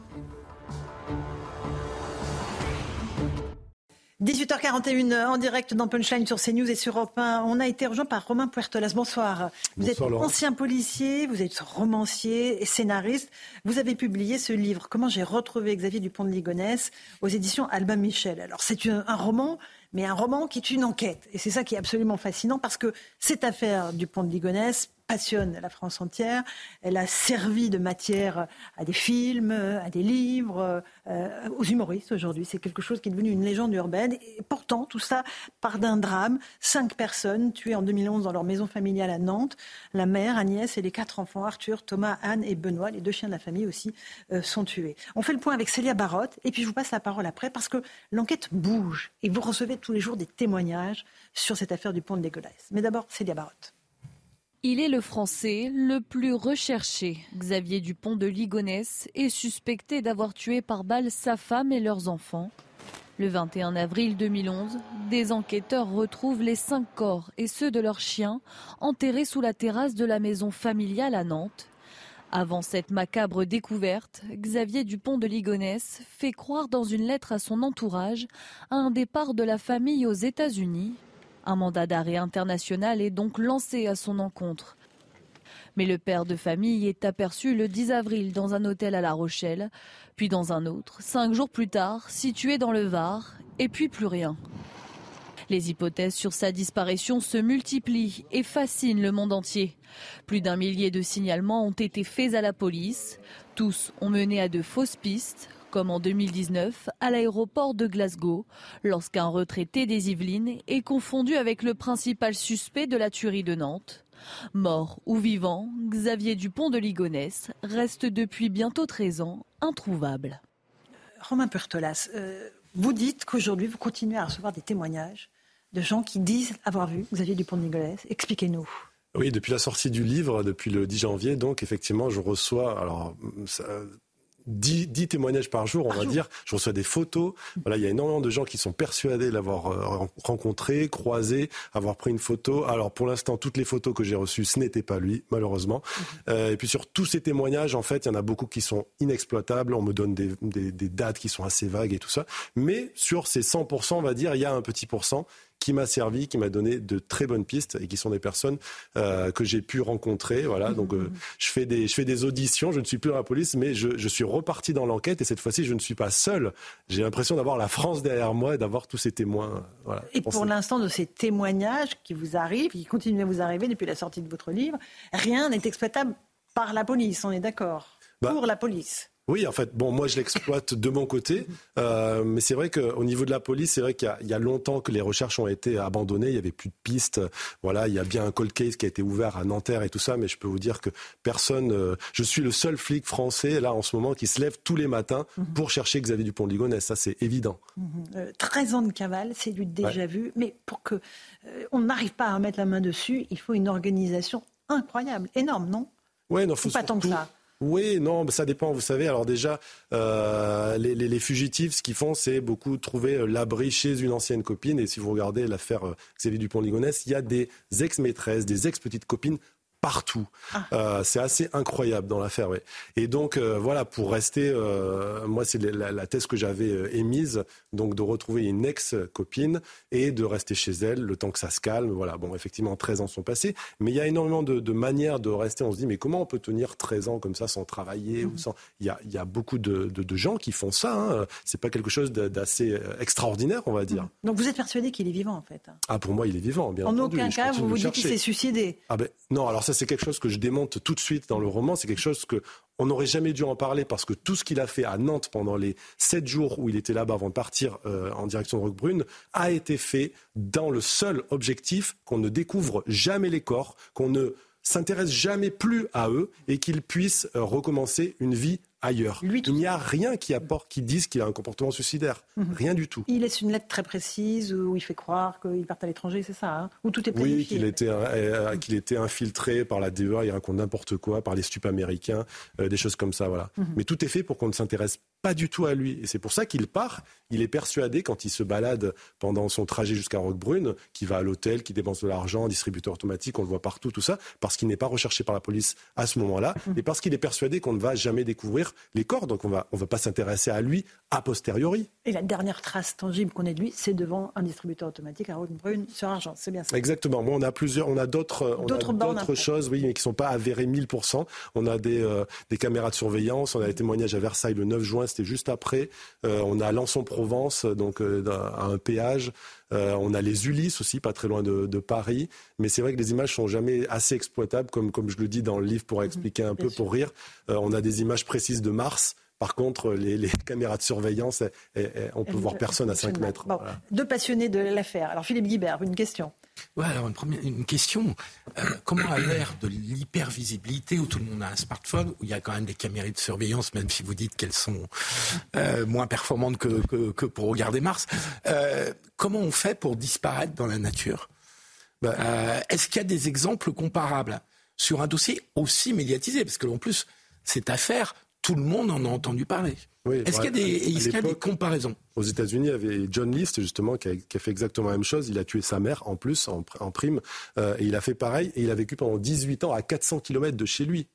18h41 en direct dans Punchline sur CNews et sur Europe 1. On a été rejoint par Romain Puertolas. Bonsoir. Vous êtes ancien policier, vous êtes romancier et scénariste. Vous avez publié ce livre, Comment j'ai retrouvé Xavier Dupont de Ligonnès, aux éditions Albin Michel. Alors c'est un roman mais un roman qui est une enquête. Et c'est ça qui est absolument fascinant parce que cette affaire Dupont de Ligonnès la France entière. Elle a servi de matière à des films, à des livres, euh, aux humoristes aujourd'hui. C'est quelque chose qui est devenu une légende urbaine. Et pourtant, tout ça part d'un drame. Cinq personnes tuées en 2011 dans leur maison familiale à Nantes. La mère, Agnès et les quatre enfants, Arthur, Thomas, Anne et Benoît, les deux chiens de la famille aussi, euh, sont tués. On fait le point avec Célia Barotte et puis je vous passe la parole après parce que l'enquête bouge et vous recevez tous les jours des témoignages sur cette affaire du pont de Ligonnès. Mais d'abord, Célia Barotte. Il est le Français le plus recherché. Xavier Dupont de Ligonnès est suspecté d'avoir tué par balle sa femme et leurs enfants. Le 21 avril 2011, des enquêteurs retrouvent les cinq corps et ceux de leurs chiens enterrés sous la terrasse de la maison familiale à Nantes. Avant cette macabre découverte, Xavier Dupont de Ligonnès fait croire dans une lettre à son entourage à un départ de la famille aux États-Unis un mandat d'arrêt international est donc lancé à son encontre. Mais le père de famille est aperçu le 10 avril dans un hôtel à La Rochelle, puis dans un autre, cinq jours plus tard, situé dans le Var, et puis plus rien. Les hypothèses sur sa disparition se multiplient et fascinent le monde entier. Plus d'un millier de signalements ont été faits à la police. Tous ont mené à de fausses pistes, comme en 2019 à l'aéroport de Glasgow, lorsqu'un retraité des Yvelines est confondu avec le principal suspect de la tuerie de Nantes. Mort ou vivant, Xavier Dupont de Ligonnès reste depuis bientôt 13 ans introuvable. Romain Pertolas, euh, vous dites qu'aujourd'hui, vous continuez à recevoir des témoignages de gens qui disent avoir vu Xavier Dupont de Ligonnès. Expliquez-nous. Oui, depuis la sortie du livre, depuis le 10 janvier, donc effectivement, je reçois, alors ça, 10, témoignages par jour, on va dire. Je reçois des photos. Voilà, il y a énormément de gens qui sont persuadés l'avoir euh, rencontré, croisé, avoir pris une photo. Alors pour l'instant, toutes les photos que j'ai reçues, ce n'était pas lui, malheureusement. Mhm. Euh, et puis sur tous ces témoignages, en fait, il y en a beaucoup qui sont inexploitables. On me donne des, des dates qui sont assez vagues et tout ça. Mais sur ces 100%, on va dire, il y a un petit pourcent qui m'a servi, qui m'a donné de très bonnes pistes et qui sont des personnes euh, que j'ai pu rencontrer. Voilà, mmh, donc euh, je fais des je fais des auditions. Je ne suis plus dans la police, mais je, je suis reparti dans l'enquête et cette fois-ci, je ne suis pas seul. J'ai l'impression d'avoir la France derrière moi et d'avoir tous ces témoins. Voilà. Et pour l'instant, de ces témoignages qui vous arrivent, qui continuent à vous arriver depuis la sortie de votre livre, rien n'est exploitable par la police. On est d'accord? Bah, pour la police. Oui, en fait, bon, moi je l'exploite de mon côté, euh, mais c'est vrai qu'au niveau de la police, c'est vrai qu'il y, a longtemps que les recherches ont été abandonnées, il y avait plus de pistes. Voilà, il y a bien un cold case qui a été ouvert à Nanterre et tout ça, mais je peux vous dire que personne. Euh, je suis le seul flic français là en ce moment qui se lève tous les matins mhm. pour chercher Xavier Dupont de Ligonnès. Ça, c'est évident. 13 mhm. euh, ans de cavale, c'est du déjà vu, mais pour que on n'arrive pas à mettre la main dessus, il faut une organisation incroyable, énorme, non? Ouais, non, faut pas tant que ça. Oui, non, ça dépend. Vous savez, alors déjà, euh, les, fugitifs, ce qu'ils font, c'est beaucoup trouver euh, l'abri chez une ancienne copine. Et si vous regardez l'affaire euh, Xavier Dupont-Ligonnès, il y a des ex-maîtresses, des ex-petites copines partout. Ah. Euh, c'est assez incroyable dans l'affaire. Et donc euh, voilà, pour rester, euh, moi c'est la, thèse que j'avais émise, donc de retrouver une ex-copine et de rester chez elle le temps que ça se calme. Voilà, bon effectivement 13 ans sont passés, mais il y a énormément de, manières de rester. On se dit mais comment on peut tenir 13 ans comme ça sans travailler ou mhm. sans Il y a, y a, beaucoup de, gens qui font ça. Hein. C'est pas quelque chose d'assez extraordinaire, on va dire. Mhm. Donc vous êtes persuadé qu'il est vivant en fait Ah pour moi il est vivant, bien en entendu. En aucun cas vous vous dites qu'il s'est suicidé. Ah ben non alors c'est quelque chose que je démonte tout de suite dans le roman. C'est quelque chose que on n'aurait jamais dû en parler parce que tout ce qu'il a fait à Nantes pendant les sept jours où il était là-bas avant de partir euh, en direction de Roquebrune a été fait dans le seul objectif qu'on ne découvre jamais les corps, qu'on ne s'intéresse jamais plus à eux et qu'ils puissent euh, recommencer une vie ailleurs. il n'y a rien qui apporte, qui dise qu'il a un comportement suicidaire. Mhm. Rien du tout. Il laisse une lettre très précise où il fait croire qu'il part à l'étranger, c'est ça hein Où tout est planifié. Oui, qu'il était, euh, qu'il était infiltré par la DEA, il raconte n'importe quoi, par les stupes américains, euh, des choses comme ça, voilà. Mhm. Mais tout est fait pour qu'on ne s'intéresse pas du tout à lui. Et c'est pour ça qu'il part. Il est persuadé, quand il se balade pendant son trajet jusqu'à Roquebrune, qu'il va à l'hôtel, qu'il dépense de l'argent, distributeur automatique, on le voit partout, tout ça, parce qu'il n'est pas recherché par la police à ce moment-là, mhm. et parce qu'il est persuadé qu'on ne va jamais découvrir les corps. Donc on va, on va pas s'intéresser à lui a posteriori. Et la dernière trace tangible qu'on ait de lui, c'est devant un distributeur automatique à Roquebrune sur argent. C'est bien ça. Exactement. Bon, on a plusieurs, on a d'autres, d'autres choses, oui, mais qui sont pas avérées 1000%. On a des, euh, des caméras de surveillance. On a des témoignages à Versailles le 9 juin c'était juste après. Euh, on a Lançon-Provence, donc euh, à un péage. Euh, on a les Ulysses aussi, pas très loin de, Paris. Mais c'est vrai que les images sont jamais assez exploitables, comme, comme je le dis dans le livre pour expliquer un peu, pour rire. on a des images précises de Mars. Par contre, les, caméras de surveillance, on peut voir personne à 5 mètres. Deux passionnés de l'affaire. Alors Philippe Guibert, une question. Ouais, alors une, première, une question. Euh, comment à l'ère de l'hypervisibilité, où tout le monde a un smartphone, où il y a quand même des caméras de surveillance, même si vous dites qu'elles sont euh, moins performantes que, que, pour regarder Mars, euh, comment on fait pour disparaître dans la nature? Bah, Est-ce qu'il y a des exemples comparables sur un dossier aussi médiatisé? Parce que en plus, cette affaire, tout le monde en a entendu parler. est-ce qu'il y a des, comparaisons? Aux États-Unis, il y avait John List, justement, qui a, fait exactement la même chose. Il a tué sa mère, en plus, en, prime. Euh, et il a fait pareil. Et il a vécu pendant 18 ans à 400 km de chez lui.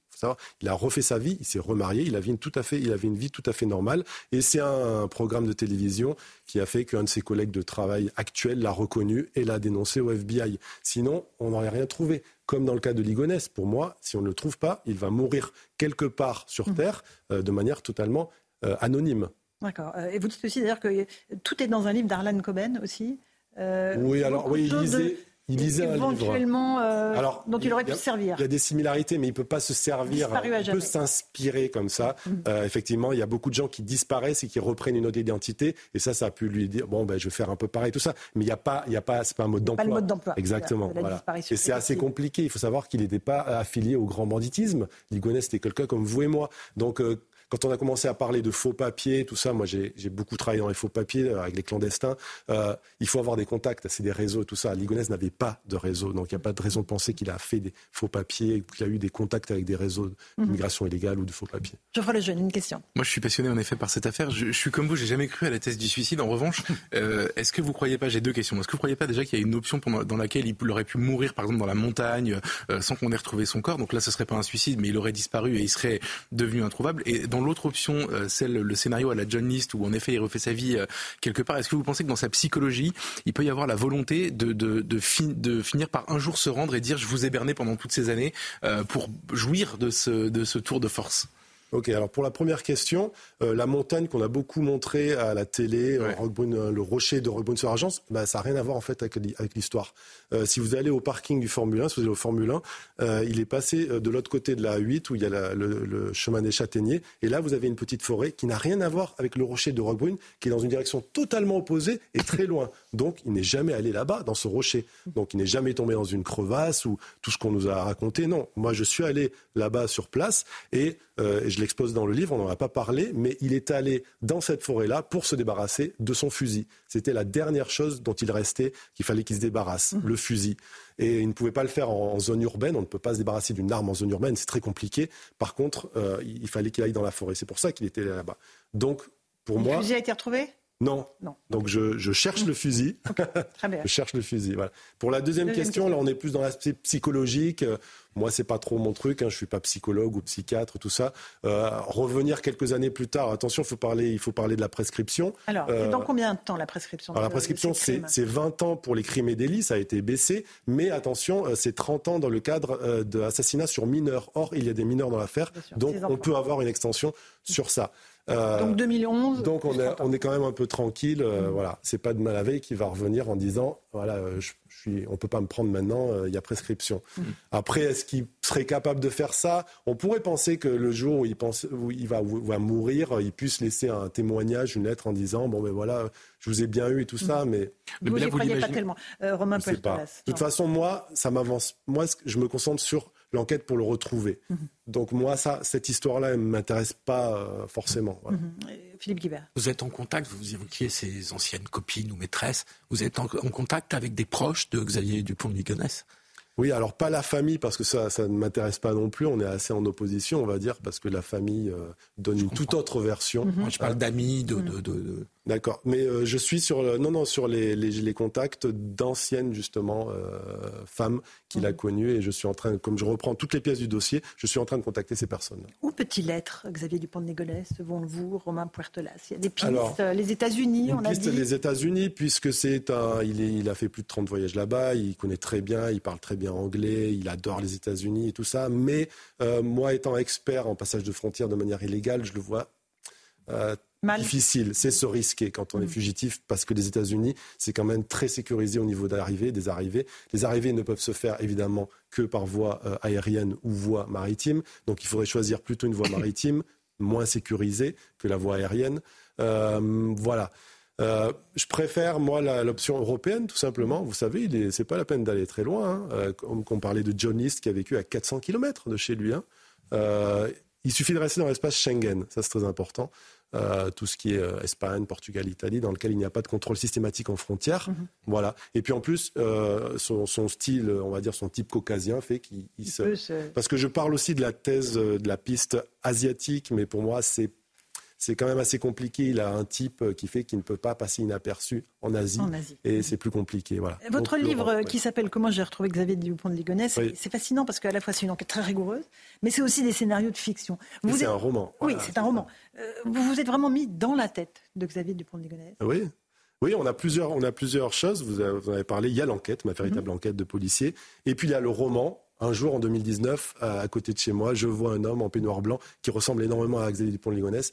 il a refait sa vie, il s'est remarié, il avait une tout à fait, il avait une vie tout à fait normale. Et c'est un, programme de télévision qui a fait qu'un de ses collègues de travail actuels l'a reconnu et l'a dénoncé au FBI. Sinon, on n'aurait rien trouvé. Comme dans le cas de Ligonès. Pour moi, si on ne le trouve pas, il va mourir quelque part sur Mhm. Terre euh, de manière totalement euh, anonyme. D'accord. Euh, Et vous dites aussi d'ailleurs que tout est dans un livre d'Arlan Coben aussi. Oui, alors oui, choses de- lisait, il lisait un livre. euh, dont il aurait pu a- se servir. Il y a des similarités, mais il peut pas se servir. Il peut s'inspirer comme ça. Mhm. Euh, effectivement, il y a beaucoup de gens qui disparaissent et qui reprennent une autre identité, et ça, ça a pu lui dire bon, ben, je vais faire un peu pareil, tout ça. Mais il n'y a pas, il y a pas, c'est pas un mode Pas d'emploi. le mode d'emploi. Exactement. la voilà. Et c'est assez compliqué. Il faut savoir qu'il n'était pas affilié au grand banditisme. Ligonès était quelqu'un comme vous et moi. Donc euh, quand on a commencé à parler de faux papiers, tout ça, moi j'ai beaucoup travaillé dans les faux papiers euh, avec les clandestins. Euh, il faut avoir des contacts, c'est des réseaux, tout ça. Ligonès n'avait pas de réseau, donc il n'y a pas de raison de penser qu'il a fait des faux papiers, qu'il a eu des contacts avec des réseaux Mhm. d'immigration illégale ou de faux papiers. Geoffroy Lejeune, une question. Moi, je suis passionné en effet par cette affaire. Je, je suis comme vous, j'ai jamais cru à la thèse du suicide. En revanche, euh, est-ce que vous croyez pas J'ai deux questions. Est-ce que vous croyez pas déjà qu'il y a une option pendant- dans laquelle il aurait pu mourir, par exemple, dans la montagne, euh, sans qu'on ait retrouvé son corps? Donc là, ce serait pas un suicide, mais il aurait disparu et il serait devenu introuvable. Et dans l'autre option, euh, celle le scénario à la John List, où en effet il refait sa vie euh, quelque part. Est-ce que vous pensez que dans sa psychologie, il peut y avoir la volonté de de, de, fin- de finir par un jour se rendre et dire je vous ai berné pendant toutes ces années euh, pour jouir de ce tour de force? Ok, alors pour la première question, euh, la montagne qu'on a beaucoup montré à la télé, euh, Roquebrune, euh, le rocher de Roquebrune sur Argence, bah, ça n'a rien à voir en fait avec, l'histoire. Euh, si vous allez au parking du Formule 1, si vous allez au Formule 1, euh, il est passé euh, de l'autre côté de la 8 où il y a la- le, le chemin des châtaigniers, et là vous avez une petite forêt qui n'a rien à voir avec le rocher de Roquebrune, qui est dans une direction totalement opposée et très loin. Donc il n'est jamais allé là-bas, dans ce rocher. Donc il n'est jamais tombé dans une crevasse ou tout ce qu'on nous a raconté. Non, moi je suis allé là-bas sur place et, euh, et je l'expose dans le livre, on n'en a pas parlé, mais il est allé dans cette forêt-là pour se débarrasser de son fusil. C'était la dernière chose dont il restait, qu'il fallait qu'il se débarrasse, le fusil. Et il ne pouvait pas le faire en, en zone urbaine, on ne peut pas se débarrasser d'une arme en zone urbaine, c'est très compliqué. Par contre, euh, il fallait qu'il aille dans la forêt. C'est pour ça qu'il était là-bas. Donc, pour Le moi... fusil a été retrouvé? Non. Non. Donc je, je cherche le fusil. Très bien. je cherche le fusil. Voilà. Pour la deuxième, Deuxième question, question. là on est plus dans l'aspect psychologique. Euh, Moi c'est pas trop mon truc. Hein. Je suis pas psychologue ou psychiatre, tout ça. Euh, revenir quelques années plus tard. Attention, il faut parler, il faut parler de la prescription. Alors, Euh, dans combien de temps la prescription alors la prescription, c'est crimes c'est 20 ans pour les crimes et délits, ça a été baissé, mais attention, c'est 30 ans dans le cadre euh, d'assassinat sur mineurs. Or, il y a des mineurs dans l'affaire, donc on enfants. peut avoir une extension sur ça. Euh, Donc 2011. donc on est, on est quand même un peu tranquille. euh, Voilà, c'est pas de mal à veille qui va revenir en disant voilà, euh, je, je suis, on peut pas me prendre maintenant, euh, il y a prescription. Après, est-ce qu'il serait capable de faire ça? On pourrait penser que le jour où il pense, où il va, où il va mourir, il puisse laisser un témoignage, une lettre en disant bon ben voilà, je vous ai bien eu et tout ça, mais Vous ne croyez pas tellement. Euh, Romain. De toute façon, moi, ça m'avance. Moi, je me concentre sur l'enquête pour le retrouver. Mhm. Donc moi, ça, cette histoire-là, elle m'intéresse pas euh, forcément. voilà. Mhm. Philippe Guibert. Vous êtes en contact, vous évoquiez ses anciennes copines ou maîtresses, vous êtes en, en contact avec des proches de Xavier Dupont de Ligonnès Oui, alors pas la famille, parce que ça, ça ne m'intéresse pas non plus. On est assez en opposition, on va dire, parce que la famille euh, donne une toute autre version. Moi, je parle d'amis, de, de, de- de- D'accord, mais euh, je suis sur le- non non sur les, les, les contacts d'anciennes justement euh, femmes qu'il a connues et je suis en train, comme je reprends toutes les pièces du dossier, je suis en train de contacter ces personnes. Où peut-il être, Xavier Dupont de selon vous, Romain Puertolas Il y a des pistes. Alors, euh, les États-Unis, on a piste dit. les États-Unis, puisque c'est un, il, est- il a fait plus de 30 voyages là-bas, il connaît très bien, il parle très bien anglais, il adore les États-Unis et tout ça. Mais euh, moi, étant expert en passage de frontières de manière illégale, je le vois euh, difficile. C'est se risquer quand on est fugitif, parce que les États-Unis, c'est quand même très sécurisé au niveau d'arrivée, des arrivées. Les arrivées ne peuvent se faire évidemment que par voie euh, aérienne ou voie maritime. Donc il faudrait choisir plutôt une voie maritime, moins sécurisée que la voie aérienne. Euh, voilà. Euh, je préfère, moi, l'option européenne, tout simplement. Vous savez, c'est pas la peine d'aller très loin. hein. Euh, comme qu'on parlait de John List qui a vécu à 400 km de chez lui. hein. Il suffit de rester dans l'espace Schengen, ça c'est très important. Euh, tout ce qui est euh, Espagne, Portugal, Italie, dans lequel il n'y a pas de contrôle systématique en frontière. Voilà. Et puis en plus, euh, son, son style, on va dire son type caucasien, fait qu'il il se... Parce que je parle aussi de la thèse de la piste asiatique, mais pour moi, c'est c'est quand même assez compliqué. Il a un type euh, qui fait qu'il ne peut pas passer inaperçu en Asie. En Asie. Et c'est plus compliqué. Voilà. Votre Donc, livre euh, ouais. qui s'appelle Comment j'ai retrouvé Xavier Dupont de Ligonnès, c'est- Oui. c'est fascinant parce qu'à la fois c'est une enquête très rigoureuse, mais c'est aussi des scénarios de fiction. Vous c'est êtes- un roman. Oui, c'est un roman. Euh, vous vous êtes vraiment mis dans la tête de Xavier Dupont de Ligonnès. Oui. Oui, on a plusieurs, on a plusieurs choses. Vous avez, vous en avez parlé. Il y a l'enquête, ma véritable Mhm. enquête de policier. Et puis il y a le roman un jour, en 2019, à, côté de chez moi, je vois un homme en peignoir blanc qui ressemble énormément à Xavier Dupont de Ligonnès.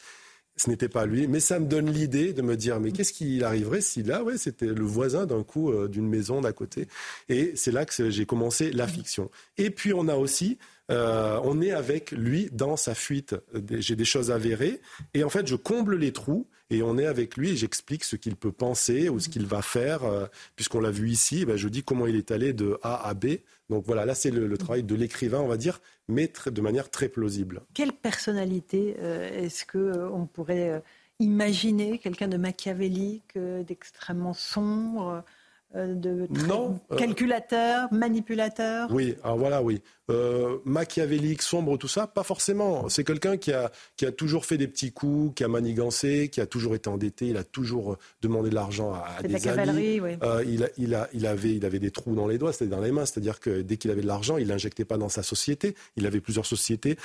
Ce n'était pas lui, mais ça me donne l'idée de me dire, mais qu'est-ce qu'il arriverait si là, ouais, c'était le voisin d'un coup euh, d'une maison d'à côté. Et c'est là que j'ai commencé la fiction. Et puis on a aussi euh, on est avec lui dans sa fuite. J'ai des choses avérées et en fait je comble les trous et on est avec lui et j'explique ce qu'il peut penser ou ce qu'il va faire. Euh, puisqu'on l'a vu ici, ben, je dis comment il est allé de A à B. Donc voilà, là c'est le, travail de l'écrivain, on va dire, mais de manière très plausible. Quelle personnalité euh, est-ce que on pourrait imaginer quelqu'un de machiavélique, d'extrêmement sombre euh, de non, euh, calculateur, manipulateur Oui, alors voilà, oui. Euh, machiavélique, sombre, tout ça, pas forcément. C'est quelqu'un qui a, qui a toujours fait des petits coups, qui a manigancé, qui a toujours été endetté, il a toujours demandé de l'argent à, des amis. Oui. il, a, il, a, il, avait, il avait des trous dans les doigts, c'était dans les mains, c'est-à-dire que dès qu'il avait de l'argent, il l'injectait pas dans sa société, il avait plusieurs sociétés,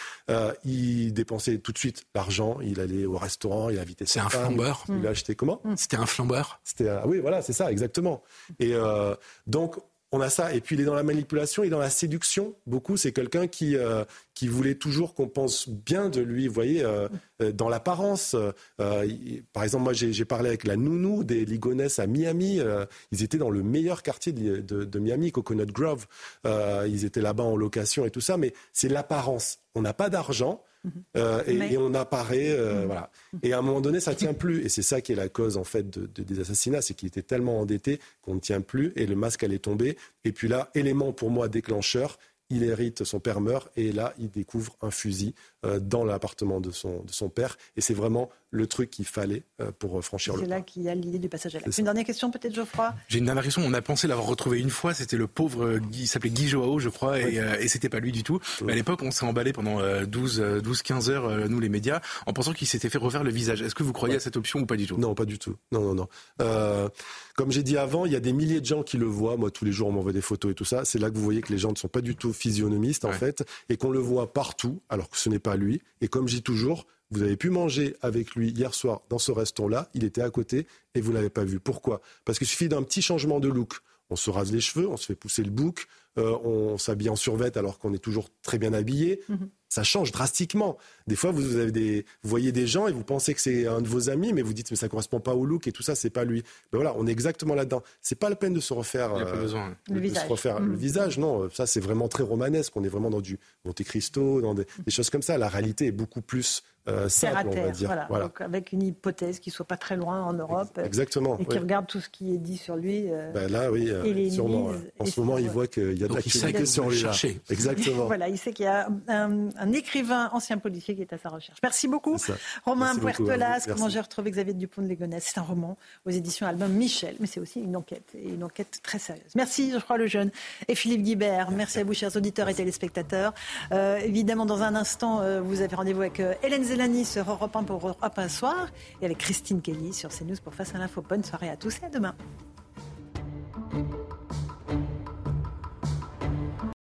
il dépensait tout de suite l'argent, il allait au restaurant, il invitait C'est un flambeur. Il a acheté comment? C'était un flambeur? C'était oui, voilà, c'est ça, exactement. Et euh, donc, on a ça. Et puis, il est dans la manipulation et dans la séduction. Beaucoup, c'est quelqu'un qui, euh, qui voulait toujours qu'on pense bien de lui, vous voyez, euh, dans l'apparence. par exemple, moi, j'ai parlé avec la nounou des Ligonès à Miami. ils étaient dans le meilleur quartier de, de Miami, Coconut Grove. ils étaient là-bas en location et tout ça. Mais c'est l'apparence. On n'a pas d'argent. Euh, et, on apparaît, euh, mm. voilà. Et à un moment donné, ça tient plus. Et c'est ça qui est la cause en fait de, des assassinats, c'est qu'il était tellement endetté qu'on ne tient plus et le masque allait tomber. Et puis là, élément pour moi déclencheur, il hérite, son père meurt, et là, il découvre un fusil euh, dans l'appartement de son, de son père. Et c'est vraiment le truc qu'il fallait euh, pour franchir le C'est là qu'il y a l'idée du passage à l'acte. Une dernière question, peut-être, Geoffroy? J'ai une dernière question. On a pensé l'avoir retrouvé une fois. C'était le pauvre Guy, il s'appelait Guy Joao, je crois, et, euh, et c'était pas lui du tout. Mais à l'époque, on s'est emballé pendant 12, 12, 15 heures, nous les médias, en pensant qu'il s'était fait refaire le visage. Est-ce que vous croyez à cette option ou pas du tout? Non, pas du tout. Non, non, non. comme j'ai dit avant, il y a des milliers de gens qui le voient. Moi, tous les jours, on m'envoie des photos et tout ça. C'est là que vous voyez que les gens ne sont pas du tout physionomistes, en fait, et qu'on le voit partout, alors que ce n'est pas lui. Et comme je dis toujours, vous avez pu manger avec lui hier soir dans ce restaurant-là, il était à côté et vous ne l'avez pas vu. Pourquoi? Parce qu'il suffit d'un petit changement de look. On se rase les cheveux, on se fait pousser le bouc, euh, on s'habille en survette alors qu'on est toujours très bien habillé. Mhm. Ça change drastiquement. Des fois, vous, avez des, vous voyez des gens et vous pensez que c'est un de vos amis, mais vous dites mais ça correspond pas au look et tout ça, c'est pas lui. Ben voilà, on est exactement là-dedans. C'est pas la peine de se refaire, euh, le, visage. Se refaire le mhm. visage. Non, ça c'est vraiment très romanesque. On est vraiment dans du Monte Cristo, dans des, des choses comme ça. La réalité est beaucoup plus euh, simple, on va dire. Voilà. avec une hypothèse qui soit pas très loin en Europe. Exactement. Et qui regarde tout ce qui est dit sur lui. Euh, ben là, oui, euh, sûrement. En ce moment, il voit qu'il y a de l'actualité sur lui. Exactement. voilà, il sait qu'il y a un, écrivain ancien policier qui est à sa recherche. Merci beaucoup, Romain Puertolas. Comment j'ai retrouvé Xavier Dupont de Ligonnès? C'est un roman aux éditions Album Michel, mais c'est aussi une enquête et une enquête très sérieuse. Merci, je crois, le jeune et Philippe Guibert. Merci à vous, chers auditeurs et téléspectateurs. évidemment, dans un instant, vous avez rendez-vous avec Hélène Zélani sur Europe 1 pour Europe 1 soir et avec Christine Kelly sur CNews pour Face à l'info. Bonne soirée à tous et à demain.